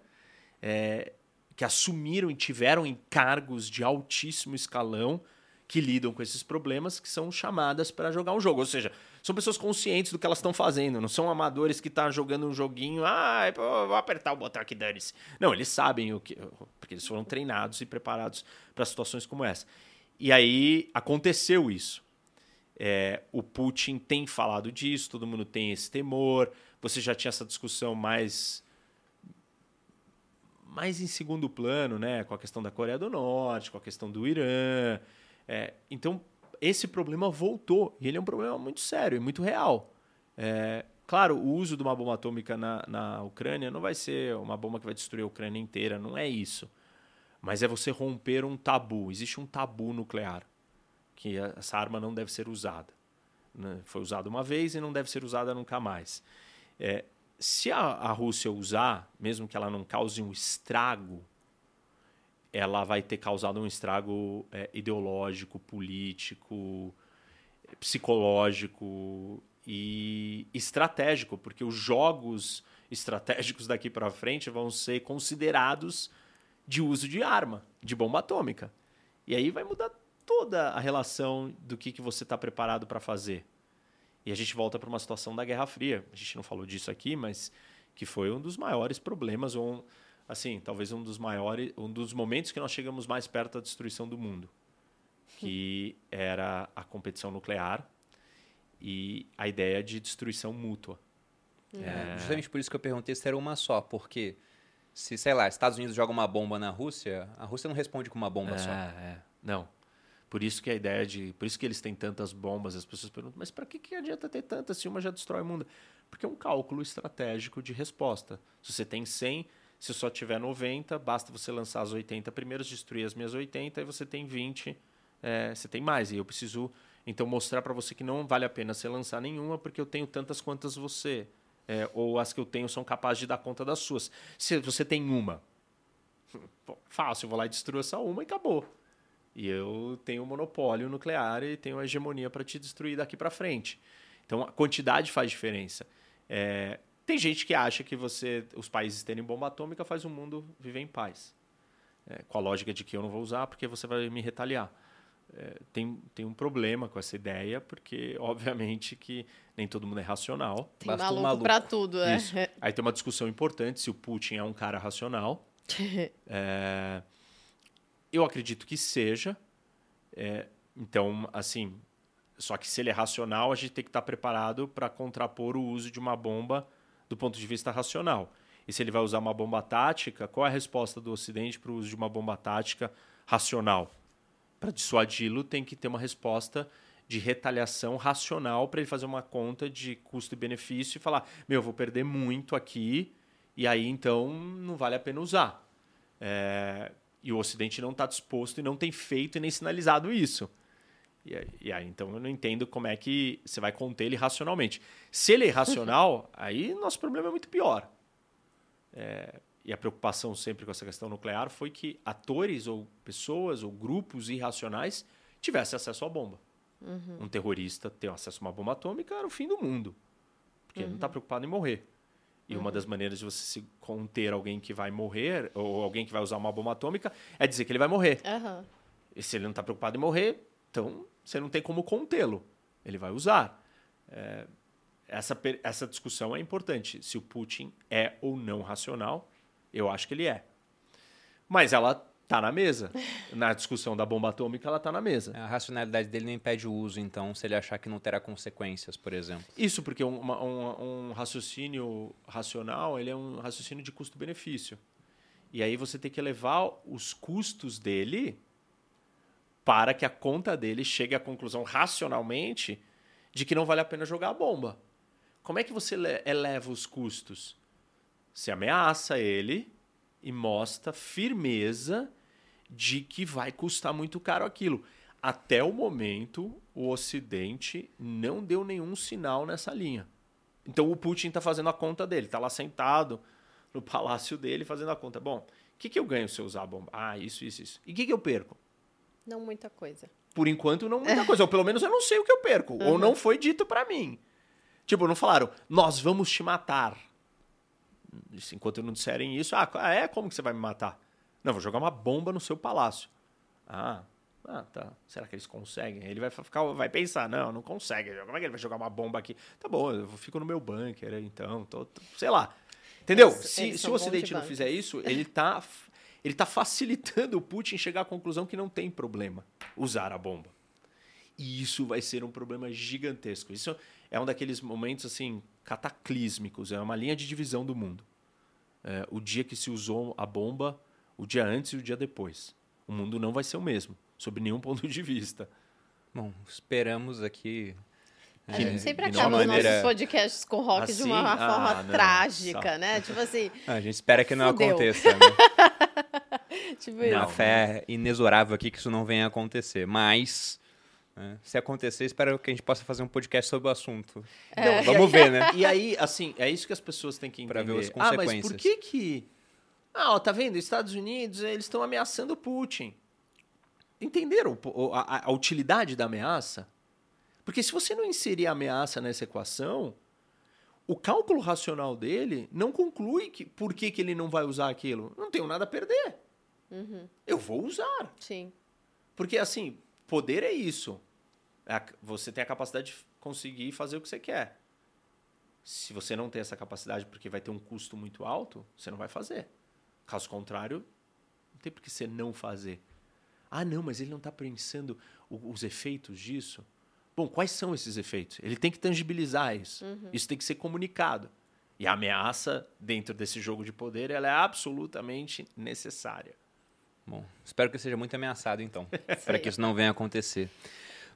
é, que assumiram e tiveram encargos de altíssimo escalão que lidam com esses problemas, que são chamadas para jogar um jogo. Ou seja, são pessoas conscientes do que elas estão fazendo, não são amadores que estão tá jogando um joguinho, ah, vou apertar o botão aqui, dane-se. Não, eles sabem o que. Porque eles foram treinados e preparados para situações como essa. E aí aconteceu isso. É, o Putin tem falado disso, todo mundo tem esse temor. Você já tinha essa discussão mais mais em segundo plano, né, com a questão da Coreia do Norte, com a questão do Irã. É, então esse problema voltou e ele é um problema muito sério e muito real. É, claro, o uso de uma bomba atômica na, na Ucrânia não vai ser uma bomba que vai destruir a Ucrânia inteira, não é isso. Mas é você romper um tabu. Existe um tabu nuclear que essa arma não deve ser usada. Né? Foi usada uma vez e não deve ser usada nunca mais. É, se a, a Rússia usar, mesmo que ela não cause um estrago, ela vai ter causado um estrago é, ideológico, político, psicológico e estratégico, porque os jogos estratégicos daqui para frente vão ser considerados de uso de arma, de bomba atômica. E aí vai mudar toda a relação do que, que você está preparado para fazer. E a gente volta para uma situação da Guerra Fria. A gente não falou disso aqui, mas que foi um dos maiores problemas, ou assim, talvez um dos maiores, um dos momentos que nós chegamos mais perto da destruição do mundo, que [LAUGHS] era a competição nuclear e a ideia de destruição mútua. É, justamente por isso que eu perguntei se era uma só, porque se, sei lá, Estados Unidos joga uma bomba na Rússia, a Rússia não responde com uma bomba é, só. É. Não. Por isso que a ideia de. Por isso que eles têm tantas bombas, as pessoas perguntam, mas para que, que adianta ter tantas se uma já destrói o mundo? Porque é um cálculo estratégico de resposta. Se você tem 100, se só tiver 90, basta você lançar as 80 primeiras, destruir as minhas 80 e você tem 20, é, você tem mais. E eu preciso, então, mostrar para você que não vale a pena você lançar nenhuma, porque eu tenho tantas quantas você. É, ou as que eu tenho são capazes de dar conta das suas. Se você tem uma, [LAUGHS] fácil, eu vou lá e destruo essa uma e acabou. E eu tenho um monopólio nuclear e tenho a hegemonia para te destruir daqui para frente. Então a quantidade faz diferença. É, tem gente que acha que você, os países terem bomba atômica faz o mundo viver em paz. É, com a lógica de que eu não vou usar porque você vai me retaliar. É, tem, tem um problema com essa ideia, porque [LAUGHS] obviamente que nem todo mundo é racional. Tem maluco, um maluco para tudo, é. Isso. Aí tem uma discussão importante se o Putin é um cara racional. [LAUGHS] é, eu acredito que seja. É, então, assim, só que se ele é racional, a gente tem que estar preparado para contrapor o uso de uma bomba do ponto de vista racional. E se ele vai usar uma bomba tática, qual é a resposta do Ocidente para o uso de uma bomba tática racional? Para dissuadi-lo, tem que ter uma resposta de retaliação racional para ele fazer uma conta de custo e benefício e falar: meu, eu vou perder muito aqui, e aí então não vale a pena usar. É, e o Ocidente não está disposto e não tem feito e nem sinalizado isso. E aí, então eu não entendo como é que você vai conter ele racionalmente. Se ele é irracional, [LAUGHS] aí nosso problema é muito pior. É, e a preocupação sempre com essa questão nuclear foi que atores ou pessoas ou grupos irracionais tivessem acesso à bomba. Uhum. Um terrorista ter acesso a uma bomba atômica era o fim do mundo. Porque uhum. ele não está preocupado em morrer. E uhum. uma das maneiras de você se conter alguém que vai morrer, ou alguém que vai usar uma bomba atômica, é dizer que ele vai morrer. Uhum. E se ele não está preocupado em morrer, então você não tem como contê-lo. Ele vai usar. É, essa, essa discussão é importante. Se o Putin é ou não racional, eu acho que ele é. Mas ela Tá na mesa. [LAUGHS] Na discussão da bomba atômica, ela tá na mesa. A racionalidade dele não impede o uso, então, se ele achar que não terá consequências, por exemplo. Isso, porque um, um, um raciocínio racional, ele é um raciocínio de custo-benefício. E aí você tem que levar os custos dele para que a conta dele chegue à conclusão racionalmente de que não vale a pena jogar a bomba. Como é que você eleva os custos? Você ameaça ele e mostra firmeza de que vai custar muito caro aquilo. Até o momento, o Ocidente não deu nenhum sinal nessa linha. Então o Putin está fazendo a conta dele, está lá sentado no palácio dele fazendo a conta. Bom, o que, que eu ganho se eu usar a bomba? Ah, isso, isso, isso. E o que, que eu perco? Não muita coisa. Por enquanto, não muita coisa. Ou pelo menos eu não sei o que eu perco. Uhum. Ou não foi dito para mim. Tipo, não falaram, nós vamos te matar. Enquanto não disserem isso, ah, é? Como que você vai me matar? Não, vou jogar uma bomba no seu palácio. Ah, ah, tá. Será que eles conseguem? Ele vai ficar, vai pensar, não, não consegue. Como é que ele vai jogar uma bomba aqui? Tá bom, eu fico no meu bunker, então, tô, tô, sei lá. Entendeu? Eles- se eles se o Ocidente não fizer isso, ele tá, ele tá facilitando o Putin chegar à conclusão que não tem problema usar a bomba. E isso vai ser um problema gigantesco. Isso é um daqueles momentos assim cataclísmicos, é uma linha de divisão do mundo. É, o dia que se usou a bomba, o dia antes e o dia depois. O mundo não vai ser o mesmo, sob nenhum ponto de vista. Bom, esperamos aqui. A é, gente sempre de uma acaba os maneira- nossos podcasts com rock de Assim? uma Ah, forma não, trágica, só. né? Tipo assim, A gente espera que não Fudeu. aconteça, né? [LAUGHS] [LAUGHS] tipo Uma isso. fé inexorável aqui que isso não venha a acontecer. Mas, né, se acontecer, espero que a gente possa fazer um podcast sobre o assunto. É. Então, vamos ver, né? E aí, assim, é isso que as pessoas têm que entender. Pra ver as Ah, mas por consequências. que que... Ah, ó, tá vendo? Estados Unidos, eles estão ameaçando o Putin. Entenderam a, a- a utilidade da ameaça? Porque se você não inserir a ameaça nessa equação, o cálculo racional dele não conclui que, por que, que ele não vai usar aquilo. Não tenho nada a perder. Eu vou usar. Sim. Porque, assim, poder é isso. É Você tem a capacidade de conseguir fazer o que você quer. Se você não tem essa capacidade porque vai ter um custo muito alto, você não vai fazer. Caso contrário, não tem por que você não fazer. Ah, não, mas ele não está pensando os efeitos disso. Bom, quais são esses efeitos? Ele tem que tangibilizar isso. Isso tem que ser comunicado. E a ameaça dentro desse jogo de poder ela é absolutamente necessária. Bom, espero que seja muito ameaçado, então, [LAUGHS] para que isso não venha a acontecer.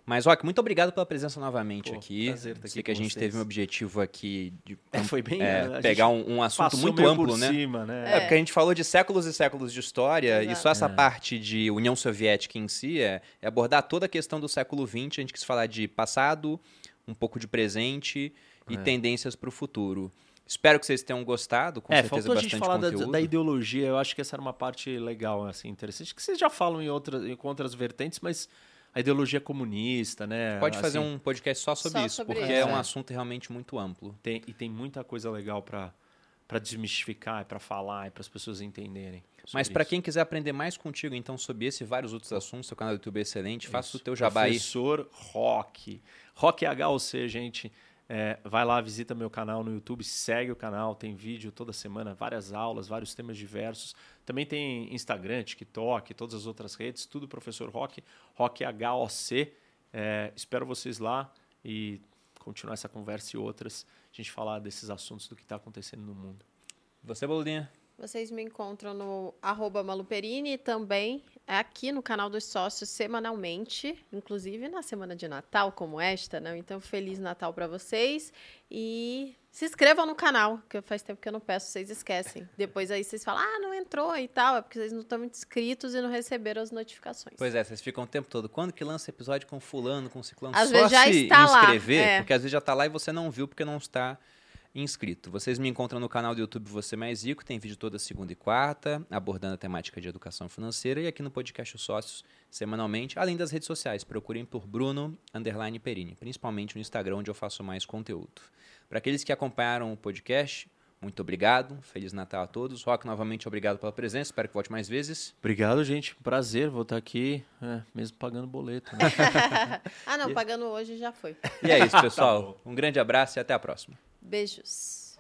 Mas, Rock, muito obrigado pela presença novamente Pô, aqui. prazer estar Sei aqui que a gente vocês. teve um objetivo aqui de [LAUGHS] É, foi bem. é, gente pegar um, um assunto muito meio amplo, por né? cima, né? É, porque a gente falou de séculos e séculos de história, e só essa parte de União Soviética em si é, é abordar toda a questão do século XX. A gente quis falar de passado, um pouco de presente e É. tendências para o futuro. Espero que vocês tenham gostado, com é, certeza faltou a bastante gente falar da, da ideologia. Eu acho que essa era uma parte legal, assim, interessante. Que vocês já falam em outras, em com outras vertentes, mas a ideologia comunista, né? Pode fazer assim, um podcast só sobre Só isso, sobre porque isso, é um é. assunto realmente muito amplo. tem- e tem muita coisa legal para para desmistificar, para falar e para as pessoas entenderem. Mas para isso. quem quiser aprender mais contigo, então, sobre esse e vários outros assuntos, seu canal do YouTube é excelente, faça o Isso. teu jabá aí. Professor Rock. Rock HOC, gente. É, vai lá, visita meu canal no YouTube, segue o canal, tem vídeo toda semana, várias aulas, vários temas diversos. Também tem Instagram, TikTok, todas as outras redes, tudo Professor Rock, Rock HOC. É, espero vocês lá e continuar essa conversa e outras, a gente falar desses assuntos do que está acontecendo no mundo. Você, Bolulinha? Vocês me encontram no arroba Maluperini também aqui no canal dos sócios semanalmente, inclusive na semana de Natal, como esta, né? Então, Feliz Natal para vocês. E se inscrevam no canal, que faz tempo que eu não peço, vocês esquecem. Depois aí vocês falam, ah, não entrou e tal, é porque vocês não estão inscritos e não receberam as notificações. Pois é, vocês ficam o tempo todo. Quando que lança episódio com fulano, com ciclano? Às Só vezes já se está lá, inscrever, é. porque às vezes já está lá e você não viu porque não está inscrito. Vocês me encontram no canal do YouTube Você Mais Rico, tem vídeo toda segunda e quarta, abordando a temática de educação financeira, e aqui no podcast Os Sócios, semanalmente, além das redes sociais. Procurem por Bruno Underline Perini, principalmente no Instagram, onde eu faço mais conteúdo. Para aqueles que acompanharam o podcast, muito obrigado. Feliz Natal a todos. Rock, novamente, obrigado pela presença. Espero que volte mais vezes. Obrigado, gente. Prazer, vou estar aqui, é, mesmo pagando boleto. né? [LAUGHS] ah, não, pagando hoje já foi. E é isso, [LAUGHS] Tá pessoal. um grande abraço e até a próxima. Beijos.